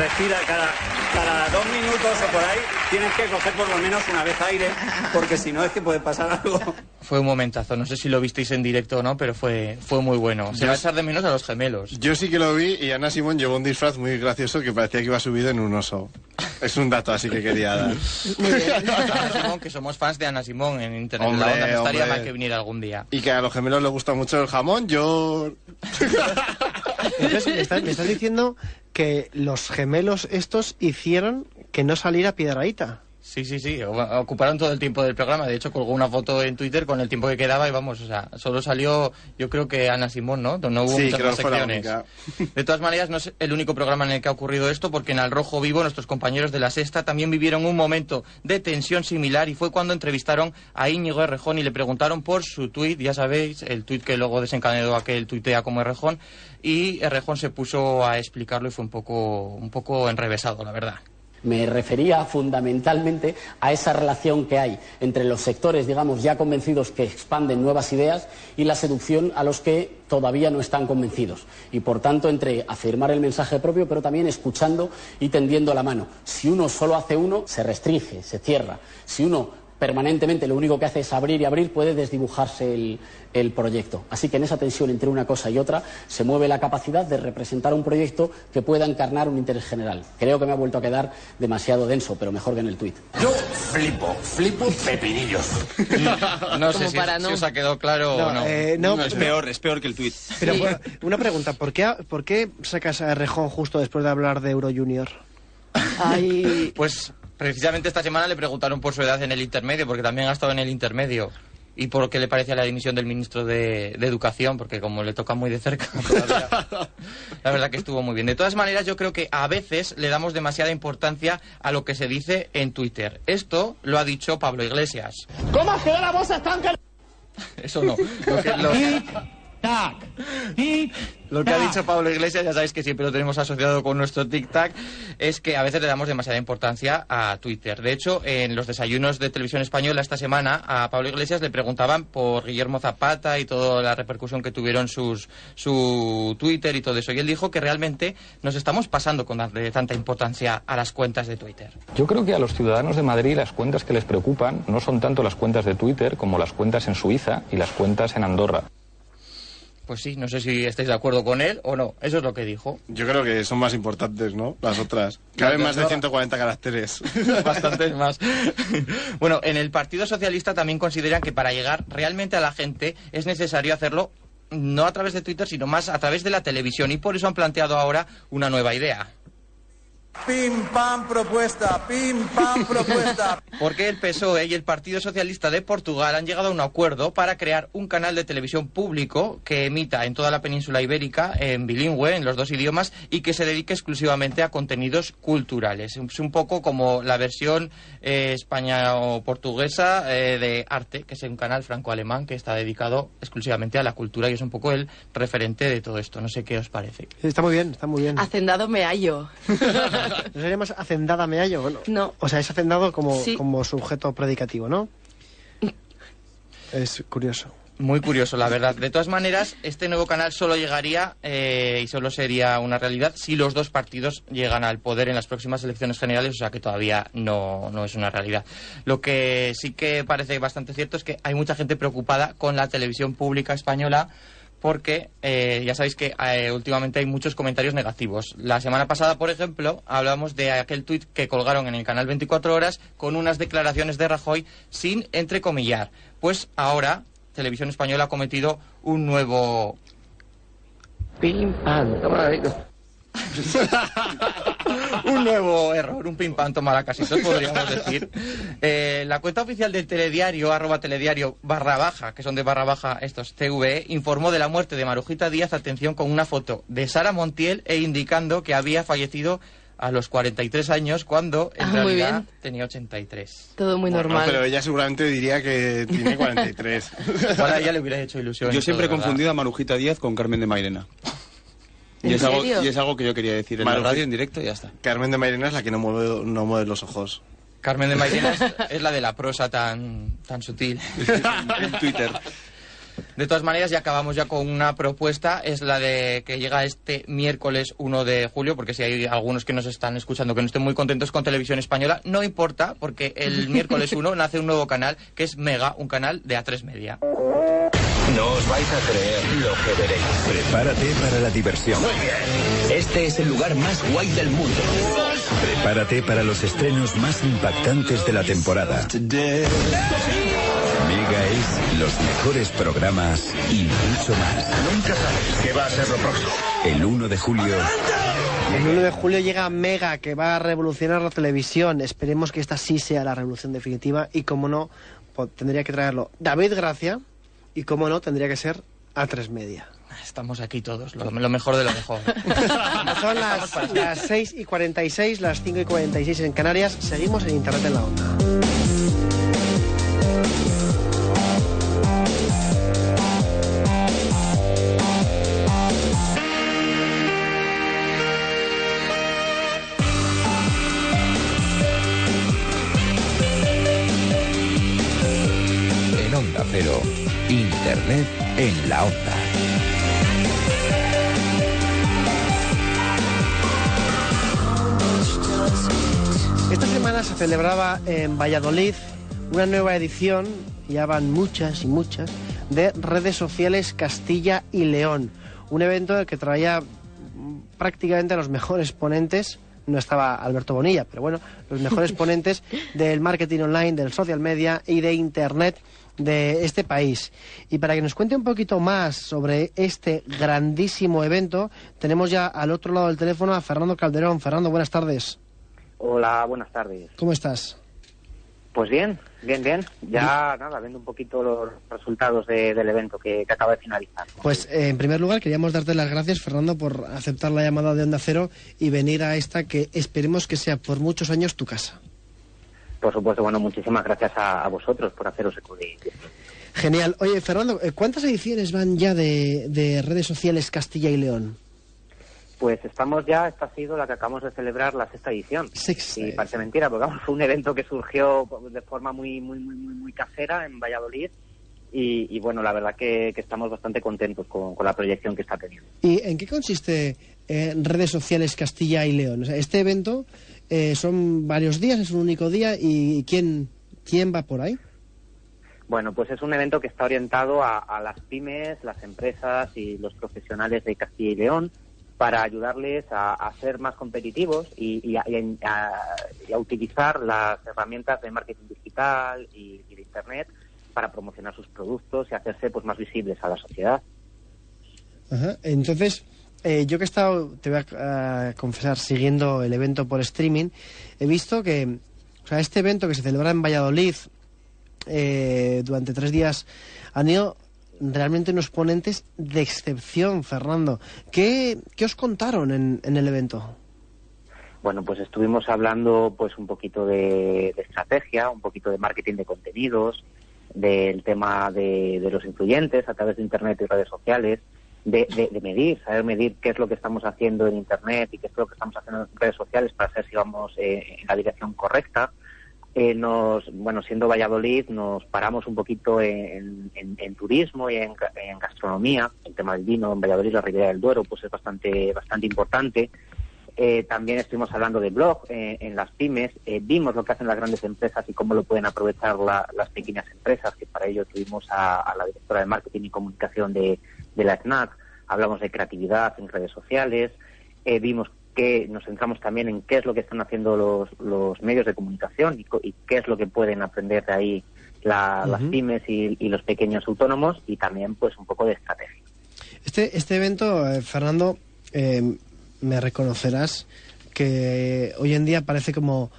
respira cada, cada dos minutos o por ahí tienes que coger por lo menos una vez aire porque si no es que puede pasar algo. Fue un momentazo, no sé si lo visteis en directo o no, pero fue, fue muy bueno. Se Yo- va a echar de menos a los gemelos. Yo sí que lo vi y Ana Simón llevó un disfraz muy gracioso que parecía que iba subido en un oso. Es un dato así que quería dar. *laughs* Ana Simón, que somos fans de Ana Simón en Internet Hombre, la Onda, no estaría hombre. mal que viniera algún día. Y que a los gemelos les gusta mucho el jamón, yo... *laughs* Entonces, me estás, me estás diciendo que los gemelos estos hicieron que no saliera Piedraíta. Sí, sí, sí, ocuparon todo el tiempo del programa. De hecho, colgó una foto en Twitter con el tiempo que quedaba y vamos, o sea, solo salió, yo creo que Ana Simón, ¿no? No hubo Sí, muchas más secciones. *laughs* De todas maneras, no es el único programa en el que ha ocurrido esto, porque en Al Rojo Vivo nuestros compañeros de la Sexta también vivieron un momento de tensión similar y fue cuando entrevistaron a Íñigo Errejón y le preguntaron por su tuit, ya sabéis, el tuit que luego desencadenó aquel tuitea como Errejón, y Errejón se puso a explicarlo y fue un poco, un poco enrevesado, la verdad. Me refería fundamentalmente a esa relación que hay entre los sectores, digamos, ya convencidos que expanden nuevas ideas y la seducción a los que todavía no están convencidos. Y, por tanto, entre afirmar el mensaje propio, pero también escuchando y tendiendo la mano. Si uno solo hace uno, se restringe, se cierra. Si uno permanentemente lo único que hace es abrir y abrir, puede desdibujarse el, el proyecto. Así que en esa tensión entre una cosa y otra se mueve la capacidad de representar un proyecto que pueda encarnar un interés general. Creo que me ha vuelto a quedar demasiado denso, pero mejor que en el tuit. Yo flipo, flipo pepinillos. *laughs* No sé si, para si os ha quedado claro No, o no. eh, no, es peor, es peor que el tuit. Pero una pregunta, ¿por qué, ¿por qué sacas a Rejón justo después de hablar de Euro Junior? Pues precisamente esta semana le preguntaron por su edad en el intermedio, porque también ha estado en el intermedio. Y por qué le parecía la dimisión del ministro de, de Educación, porque como le toca muy de cerca, *laughs* todavía, la verdad que estuvo muy bien. De todas maneras, yo creo que a veces le damos demasiada importancia a lo que se dice en Twitter. Esto lo ha dicho Pablo Iglesias. ¿Cómo has quedado la bolsa estanca? Eso no. Lo que, lo- Lo que ha dicho Pablo Iglesias, ya sabéis que siempre lo tenemos asociado con nuestro tic-tac, es que a veces le damos demasiada importancia a Twitter. De hecho, en los desayunos de televisión española esta semana, a Pablo Iglesias le preguntaban por Guillermo Zapata y toda la repercusión que tuvieron sus, su Twitter y todo eso. Y él dijo que realmente nos estamos pasando con darle tanta importancia a las cuentas de Twitter. Yo creo que a los ciudadanos de Madrid las cuentas que les preocupan no son tanto las cuentas de Twitter como las cuentas en Suiza y las cuentas en Andorra. Pues sí, no sé si estáis de acuerdo con él o no. Eso es lo que dijo. Yo creo que son más importantes, ¿no? Las otras. *laughs* Caben más de 140 caracteres. *laughs* Bastantes *laughs* más. bueno, en el Partido Socialista también consideran que para llegar realmente a la gente es necesario hacerlo no a través de Twitter, sino más a través de la televisión. Y por eso han planteado ahora una nueva idea. Pim pam propuesta, pim pam *laughs* propuesta. Porque el PSOE y el Partido Socialista de Portugal han llegado a un acuerdo para crear un canal de televisión público que emita en toda la península ibérica en bilingüe, en los dos idiomas, y que se dedique exclusivamente a contenidos culturales. Es un poco como la versión eh, españa o portuguesa eh, de Arte, que es un canal franco-alemán que está dedicado exclusivamente a la cultura y es un poco el referente de todo esto. No sé qué os parece. Está muy bien, está muy bien. Hacendado me hallo. *laughs* ¿No sería más hacendada me hallo? Bueno, No. O sea, es hacendado como, Sí. como sujeto predicativo, ¿no? Es curioso. Muy curioso, la verdad. De todas maneras, este nuevo canal solo llegaría eh, y solo sería una realidad si los dos partidos llegan al poder en las próximas elecciones generales, o sea que todavía no, no es una realidad. Lo que sí que parece bastante cierto es que hay mucha gente preocupada con la televisión pública española porque eh, ya sabéis que eh, últimamente hay muchos comentarios negativos. La semana pasada, por ejemplo, hablamos de aquel tuit que colgaron en el canal 24 horas con unas declaraciones de Rajoy sin entrecomillar. Pues ahora Televisión Española ha cometido un nuevo... Pim, pam, *laughs* un nuevo error, un pim pam podríamos decir. Eh, la cuenta oficial del telediario, arroba telediario barra baja, que son de barra baja estos TVE, informó de la muerte de Marujita Díaz, atención, con una foto de Sara Montiel e indicando que había fallecido a los 43 años cuando en Ah, realidad bien. tenía 83. Todo muy Bueno, normal. pero ella seguramente diría que tiene 43. Ahora ya le hubiera hecho ilusión. Yo siempre he confundido a Marujita Díaz con Carmen de Mairena. Y ¿En es, algo, y es algo que yo quería decir en Maruji- la radio, en directo, y ya está. Carmen de Mairena es la que no mueve, no mueve los ojos. Carmen de Mairena es, es la de la prosa tan, tan sutil *laughs* en Twitter. De todas maneras, ya acabamos ya con una propuesta, es la de que llega este miércoles 1 de julio, porque si hay algunos que nos están escuchando que no estén muy contentos con Televisión Española, no importa, porque el *laughs* miércoles 1 nace un nuevo canal, que es Mega, un canal de A3 Media. No os vais a creer lo que veréis. Prepárate para la diversión. Este es el lugar más guay del mundo. Prepárate para los estrenos más impactantes de la temporada. Mega es los mejores programas y mucho más. Nunca sabes qué va a ser lo próximo. El 1 de julio, El 1 de julio llega Mega, que va a revolucionar la televisión. Esperemos que esta sí sea la revolución definitiva. Y como no, tendría que traerlo David Gracia. Y como no, tendría que ser A3 Media. Estamos aquí todos, lo, lo mejor de lo mejor. *laughs* Son las, las 6 y 46, las 5 y 46 en Canarias. Seguimos en Internet en la Onda. Onda Cero, Internet en la Onda. Esta semana se celebraba en Valladolid una nueva edición, ya van muchas y muchas, de redes sociales Castilla y León. Un evento en el que traía prácticamente a los mejores ponentes, no estaba Alberto Bonilla, pero bueno, los mejores *laughs* ponentes del marketing online, del social media y de Internet de este país. Y para que nos cuente un poquito más sobre este grandísimo evento, tenemos ya al otro lado del teléfono a Fernando Calderón. Fernando, buenas tardes. Hola, buenas tardes. ¿Cómo estás? Pues bien, bien, bien. Ya nada, viendo un poquito los resultados de- del evento que, que acaba de finalizar. Pues eh, en primer lugar queríamos darte las gracias, Fernando, por aceptar la llamada de Onda Cero y venir a esta que esperemos que sea por muchos años tu casa. Por supuesto, bueno, muchísimas gracias a, a vosotros por haceros eco de esto. Genial. Oye, Fernando, eh, ¿cuántas ediciones van ya de, de redes sociales Castilla y León? Pues estamos ya, esta ha sido la que acabamos de celebrar, la sexta edición. Y parece mentira, porque vamos, fue un evento que surgió de forma muy, muy, muy, muy, muy casera en Valladolid. Y, y bueno, la verdad que, que estamos bastante contentos con, con la proyección que está teniendo. ¿Y en qué consiste eh, redes sociales Castilla y León? O sea, este evento eh, son varios días, es un único día y ¿quién, quién va por ahí? Bueno, pues es un evento que está orientado a, a las pymes, las empresas y los profesionales de Castilla y León para ayudarles a, a ser más competitivos y, y a, y a- y a utilizar las herramientas de marketing digital y, y de Internet para promocionar sus productos y hacerse pues más visibles a la sociedad. Ajá. Entonces, eh, yo que he estado, te voy a eh, confesar, siguiendo el evento por streaming, he visto que, o sea, este evento que se celebra en Valladolid eh, durante tres días han ido realmente unos ponentes de excepción, Fernando. ¿Qué, qué os contaron en, en el evento? Bueno, pues estuvimos hablando pues un poquito de, estrategia, un poquito de marketing de contenidos, del tema de, de los influyentes a través de Internet y redes sociales, de, de- de medir, saber medir qué es lo que estamos haciendo en Internet y qué es lo que estamos haciendo en redes sociales para saber si vamos eh, en la dirección correcta. eh, nos, bueno, siendo Valladolid, nos paramos un poquito en, turismo y en, ga- en gastronomía. El tema del vino en Valladolid, la Ribera del Duero, pues es bastante, bastante importante. Eh, también estuvimos hablando de blog eh, en las pymes. Eh, vimos lo que hacen las grandes empresas y cómo lo pueden aprovechar la- las pequeñas empresas, que para ello tuvimos a la directora de marketing y comunicación de, de la SNAC. Hablamos de creatividad en redes sociales. Eh, vimos que nos centramos también en qué es lo que están haciendo los, los medios de comunicación y, y qué es lo que pueden aprender de ahí la- las pymes y, y los pequeños autónomos y también pues un poco de estrategia. Este, este evento, eh, Fernando, eh, me reconocerás que hoy en día parece como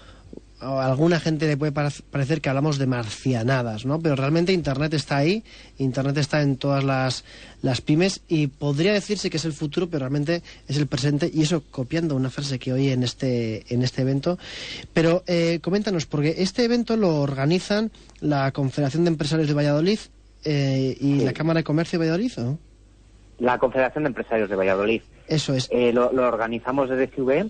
a alguna gente le puede parec- parecer que hablamos de marcianadas, ¿no? Pero realmente Internet está ahí, Internet está en todas las, las pymes y podría decirse que es el futuro, pero realmente es el presente y eso copiando una frase que oí en este, en este evento. Pero eh, coméntanos, porque este evento lo organizan la Confederación de Empresarios de Valladolid eh, y la Cámara de Comercio de Valladolid, ¿no? La Confederación de Empresarios de Valladolid. Eso es. Eh, lo, lo organizamos desde CV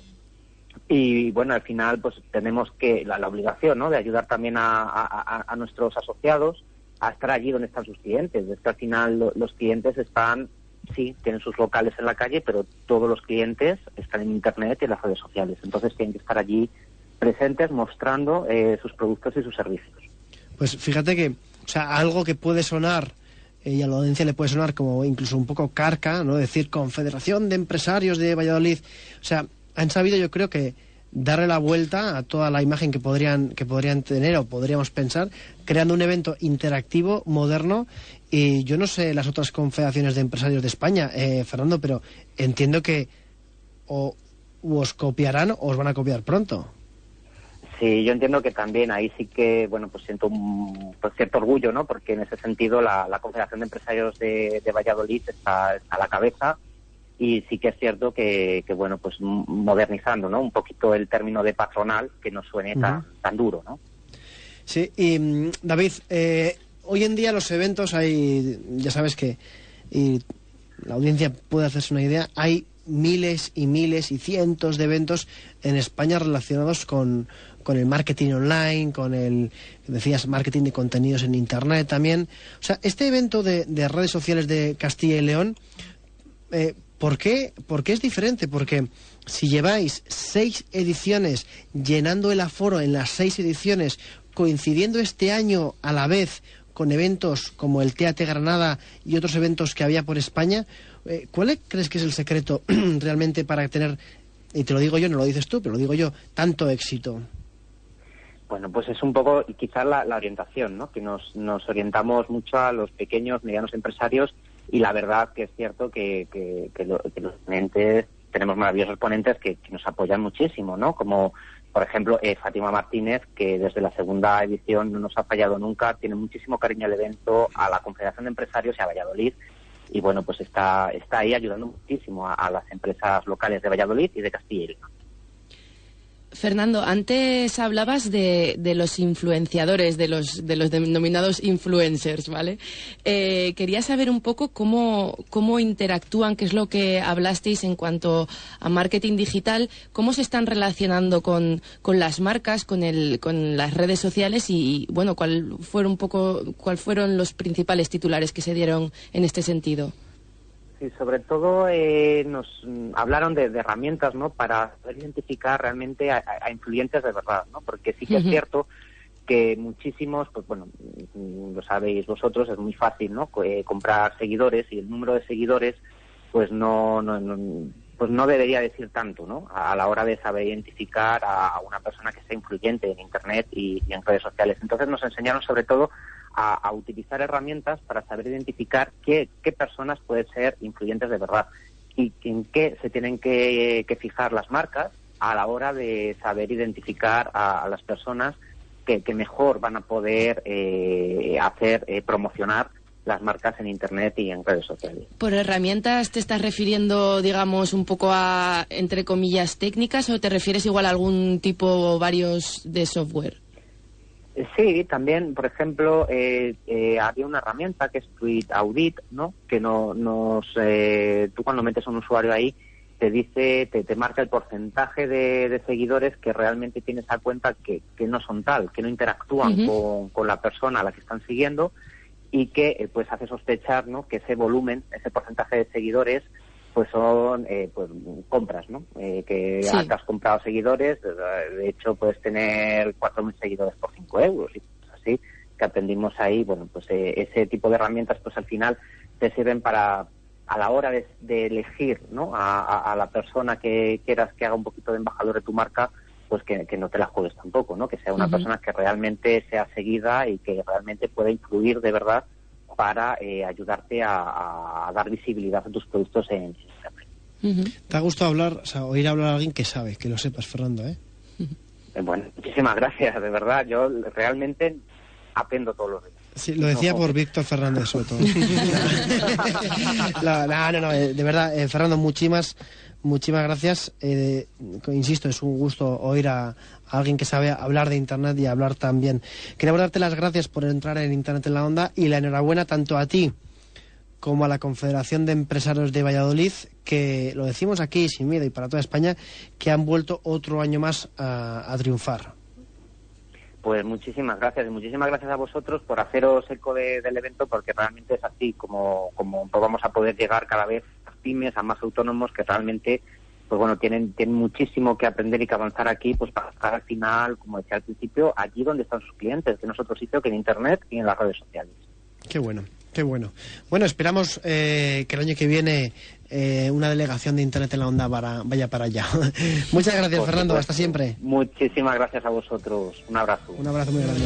y bueno, al final pues tenemos que la, la obligación ¿no? de ayudar también a, a- nuestros asociados a estar allí donde están sus clientes. Es que al final lo- los clientes están, sí, tienen sus locales en la calle, pero todos los clientes están en Internet y en las redes sociales. Entonces tienen que estar allí presentes mostrando eh, sus productos y sus servicios. Pues fíjate que, o sea, algo que puede sonar, eh, y a la audiencia le puede sonar como incluso un poco carca, ¿no? Decir Confederación de Empresarios de Valladolid. O sea, han sabido yo creo que darle la vuelta a toda la imagen que podrían, que podrían tener o podríamos pensar, creando un evento interactivo, moderno, y yo no sé las otras confederaciones de empresarios de España, eh, Fernando, pero entiendo que o os copiarán o os van a copiar pronto. Sí, yo entiendo que también ahí sí que, bueno, pues siento un pues cierto orgullo, ¿no? Porque en ese sentido la, la Confederación de Empresarios de, de Valladolid está, está a la cabeza y sí que es cierto que, que, bueno, pues modernizando, ¿no? Un poquito el término de patronal que no suene tan, tan duro, ¿no? Sí, y mm, David, eh, hoy en día los eventos hay, ya sabes que, y la audiencia puede hacerse una idea, hay miles y miles y cientos de eventos en España relacionados con, con el marketing online, con el, decías, marketing de contenidos en Internet también. O sea, este evento de, de redes sociales de Castilla y León, eh, ¿por, qué, ¿por qué es diferente? Porque si lleváis seis ediciones llenando el aforo en las seis ediciones, coincidiendo este año a la vez con eventos como el TAT Granada y otros eventos que había por España, eh, ¿cuál es- crees que es el secreto *clears throat* realmente para tener, y te lo digo yo, no lo dices tú, pero lo digo yo, tanto éxito? Bueno, pues es un poco quizás la, la orientación, ¿no? Que nos, nos orientamos mucho a los pequeños, medianos empresarios y la verdad que es cierto que, que, que lo- que los ponentes, tenemos maravillosos ponentes que, nos apoyan muchísimo, ¿no? Como, por ejemplo, eh, Fátima Martínez, que desde la segunda edición no nos ha fallado nunca, tiene muchísimo cariño al evento, a la Confederación de Empresarios y a Valladolid. Y bueno, pues está, está ahí ayudando muchísimo a, a las empresas locales de Valladolid y de Castilla y León. Fernando, antes hablabas de, los influenciadores, de los, de los denominados influencers, ¿vale? Eh, quería saber un poco cómo, cómo interactúan, qué es lo que hablasteis en cuanto a marketing digital, cómo se están relacionando con, con las marcas, con, el, con las redes sociales y, bueno, cuál fueron un poco, cuál fueron los principales titulares que se dieron en este sentido. Sí, sobre todo eh, nos hablaron de, de herramientas, ¿no? Para poder identificar realmente a, a- influyentes de verdad, ¿no? Porque sí que es cierto que muchísimos, pues bueno, lo sabéis vosotros, es muy fácil, ¿no? Eh, comprar seguidores y el número de seguidores, pues no, no, no- pues no debería decir tanto, ¿no? A, la hora de saber identificar a, a una persona que sea influyente en Internet y, y en redes sociales. Entonces nos enseñaron sobre todo a, utilizar herramientas para saber identificar qué, qué personas pueden ser influyentes de verdad y en qué se tienen que, fijar las marcas a la hora de saber identificar a, las personas que, que mejor van a poder eh, hacer eh, promocionar las marcas en internet y en redes sociales. ¿Por herramientas te estás refiriendo, digamos, un poco a, entre comillas, técnicas o te refieres igual a algún tipo o varios de software? Sí, también, por ejemplo, eh, eh, había una herramienta que es Tweet Audit, ¿no? Que no, nos, eh, tú cuando metes a un usuario ahí, te dice, te, te marca el porcentaje de, de seguidores que realmente tienes a cuenta que, que no son tal, que no interactúan con, con la persona a la que están siguiendo y que eh, pues hace sospechar ¿no? que ese volumen, ese porcentaje de seguidores pues son eh, pues compras, ¿no? Eh, que Sí. has comprado seguidores, eh, de hecho puedes tener 4.000 seguidores por 5 euros y cosas así, que aprendimos ahí, bueno, pues eh, ese tipo de herramientas pues al final te sirven para a la hora de, de elegir ¿no? a, a- a la persona que quieras que haga un poquito de embajador de tu marca, pues que, que no te la juegues tampoco, ¿no? Que sea una persona que realmente sea seguida y que realmente pueda influir de verdad para eh, ayudarte a, a dar visibilidad a tus productos en Internet. ¿Te ha gustado hablar, o sea, oír hablar a alguien que sabe, que lo sepas, Fernando, eh? Eh, Bueno, muchísimas gracias, de verdad. Yo realmente aprendo todos los días. Sí, lo decía No. por Víctor Fernández, sobre todo. no, no, no, no, eh, de verdad, eh, Fernando, muchísimas, muchísimas gracias. Eh, insisto, es un gusto oír a, alguien que sabe hablar de Internet y hablar también. Queremos darte las gracias por entrar en Internet en la Onda y la enhorabuena tanto a ti como a la Confederación de Empresarios de Valladolid, que lo decimos aquí sin miedo y para toda España, que han vuelto otro año más a, triunfar. Pues muchísimas gracias y muchísimas gracias a vosotros por haceros eco de- del evento porque realmente es así como, como vamos a poder llegar cada vez a pymes, a más autónomos que realmente pues bueno tienen, tienen muchísimo que aprender y que avanzar aquí pues para estar al final, como decía al principio, allí donde están sus clientes, que no es otro sitio que en internet y en las redes sociales. Qué bueno, qué bueno. Bueno, esperamos eh, que el año que viene eh, una delegación de Internet en la Onda para- vaya para allá. *laughs* Muchas gracias, Por Fernando. supuesto. Hasta siempre. Muchísimas gracias a vosotros. Un abrazo. Un abrazo muy grande.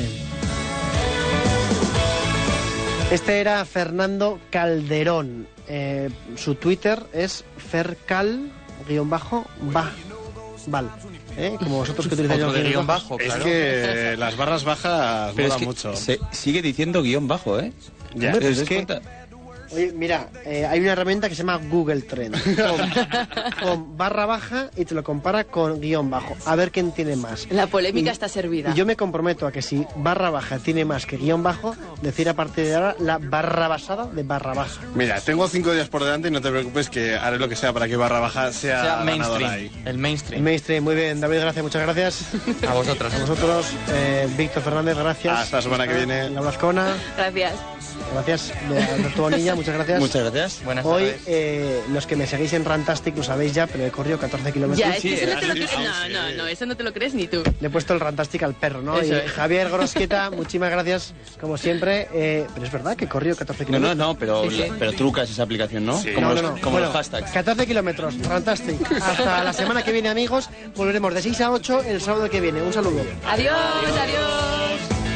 Este era Fernando Calderón. Eh, su Twitter es fercal-va. Val. ¿eh? Como vosotros que utilizáis los guion bajo, Es que las barras bajas Pero es que mucho. se- sigue diciendo guion bajo, ¿eh? Ya. Hombre, Es ¿te das que- cuenta? Oye, mira, eh, hay una herramienta que se llama Google Trend. Con, con barra baja y te lo compara con guion bajo. A ver quién tiene más. La polémica Y- está servida. Y yo me comprometo a que si barra baja tiene más que guion bajo, decir a partir de ahora la barra basada de barra baja. Mira, tengo cinco días por delante y no te preocupes que haré lo que sea para que barra baja sea, sea ganadora mainstream. ahí. El El mainstream. mainstream, muy bien. David, gracias, muchas gracias. A vosotros. *laughs* A vosotros, eh, Víctor Fernández, gracias. Hasta la semana que viene. La Blascona, Gracias. gracias. De Alberto Bonilla, muchas gracias. Muchas gracias. Buenas Hoy, tardes. eh, los que me seguís en Rantastic lo sabéis ya, pero he corrido 14 kilómetros. Ya, es que eso no te lo sí, crees. sí, No, no, no, eso no te lo crees ni tú. Le he puesto el Rantastic al perro, ¿no? Eso y es. Javier Gorosqueta, *laughs* muchísimas gracias, como siempre. Eh, pero es verdad que he corrido 14 No, no, kilómetros. no, pero, Sí, sí. pero trucas esa aplicación, ¿no? Sí. Como, No, los, no, no. como Bueno, los hashtags. 14 kilómetros, Rantastic. Hasta la semana que viene, amigos. Volveremos de 6 a 8 el sábado que viene. Un saludo. Adiós, adiós.